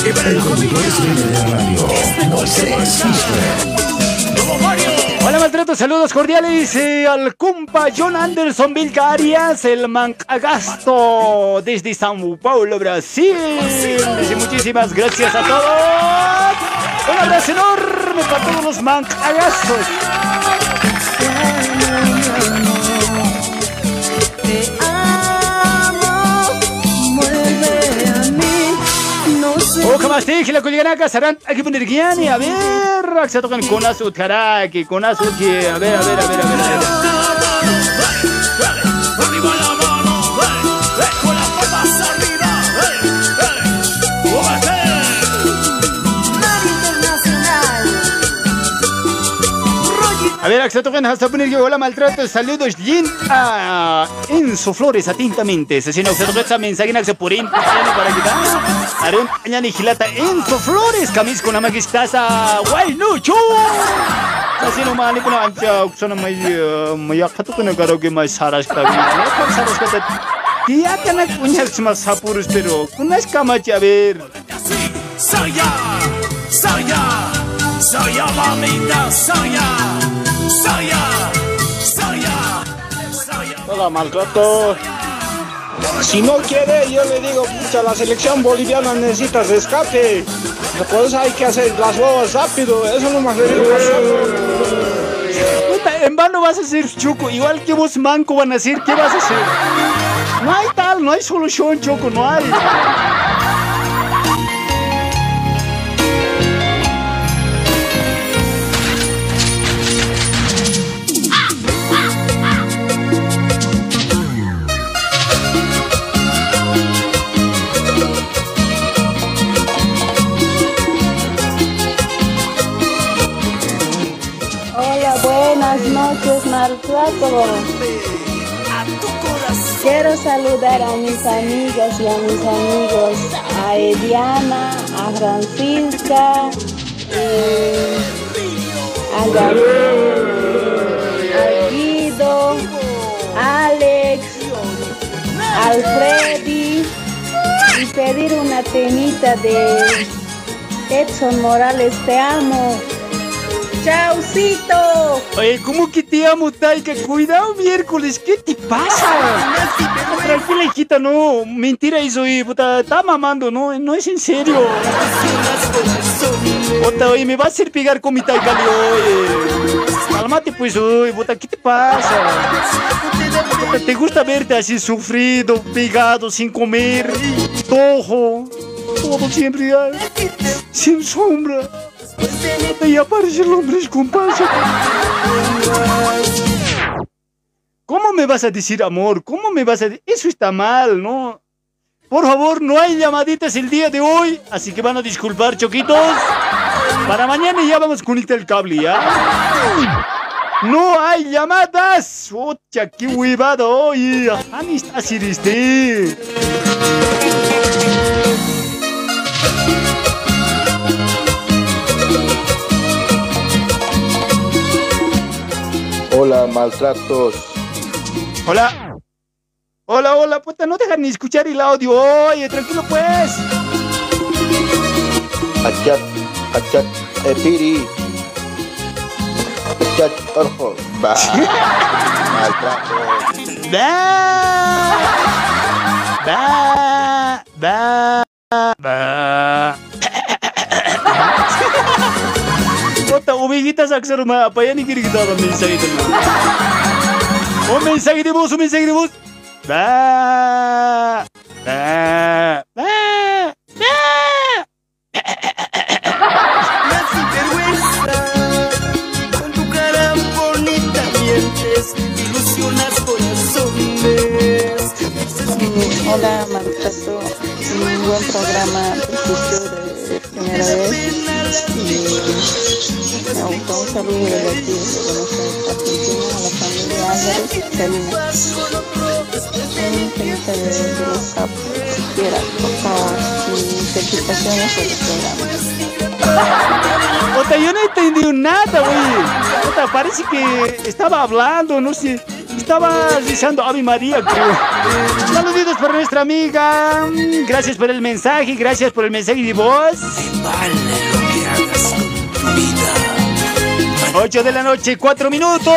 El conductor estrella de la radio, Moisés Hola maltrato, saludos cordiales eh, al compa John Anderson Vilcarias, el mancagasto desde Sao Paulo, Brasil. Dice muchísimas gracias a todos. Un abrazo enorme para todos los mancagastos. Dije la culianaca serán aquí poner guiani a ver se tocan con azul caraki con que a ver a ver a ver a ver a ver A ver, Axel Tocan, hasta poner que hola maltrato, saludos, Jin a Enzo Flores, atentamente. Se siente Tocan, mensaje en Axel Purín, para. Arun, Añani Gilata, Enzo Flores, camis con la magistaza, guay, no, chu. Kasi no mali ko na ancha, ukso na may, may saras ka. May saras ka na kunya mas sapurus pero kunas kamachi a ver. Saya, saya, saya mamita, saya, saya, saya, saya. Hola, maltrato. Si no quiere, yo le digo, pucha, la selección boliviana necesita rescate. Por eso hay que hacer las huevas rápido. Eso no más le digo. Puta, en vano vas a ser Choco, igual que vos manco van a decir, ¿qué vas a hacer? No hay tal, no hay solución, Choco, no hay. Rato. Quiero saludar a mis amigas y a mis amigos, a Ediana, a Francisca, a Gabriel, a Guido, Alex, al Freddy y pedir una temita de Edson Morales, te amo. Chaucito. Oye, ¿cómo que te amo, Taika? Cuidado, miércoles, ¿qué te pasa? Tranquila, hijita, no, mentira eso, oye, puta, está mamando, no, no es en serio. Puta, oye, me vas a hacer pegar con mi Taika, oye. Cálmate, pues, oye, puta, ¿qué te pasa? Puta, ¿Te gusta verte así sufrido, pegado, sin comer, tojo, todo siempre, ya, sin sombra? Y aparecen hombres con panza. ¿Cómo me vas a decir amor? ¿Cómo me vas a decir? Eso está mal, ¿no? Por favor, no hay llamaditas el día de hoy, así que van a disculpar, choquitos. Para mañana ya vamos a conectar el cable, ¿ya? No hay llamadas. Ocha, qué huevada hoy. Está siriste. Hola, maltratos. Hola. Hola, hola, puta, no dejan ni escuchar el audio. Oye, tranquilo pues. Achat, achat, epiri. Achat, orjo. Va. Maltratos. Va. Va. Va. Va. Mensahe de voz, un mensaje de bonita mientes, ilusionas corazones. Hola. Un buen programa. De primera vez. Y un saludo desde aquí, Buenos Aires, Argentina, a la familia Álvarez, Karina. Un temita de, de los capos, si quieras, por favor, sin felicitaciones por el programa. Puta, yo no entendí nada, güey. Puta, parece que estaba hablando, no sé. Estaba diciendo Ave María, creo. Saluditos para nuestra amiga. Gracias por el mensaje, gracias por el mensaje de voz. 8 de la noche, 4 minutos.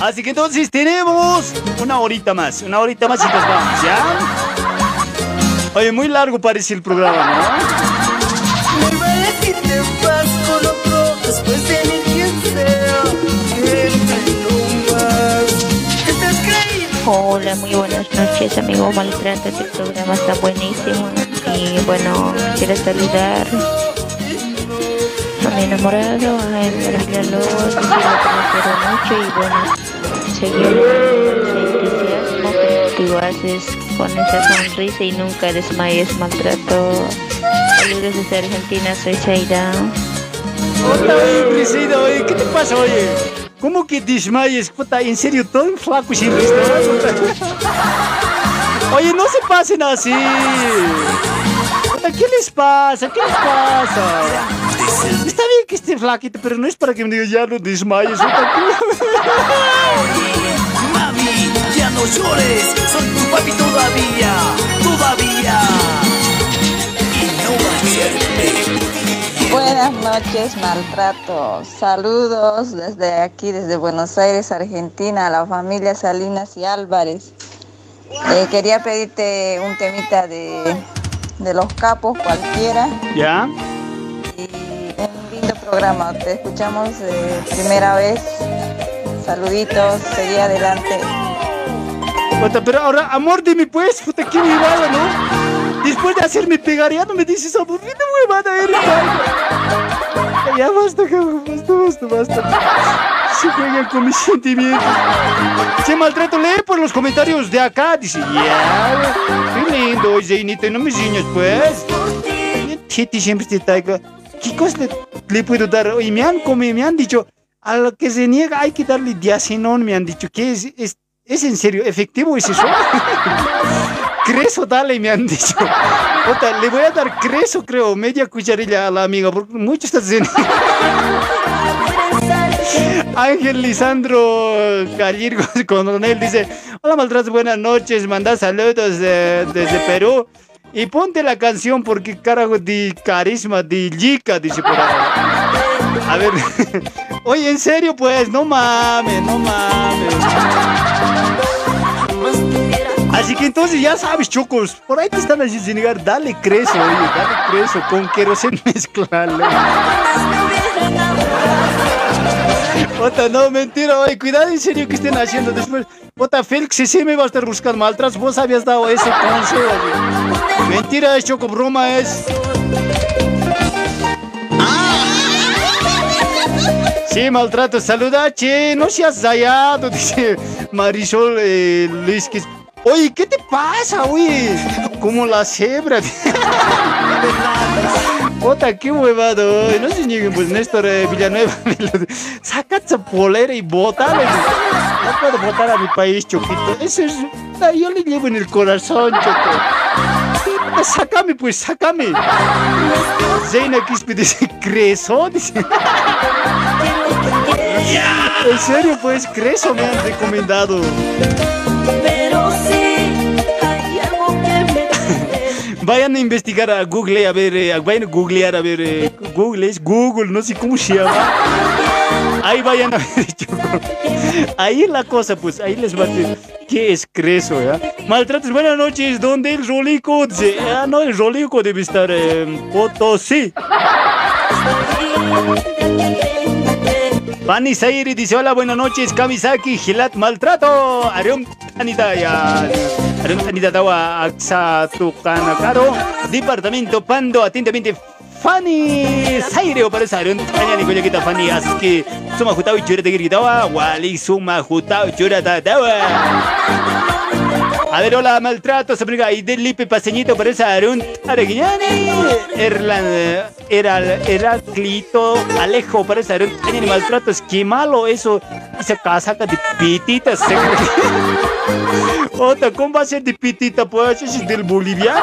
Así que entonces tenemos una horita más, una horita más y nos vamos, ¿ya? Oye, muy largo parece el programa, ¿no? Hola, muy buenas noches, amigo Maltrata. Este programa está buenísimo. Y bueno, quiero saludar mi enamorado, a Emilio Lobos, decirle que lo quiero mucho y bueno, seguir entusiasmo que tú haces con esa sonrisa y nunca desmayes maltrato. Saludos desde Argentina, soy Shaira. Oye, ¿qué te pasa, oye? ¿Cómo que desmayes? Puta, en serio, todo flaco estás, puta. Oye, no se pasen así. ¿qué les pasa? ¿Qué les pasa? Está bien que esté flaquito, pero no es para que me digas ya no desmayes. Mami, ya no llores, soy tu papi todavía, todavía. Y no va a Buenas noches, maltrato. Saludos desde aquí, desde Buenos Aires, Argentina, a la familia Salinas y Álvarez. Eh, quería pedirte un temita de, de los capos, cualquiera. ¿Ya? Programa. Te escuchamos eh, primera vez. Saluditos, seguí adelante. Pero ahora, amor, dime pues, puta, qué huevada, ¿no? Después de hacerme pegar, ya no me dices amor, qué huevada eres, Taika. Ya basta, basta, basta, basta. Se juegan con mis sentimientos. Se maltrato, lee por los comentarios de acá. Dice, ya, qué lindo, Zeinita, no me ciñas, pues. Titi siempre te Taika. ¿Qué cosa le, le puedo dar? Oye, me han, come, me han dicho, A lo que se niega hay que darle diacinón, me han dicho. que es, es, es en serio? ¿Efectivo es eso? Creso, dale, me han dicho. Puta, le voy a dar creso, creo, media cucharilla a la amiga, porque mucho está diciendo. Ángel Lisandro Gallegos con él dice: Hola, Maltrato, buenas noches, manda saludos de- desde Perú. Y ponte la canción porque carajo de carisma de Yika, dice por ahí. A ver, oye, en serio, pues, no mames, no mames. Así que entonces ya sabes, chocos, por ahí te están haciendo negar, dale creso, dale creso, con queroseno mezclale. Ota, no, mentira, oye, cuidado en serio que estén haciendo después. Ota, Félix, si sí me vas a estar buscando maltratos, vos habías dado ese consejo. Mentira es, choco, broma es. Sí, maltrato, saluda, che, no seas rayado, dice Marisol eh, Luis. Que... Oye, ¿qué te pasa, oye? Como la cebra. Ota, qué huevado. No se nieguen, pues Néstor eh, Villanueva. Saca esa polera y bótala. No puedo votar a mi país, Choquito. Eso es. Yo le llevo en el corazón, Choco. Puta, Sácame, pues, sácame. Zeina Quispe dice, ¿creso? Dice. En serio, pues, creso me han recomendado. Vayan a investigar a Google, a ver, eh, vayan a googlear, a ver, eh, Google es Google, no sé cómo se llama. Ahí vayan a ver. Ahí la cosa, pues, ahí les va a decir qué es creso, ¿ya? Maltratos, buenas noches, ¿dónde el rolico? Ah, no, el rolico debe estar en Potosí. Pani Zairi dice, hola, buenas noches, Kamisaki, Gilat, maltrato. Arium Anita, ya. Arium Anita Tawa, Axatucana, Caro. Departamento Pando, atentamente, Fanny Zaire, o parece Arium Tanya, Nicoya, Kita, Fanny, Aski, Suma Jutao, y Churete, Giritawa, Wali, Suma Jutao, Churata, Tawa. A ver, hola, maltrato, se amiga, y del Lipe Paseñito, parece Arun Araguiñani, Erlan, era, Heraclito, Alejo, parece Arun. Araguiñani, maltratos, qué malo eso, esa casaca de pititas, Ota, ¿cómo va a ser de pitita? Pues es del boliviano.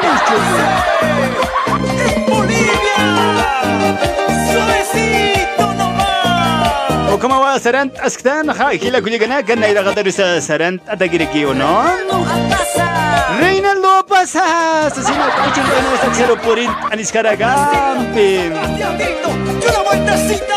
¡Suavecito Astan, ja, gila culigana, gana ir a gatar esa sarant, ataquireki o no? Reinaldo pasa, asesino, ocho en el cero por in, Aniscaragampe. ¡Una vueltecita!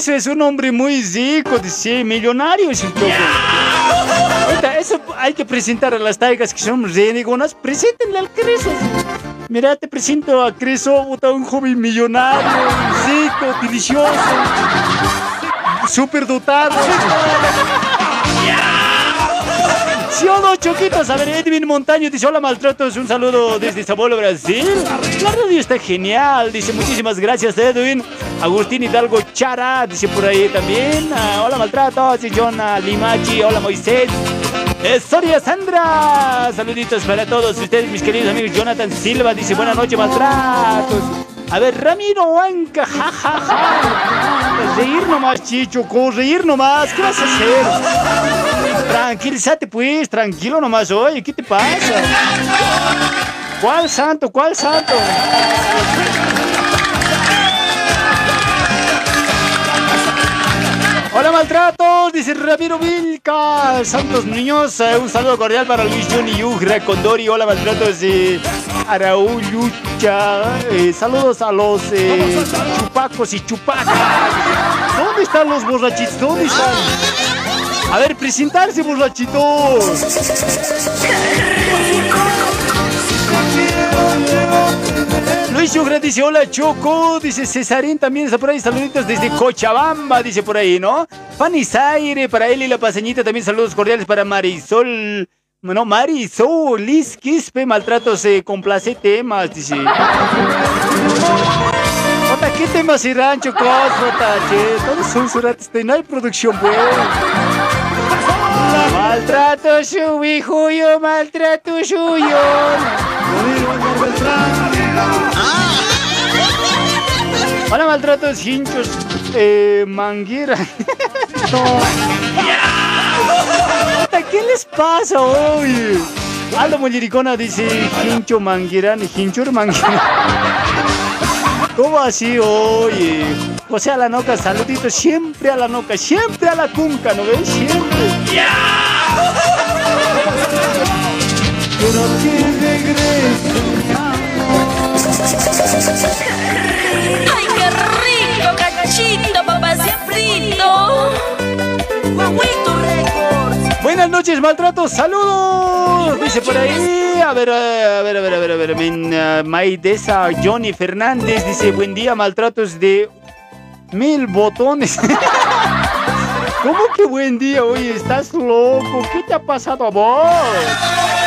Creso es un hombre muy rico, dice, millonario es el eso hay que presentar a las taigas que son renegonas, preséntenle al Creso. Mira, te presento a Creso, un joven millonario, rico, delicioso, súper dotado. ¿Sí o no, Choquitos? A ver, Edwin Montaño dice, hola, maltratos, un saludo desde Sabolo, Brasil. La radio está genial, dice, muchísimas gracias, Edwin. Agustín Hidalgo Chara, dice por ahí también. Ah, hola, maltratos, dice John Limachi, hola, Moisés. Soria Sandra, saluditos para todos ustedes, mis queridos amigos. Jonathan Silva dice, buenas noches, maltratos. A ver, Ramiro Huanca, ja, ja, ja. Reír nomás, Chicho, reír nomás, ¿qué vas a hacer? Tranquilízate, pues, tranquilo nomás, oye, ¿qué te pasa? ¿Cuál santo? ¿Cuál santo? Hola maltratos, dice Ramiro Vilca, Santos Niños, eh, un saludo cordial para Luis Johnny Yugra Condori, hola maltratos, eh, Araúl Lucha, eh, saludos a los eh, chupacos y chupacas. ¿Dónde están los borrachitos? ¿Dónde están? A ver, presentarse, borrachitos. Luis Sugra dice, hola Choco, dice Cesarín también está por ahí, saluditos desde Cochabamba, dice por ahí, ¿no? Fanny Zaire, para él y la paseñita también saludos cordiales para Marisol, no, Marisol, Liz Quispe, maltratos, complace temas, dice. Ota, ¿qué temas irán, Chocos, Ota, che? Todos son surates, no hay producción, pues. Maltrato suyo, yo maltrato suyo. Hola, maltratos hinchos. Eh, manguera. ¿Qué les pasa hoy? Aldo Mollericona dice hincho manguera, ni hinchur manguera. ¿Cómo así hoy? José a la noca, saluditos siempre a la noca, siempre a la cunca, ¿no ves? Siempre. Quiero que regrese. ¡Ay, qué rico, cachito, papacito frito! Buenas noches, maltratos, saludos. Dice por ahí, a ver, a ver, a ver, a ver, a ver, uh, Maidesa Johnny Fernández dice, buen día, maltratos de mil botones. ¿Cómo que buen día? Oye, estás loco. ¿Qué te ha pasado a vos?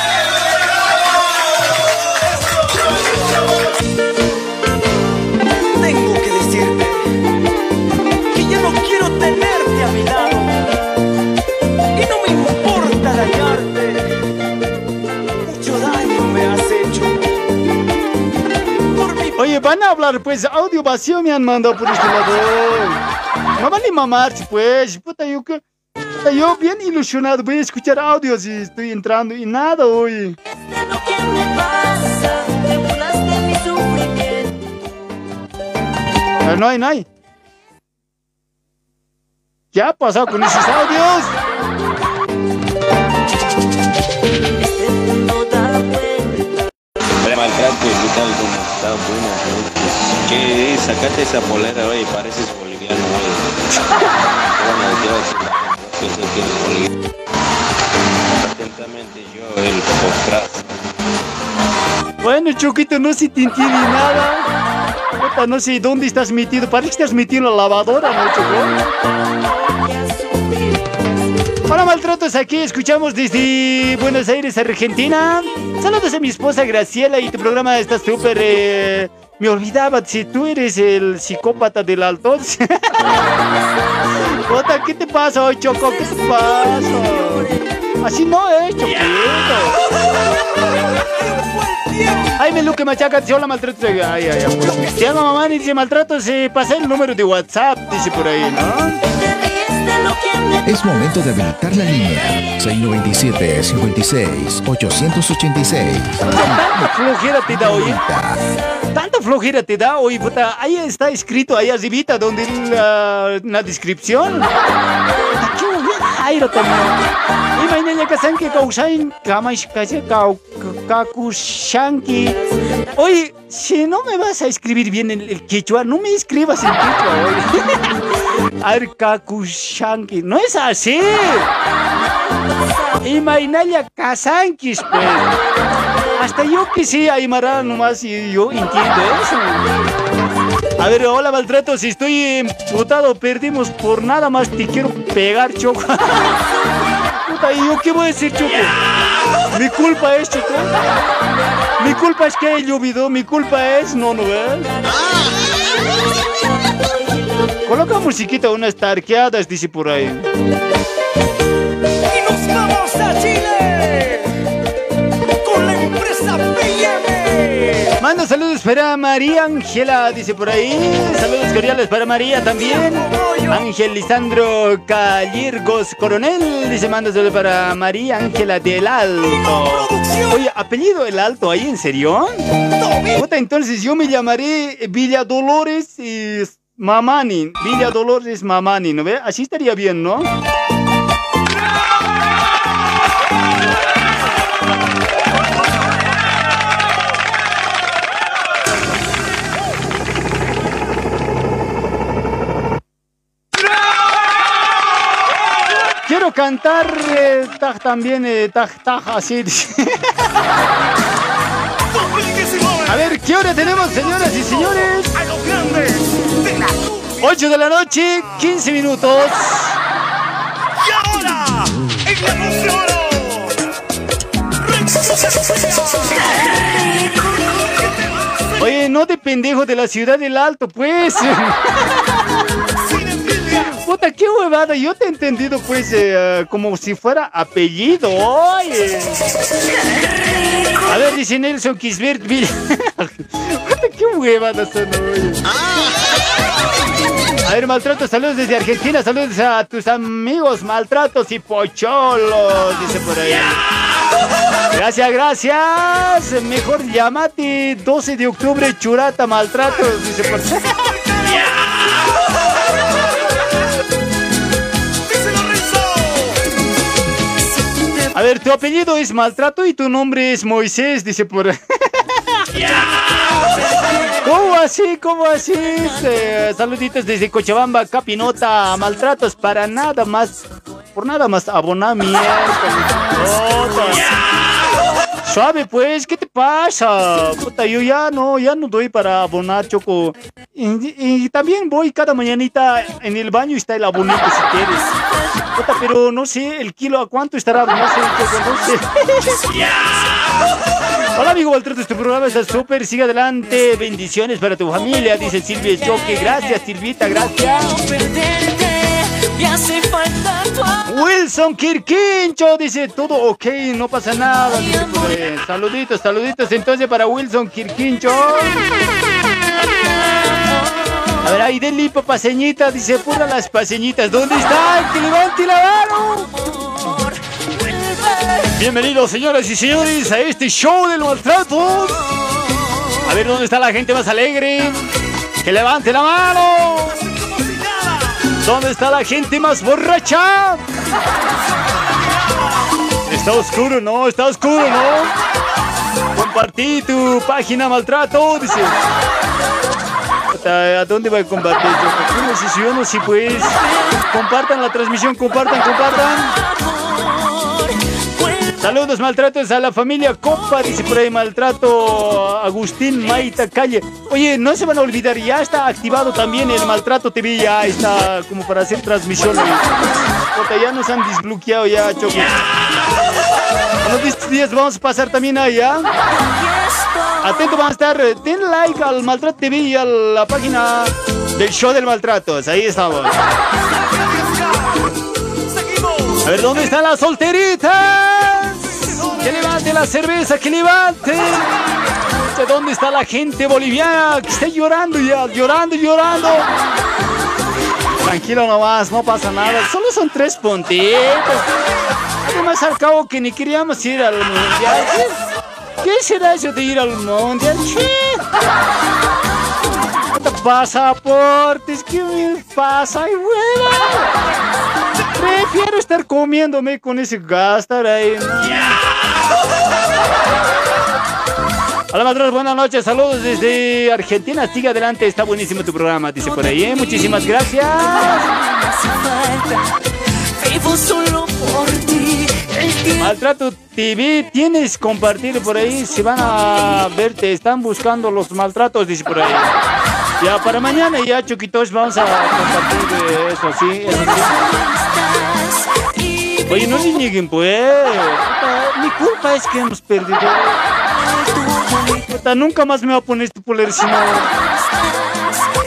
Van a hablar, pues, audio vacío me han mandado por este lado. No van a mamarse, pues. Puta, yo que... puta, yo bien ilusionado, voy a escuchar audios y estoy entrando y nada, oye. ¿Qué me pasa? Te burlas de mi sufrimiento. Ah, No hay, no hay. ¿Qué ha pasado con esos audios? Hola, maltrato, ¿qué tal? ¿Cómo está? Buenas noches. Che, sacate esa polera, oye, pareces boliviano, oye. Bueno, yo sé que eres boliviano. Atentamente yo, el postraz. Bueno, Choquito, no si te entiende nada. Puta, no sé dónde estás metido. Parece que estás metido en la lavadora, ¿no, Choco? Hola, maltratos. Aquí escuchamos desde Buenos Aires, Argentina. Saludos a mi esposa Graciela y tu programa está súper... eh, Me olvidaba si tú eres el psicópata del alto. ¿qué te pasa hoy, Choco? ¿Qué te pasa? Así no es, Choquito. Ay, me Luque Machaca, dice hola maltrato. Ay, ay, ay. Te llama mamá y dice maltrato, se pasa el número de WhatsApp, dice por ahí, ¿no? Es momento de habilitar la línea 697 56 886. Tanta flojera te da hoy. Tanta flojera te da hoy, puta. Ahí está escrito, ahí arribita, donde la, la descripción. Aquí Saben que causain kamash kase kau kakushanki. Oye, si no me vas a escribir bien el, el quechua, no me escribas en quechua ver, kakushanki. No es así. Y Mainaya Kasankis, pues. Hasta yo que sí, Aymara nomás y yo entiendo eso. A ver, hola maltrato, si estoy emputado, perdimos por nada más, te quiero pegar, Choco. ¿y yo qué voy a decir, Choco? Mi culpa es, Choco. Mi culpa es que haya llovido, mi culpa es, no, no ves. Coloca musiquita, unas tarqueadas, dice por ahí. Vamos a Chile con la empresa PM. Manda saludos para María Ángela, dice por ahí. Saludos cordiales para María también. Ángel Lisandro Callirgos Coronel, dice manda saludos para María Ángela del Alto. Oye, apellido El Alto, ¿ahí en serio? Puta, entonces yo me llamaré Villa Dolores y Mamani. Villa Dolores Mamani, ¿no ve? Así estaría bien, ¿no? Cantar eh, taj también, eh, taj, taj, así. A ver, ¿qué hora tenemos, señoras y señores? 8 de la noche, 15 minutos. Y ahora, en la Oye, no de pendejo de la ciudad del Alto, pues. Qué huevada. Yo te he entendido, pues, eh, como si fuera apellido. A ver, dice Nelson Kisbert. qué huevada son, oye. A ver, maltratos, saludos desde Argentina, saludos a tus amigos maltratos y pocholos, dice por ahí. Gracias, gracias. Mejor llamate 12 de octubre, churata, maltratos, dice por ahí. A ver, tu apellido es maltrato y tu nombre es Moisés, dice por. ¿Cómo así? ¿Cómo así? Eh, saluditos desde Cochabamba, Capinota. Maltratos para nada más. Por nada más abonamiento. Suave pues, ¿qué te pasa? Puta, yo ya no, ya no doy para abonar, Choco. Y, también voy cada mañanita en el baño y está el abonito si quieres. Puta, pero no sé el kilo a cuánto estará, no. Hola amigo Walter, este programa está súper, sigue adelante, bendiciones para tu familia, dice Silvia Choque, gracias Silvita, gracias. Me hace falta tu amor. Wilson Kirquincho dice todo ok, no pasa nada. Saluditos, saluditos entonces para Wilson Kirquincho. A ver, ahí Deli paseñita, dice pura las paseñitas. ¿Dónde está? Que levante la mano. Bienvenidos, señoras y señores, a este show del maltrato. A ver, ¿dónde está la gente más alegre? Que levante la mano. ¿Dónde está la gente más borracha? Está oscuro, ¿no? Está oscuro, ¿no? Compartí tu página maltrato, dice. ¿A dónde voy a compartir? No si yo pues. Compartan la transmisión, compartan, compartan. Saludos, maltratos a la familia Copa, dice por ahí maltrato Agustín Maita Calle. Oye, no se van a olvidar, ya está activado también el maltrato TV, ya está como para hacer transmisiones. Puta, ya nos han desbloqueado ya, Choco. De estos días vamos a pasar también allá. Atento, van a estar. Den like al Maltrato TV y a la página del show del maltratos. Ahí estamos. A ver, ¿dónde están las solteritas? Que levante la cerveza, que levante. ¿De dónde está la gente boliviana que está llorando ya? Llorando, llorando. Tranquilo nomás, no pasa nada. Solo son tres puntitos. Además, al cabo que ni queríamos ir al mundial. ¿Qué, qué será eso de ir al mundial? Che. Pasaportes, ¿qué me pasa? Ay, bueno. Prefiero estar comiéndome con ese gastar ahí. Hola, Madros, buenas noches. Saludos desde Argentina. Sigue adelante, está buenísimo tu programa, dice por ahí. ¿eh? Muchísimas gracias. Maltrato TV, tienes compartir por ahí. Si van a verte, están buscando los maltratos, dice por ahí. Ya para mañana, ya, Choquitos, vamos a compartir de eso, sí. Eso sí. Oye, no le nieguen, pues. Mi culpa es que hemos perdido. Puta, nunca más me voy a poner este polero si no.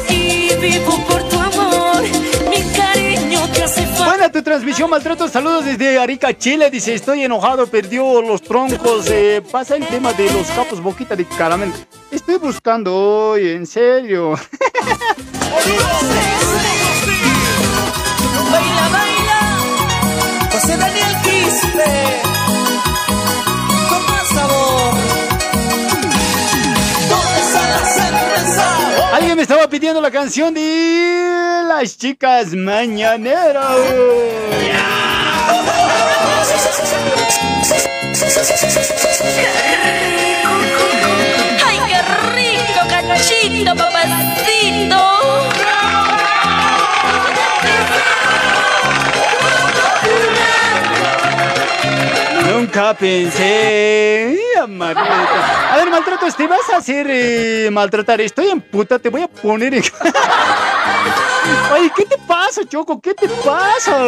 y vivo por tu amor. Mi cariño te hace falta. Buena tu transmisión, maltrato. Saludos desde Arica, Chile. Dice, estoy enojado, perdió los troncos. eh, pasa el tema de los capos boquita de caramelo. Estoy buscando hoy, en serio. José Daniel Quispe. Con más sabor. Alguien me estaba pidiendo la canción de las chicas mañaneras. ¡Ay, qué rico, cachito, papacito! Pensé. A ver, maltrato, ¿te vas a hacer eh, maltratar? Estoy en puta, te voy a poner en... Oye, ¿qué te pasa, Choco? ¿Qué te pasa?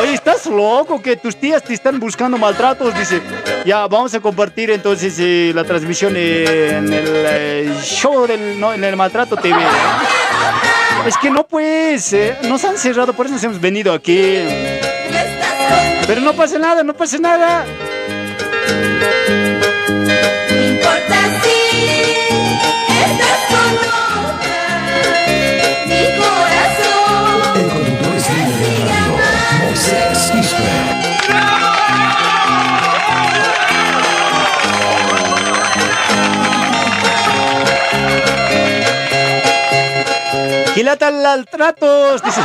Oye, ¿estás loco? Que tus tías te están buscando maltratos. Dice, ya, vamos a compartir entonces eh, la transmisión en el eh, show del, no, en el Maltrato TV. Es que no pues, nos han cerrado, por eso nos hemos venido aquí. Pero no pasa nada, no pasa nada. No importa si estás con otra, mi corazón El conductor estrella de la radio, Moisés tratos, dice.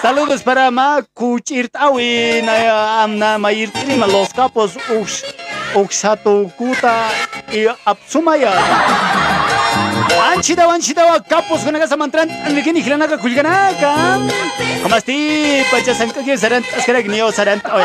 Saludos para Makuchirtawin, Amna Mayirtirima, los capos Ux, Uxato Kuta y Apsumaya. Anchida, anchida, capos con casa mantran, Anlikini Hilanaka Kulganaka. Como asti, Pachasanka, Sarant, Askaragnio, Sarant, Oy,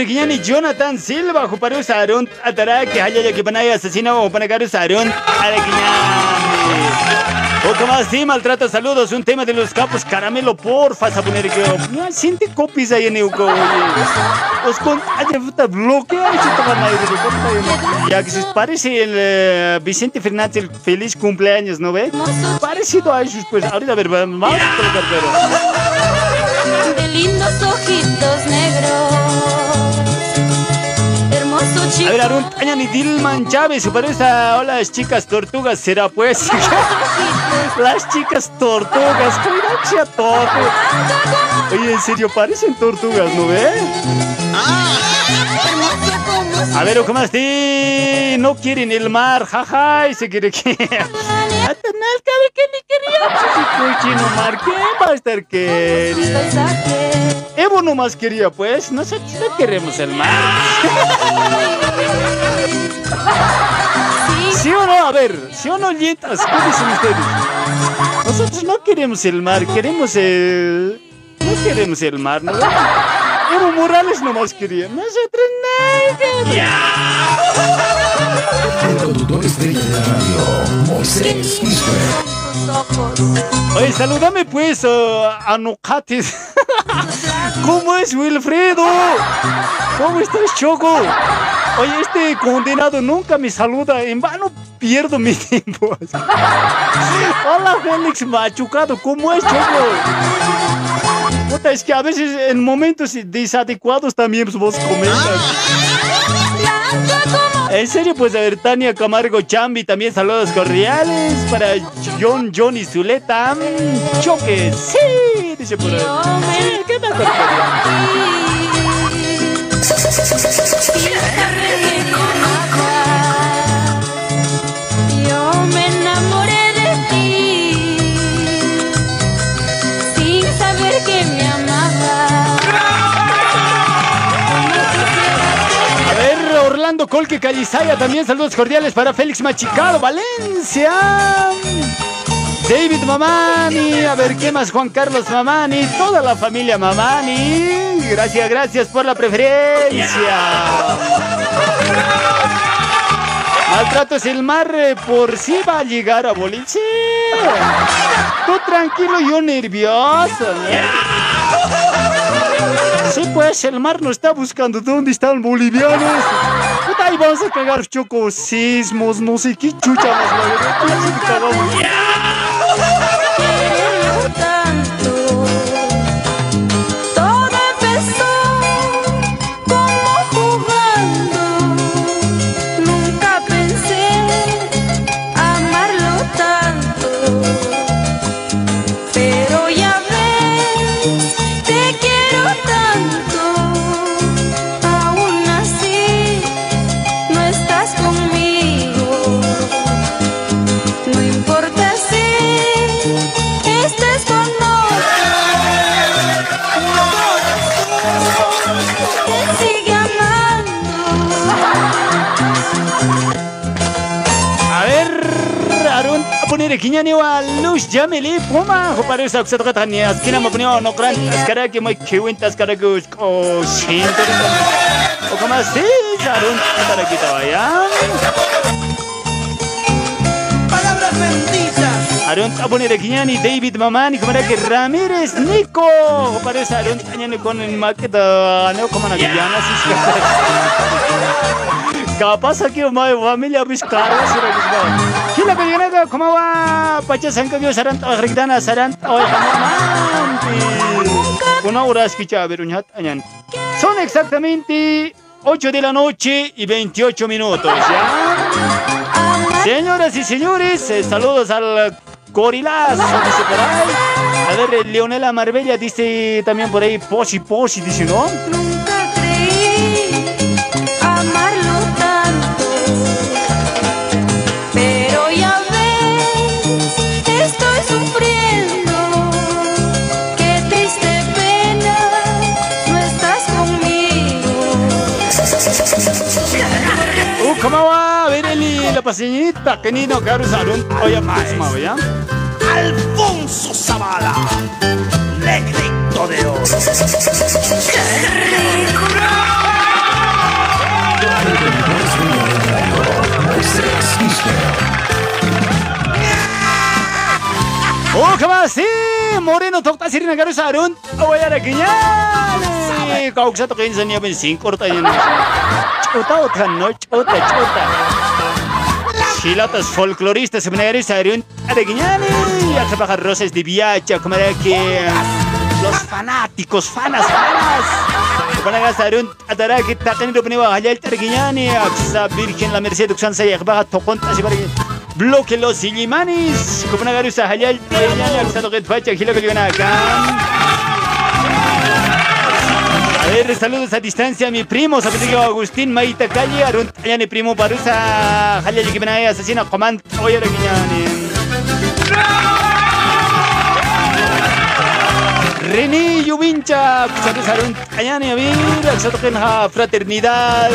takaburikiñani Jonathan Silva, juparu sarun ataraki hayaya que panaya asesina o panagaru sarun araquiñani. O como así maltrata saludos, un tema de los capos, caramelo porfa, a poner que no siente copies ahí en Euco. Os con ay puta bloquea Ya que se parece el eh, Vicente Fernández el feliz cumpleaños, ¿no ve? Parecido a ellos, pues ahorita a ver, vamos a colocar pero. De lindos ojitos negros, chico. A ver, Arun Tañani Dilman Chávez, se parece a hola, las chicas tortugas, será pues. las chicas tortugas, cuidado, tortuga. Oye, en serio, parecen tortugas, ¿no ve? A ver, ¿cómo estás? No quieren el mar, jaja, y se quiere que. Atenal, cabe que ni quería. Si cochino mar, ¿quién va a estar queriendo? Evo nomás quería, pues. Nosotros no queremos el mar. ¿Sí o no? A ver, ¿sí o no, lietas? ¿Qué dicen ustedes? Nosotros no queremos el mar, queremos el. No queremos el mar, ¿no? Evo Morales nomás quería. Nosotros no. El conductor estrella de la radio, Moisés. Oye, salúdame pues a a Nocates. ¿Cómo es Wilfredo? ¿Cómo estás, Choco? Oye, este condenado nunca me saluda. En vano pierdo mi tiempo. Hola, Félix Machucado. ¿Cómo es, Choco? Es que a veces en momentos desadecuados también pues, vos comentas. En serio, pues a ver, Tania Camargo Chambi, también saludos cordiales para John, John y Zuleta. Mm, Choque, sí, dice por ahí. ¿qué me Colque Calizaya, también saludos cordiales para Félix Machicado, Valencia. David Mamani, a ver qué más, Juan Carlos Mamani, toda la familia Mamani. Gracias, gracias por la preferencia. Maltratos el mar eh, por si va a llegar a boliche. Tú tranquilo, yo nervioso. Sí, pues el mar nos está buscando. ¿Dónde están bolivianos? Puta, ahí vamos a cagar. Chocos, sismos, no sé qué chucha más. la es que era que me cuentas cara que o siento, o como así, Arun, para que te vaya. Palabras benditas. Arun, a poner aquí ya ni David Mamani, como era que Ramírez Nico, o para esa Arun, ya con el maqueta, no como una villana, así que- aquí my familia biscara sira bisga. Kila ka yana ka kuma wa pacha sanka gyo sarant agregdana sarant oy uras kicha berunyat anyan. Son exactamente 8 de la noche y 28 minutos, ¿ya? Señoras y señores, eh, saludos al Gorilazo, dice por ahí. A ver, Leonela Marbella dice también por ahí, Posi Posi, dice, ¿no? ¿Cómo va? A ver, Eli, la paseñita, que más, más, ¿ya? Alfonso Zavala, negrito de oro. ¡Oh, cómo así! Moreno, tokta sirina quiero salud. Oye, ahora que ya. Kauksa to kayo sa niya ben Chuta otra no, chuta, chuta. Silatas folcloristas sebenarnya sarun ada gini ya sepakat roses di viaja kemarin que los fanáticos fanas fanas. Kepada sarun adara kita kan hidup ni wah halal terginya ni aksa virgen la merced uksan saya kebahat tokon tasih bari bloque los ilimanis kepada garusa halal terginya ni aksa toket baca hilo kan A ver, saludos a distancia a mi primo, Zapatero Agustín Maita Calle, Arun Ayane primo Parusa, Halia Yikibenaya, asesina Command, Oye. René Yubincha, saludos a Arun Ayane, a ver, Fraternidad,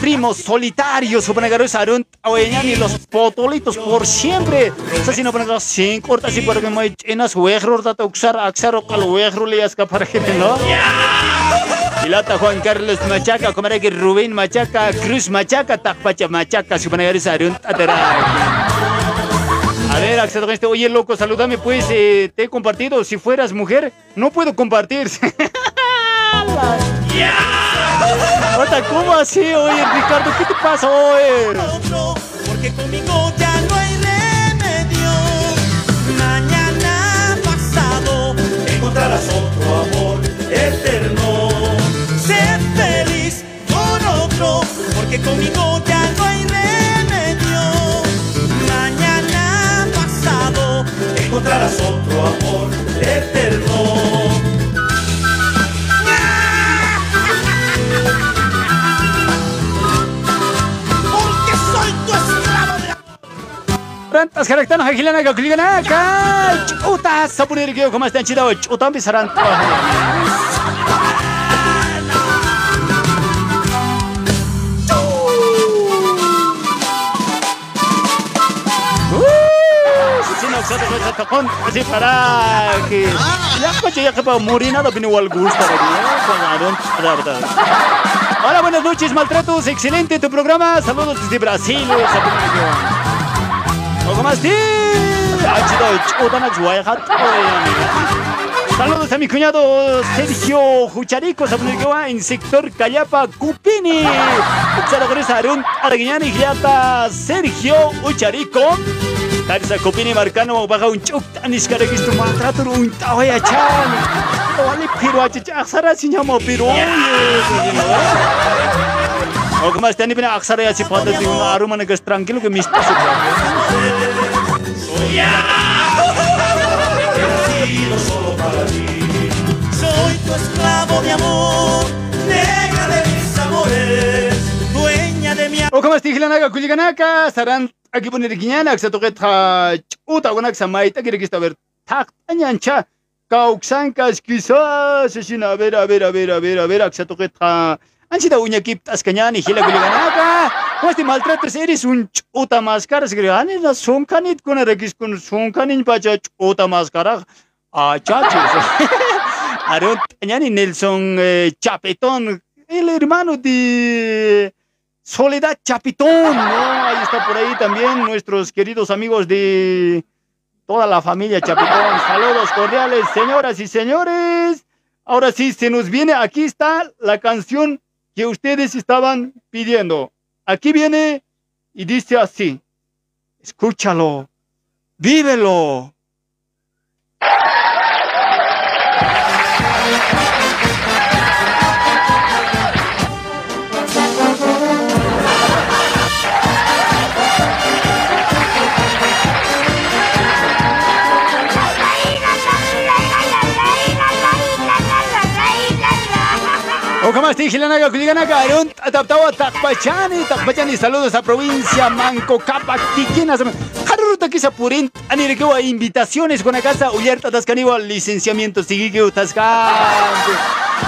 primos solitarios, Supanagaros Arun Oyeñani, los potolitos por siempre. Asesino Panagas, sin cortas y por que me enas wejro, tata uxar, axaro, cal wejro, le escapar gente, ¿no? Pilota Juan Carlos Machaca, que Rubén Machaca, Cruz Machaca, Takpacha Machaca, su panagaris Arun Atara. A ver, este. Oye, loco, salúdame, pues. eh, te he compartido. Si fueras mujer, no puedo compartir. ¿Cómo así, oye, Ricardo? ¿Qué te pasa, oye? Porque conmigo ya porque conmigo ya no hay remedio. Mañana pasado encontrarás otro amor eterno. Porque soy tu Rantas karaktan hakilana kakuligana ka chuta sapunir kyo kumasta chida chuta bisaran Kasi para que ya coche ya que pa morina do pini wal gusta Con Hola, buenas noches, maltratos. Excelente tu programa. Saludos desde Brasil. Ojo más. Saludos a mi cuñado Sergio Jucharico, en sector Cayapa, Cupini. Saludos a Arun Arguiñani, Sergio Jucharico. Tarisa Cupini Marcano, baga un chuk, tanis karegis tu maltrato, un tawaya chan. Wali piru aja aksara si nyamo piru. O como este pina aksara ya si pada di una aruma negas tranquilo que mista su solo para ti. Soy tu esclavo, mi amor, toque ta chuta una que se maita que está ver tak anyancha. Kauksankas quizás, sin a ver, a ver, a ver, a ver, a ver, que se toque ta Anchita uña kiptas cañani hila kuliganaka. Como este maltratas eres un chuta máscara, se cree, ane la sonkanit con erekis con sonkanin pacha chuta. Ah, chachos. Aaron Tañani Nelson eh, Chapetón, el hermano de Soledad Chapetón, ¿no? Ahí está por ahí también nuestros queridos amigos de toda la familia Chapetón. Saludos cordiales, señoras y señores. Ahora sí, se nos viene, aquí está la canción que ustedes estaban pidiendo. Aquí viene y dice así, escúchalo, vívelo. O como este Gilanaga, Culiganaga, Arun, Ataptawa, Takpachani, Takpachani, saludos a provincia Manco, Capa, Tiquinas, Haruruta, Kisapurin, Anirekewa, invitaciones con la casa, Uyerta, Tascaniwa, licenciamiento.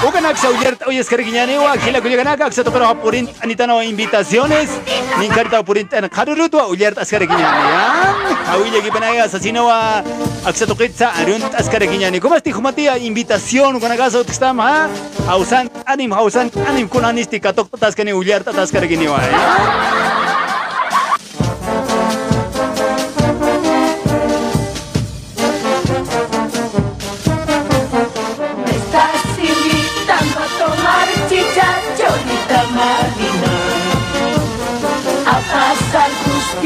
Uganaxa, Uyerta, Oyes, Carguiñanewa, Gila, Culiganaga, Xatopero, Apurin, Anitano, invitaciones, Nincarta, Apurin, Harurutua, Uyerta, Ascaraguiñania, Ahuilla, Gipanaga, Asasinoa, Axatokitza, Arun, Ascaraguiñani. ¿Cómo este Jumatia? Invitación con la casa, Otkstama, Ausan, anim hausan anim kunanisti katok tatas kani uliar tatas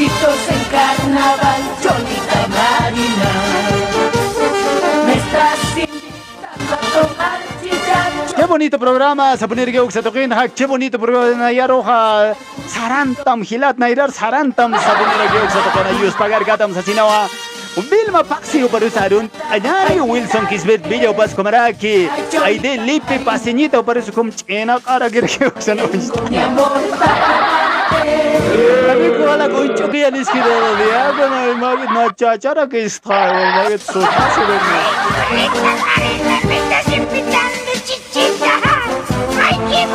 gustitos en carnaval, cholita marina. Me estás invitando a tomar Qué bonito programa, qué bonito programa ha. Sarantam hilat sarantam ayus pagar gatam sa sinawa. Vilma Paxi para usarun anyari Wilson Kisbet Billo pas komaraki ay de lipe paseñita para su com chena cara que que uksa no. mi amor Kami ko ala ko chuki yan iskiro dia ko na magit na chachara que está magit so fácil Me estás invitando chichita. Ay, qué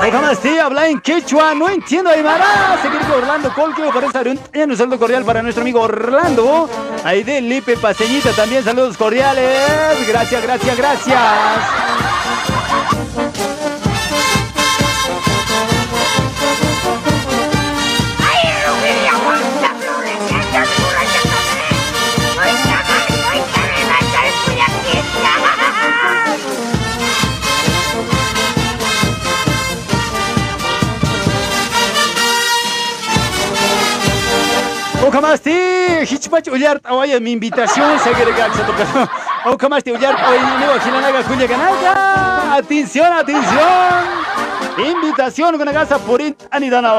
Ay, jamás sí, habla en quechua, no entiendo Aymara. Seguir con Orlando Colque, parece un, un saludo cordial para nuestro amigo Orlando. Ahí de Lipe Paseñita también, saludos cordiales. Gracias, gracias, gracias. O kamasti, hichpach ullar tawaya mi invitación se agrega se toca. O kamasti ullar tawaya ni wa hilanaga kunya ganaga. Atención, atención. Invitación con la casa anidana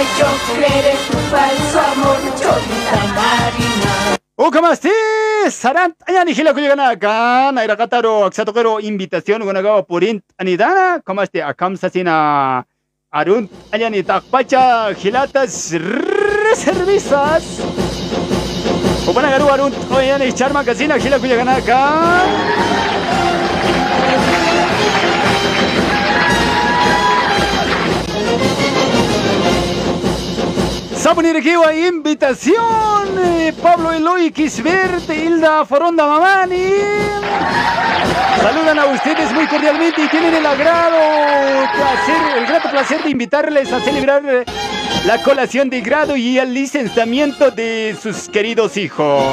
me has hecho creer en tu falso amor, Cholita Marina. Ukamasti, sarant ayani hila kuyaganaka, naira kataro aksatokero invitación gunagawa purint anidana, kamasti akam sasina arun ayani takpacha hilatas reservisas. Upanagaru arun ayani charma kasina hila kuyaganaka. Sabunirikiwa invitación, eh, Pablo Eloy Kisbert, Hilda Foronda Mamani. Saludan a ustedes muy cordialmente y tienen el agrado, placer, el grato placer de invitarles a celebrar eh, la colación de grado y el licenciamiento de sus queridos hijos.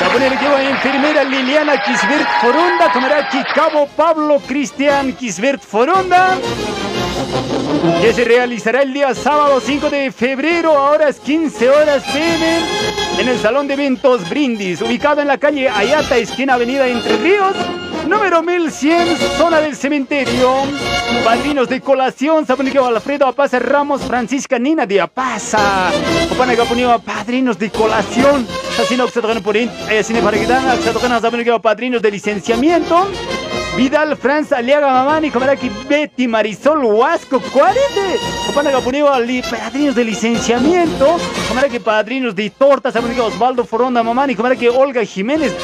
Sabunirikiwa enfermera Liliana Kisbert Foronda, Comeraki Cabo Pablo Cristian Kisbert Foronda que se realizará el día sábado 5 de febrero a horas 15 horas pm en el Salón de Eventos Brindis, ubicado en la calle Ayata, esquina Avenida Entre Ríos, número 1100, zona del cementerio. Padrinos de colación, Saboniqueo Alfredo Apaza Ramos, Francisca Nina de Apaza. Opanagapunio, padrinos de colación. Asino Oxatocan por Ayacine Paraguitana, Oxatocan Saboniqueo, padrinos de licenciamiento. Vidal Franz Aliaga Mamani, Comeraki Betty Marisol Huasco, 40. Opanaga Puneo Ali, padrinos de licenciamiento. Comeraki padrinos de tortas, Osvaldo Foronda Mamani, Comeraki Olga Jiménez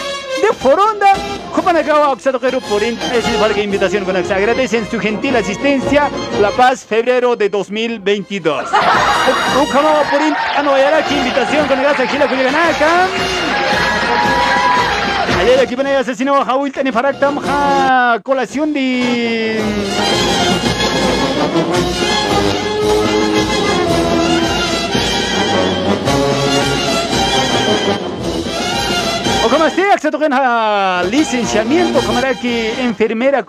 de Foronda. Opanaga Oxatoquero por es para que invitación con Axa. Agradecen su gentil asistencia. La Paz, febrero de 2022. Ucamaba por Anoyaraki, invitación con Axa Gila Culiganaka. Ayer aquí viene asesino Hawil Tani Faraktam ha colación de O como esté, acceso con licenciamiento, que enfermera,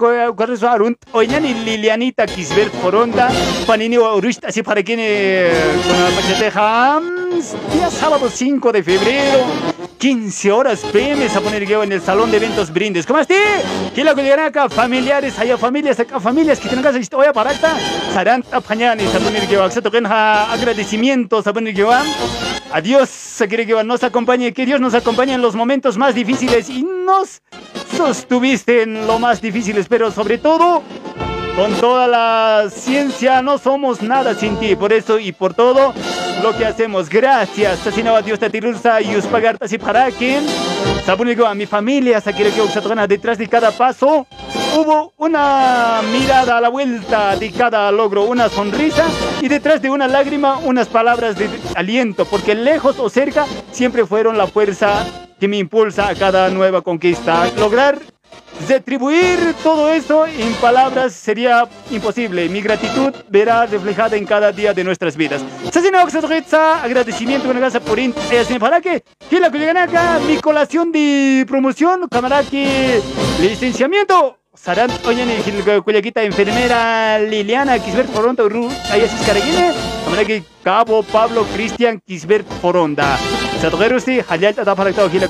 es Arunt, Oñani Lilianita Kisbert Foronda, Panini Urust, así para quien con la pachateja, día sábado 5 de febrero, 15 horas PM, a poner que en el salón de eventos Brindes. ¿Cómo esté? ¿Qué la que acá? Familiares, allá familias, acá familias que tienen casa historia para acá, Sarant Apañani, a poner que acceso con agradecimientos, a poner que Adiós, se quiere que nos acompañe, que Dios nos acompañe en los momentos más difíciles y nos sostuviste en lo más difíciles, pero sobre todo con toda la ciencia no somos nada sin ti, por eso y por todo lo que hacemos. Gracias, Sasinaba Dios Tatirulsa y Uspagarta que Sabunigo a mi familia, Sakire que detrás de cada paso. Hubo una mirada a la vuelta de cada logro, una sonrisa y detrás de una lágrima unas palabras de aliento, porque lejos o cerca siempre fueron la fuerza que me impulsa a cada nueva conquista. Lograr retribuir todo eso en palabras sería imposible. Mi gratitud verá reflejada en cada día de nuestras vidas. Agradecimiento gracias por. ¿Para? ¿Quién la que llegan acá? Mi colación de promoción, camaraki, licenciamiento. Sarant Oñani Cuyaquita, enfermera Liliana Kisbert Foronda, Ayasis Caragine, camaraki Cabo Pablo Cristian Kisbert Foronda. Satogerusti, Hayal Tata Parakta Ojila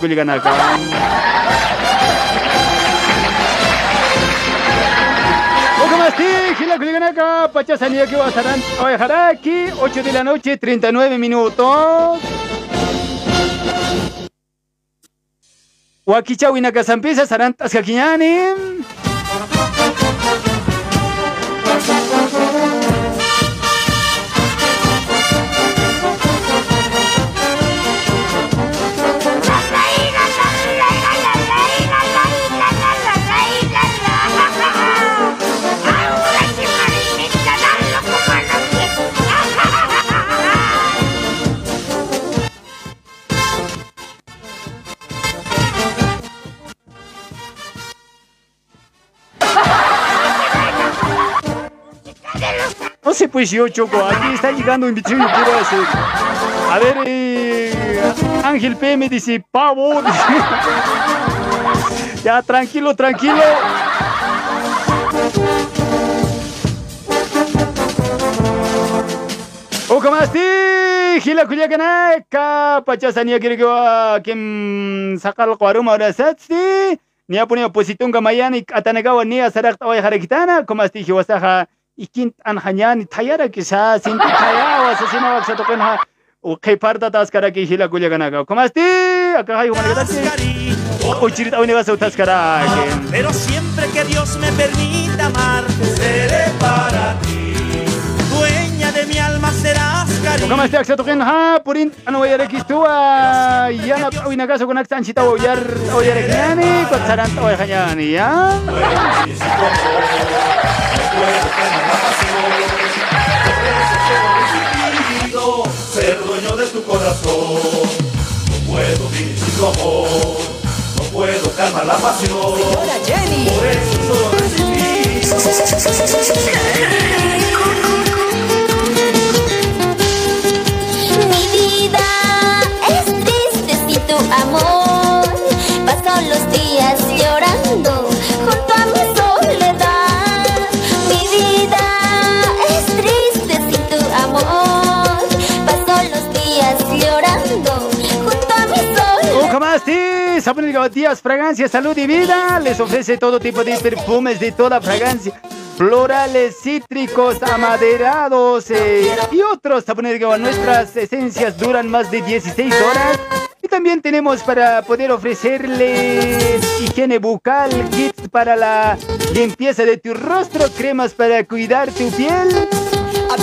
Gila Culiganaka, Pachasania que Basarán, Oejaraki, 8 de la noche, 39 minutos. Wakicha Winaka Sampisa, Sarán No sé, pues yo, Choco, aquí está llegando invitación, yo quiero hacer. A ver, eh, Ángel P me dice, pavo. ya, tranquilo, tranquilo. Ukamasti, Gila Kuliakanaka, Pachasania Kirigua, Kim Sakal Quarum, ahora Satsi. Ni ha ponido positunga mayani atanagawa ni asarakta oy harakitana como asti hiwasaja ikint anhañani tayara quizás sinti tayawa asesina waksa tokenha o que parta taskara que hila kuya ganaga como asti acá hay una o chirita una vas a taskara Pero siempre que Dios me permita amar, seré para ti. Dueña de mi alma serás, cariño. como asti aksa token ha purin ano yare kistua yana oy nagaso con aksan chita oyar oyar knani ko saran oy hanyani ya decidido ser dueño de tu corazón. No puedo vivir sin tu amor, no puedo calmar la pasión. Por eso solo decidí. Mi vida Sabonil Gabatías, fragancias, salud y vida. Les ofrece todo tipo de perfumes de toda fragancia. Florales, cítricos, amaderados eh, y otros. Gabá, nuestras esencias duran más de 16 horas. Y también tenemos para poder ofrecerles higiene bucal, kits para la limpieza de tu rostro, cremas para cuidar tu piel.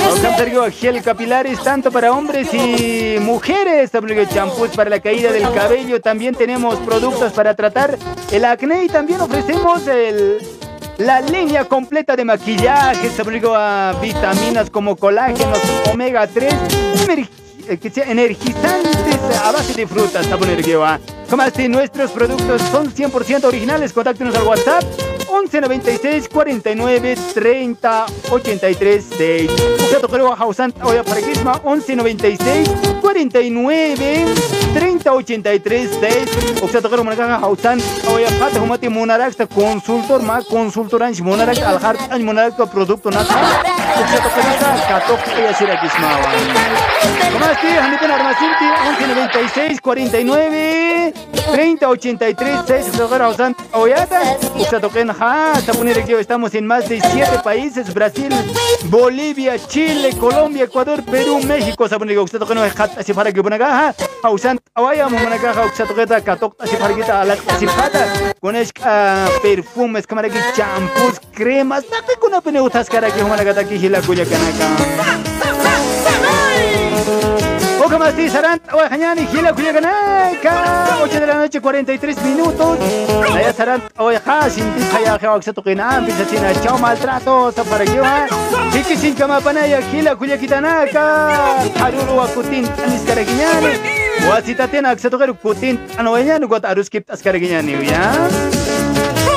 Alcanzargo gel capilares tanto para hombres y mujeres. Champús para la caída del cabello. También tenemos productos para tratar el acné y también ofrecemos el, la línea completa de maquillaje. A vitaminas como colágenos, omega 3, emer- eh, que sea energizantes a base de frutas. También como así nuestros productos son 100% originales. Contáctenos al WhatsApp 11 96 49 30 83 6. Usato creo Hausan Oya Paraquisma 11 96 49 30 83 6. Usato creo Managaja Hausan Oya Pata Humati Monarax consultor ma consultoranch Monarax al hart an Monarax producto 11 96 49 30 83 6. Usato creo Hausan Oyata. Usato creo Ha, Tapunere que estamos en más de 7 países, Brasil, Bolivia, Chile, Colombia, Ecuador, Perú, México, la con es perfumes, champús, cremas, una peneutas cara que humana gata que hila cuya canaka. Poco más de Sarant, oye, Jañani, Gila, Cuya Canaka, 8 de la noche, 43 minutos. Allá Sarant, oye, Ja, sin ti, Jaya, Jaya, Oxato, Kina, Pizatina, Chao, maltrato, para que va. Kiki, sin cama, Panaya, Gila, Cuya Kitanaka, Haruru, Akutin, Anis Karagiñani. Wasitatina, Oxato, Kutin, Anoeñani, Got Arus Kip, Askaragiñani, ya.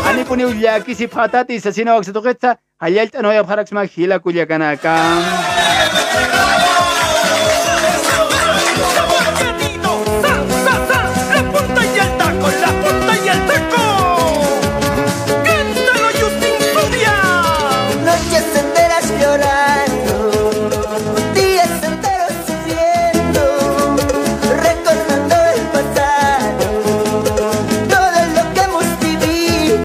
Ani puni ulyaki si patati sa sinawag sa tukit sa hayalt ano yung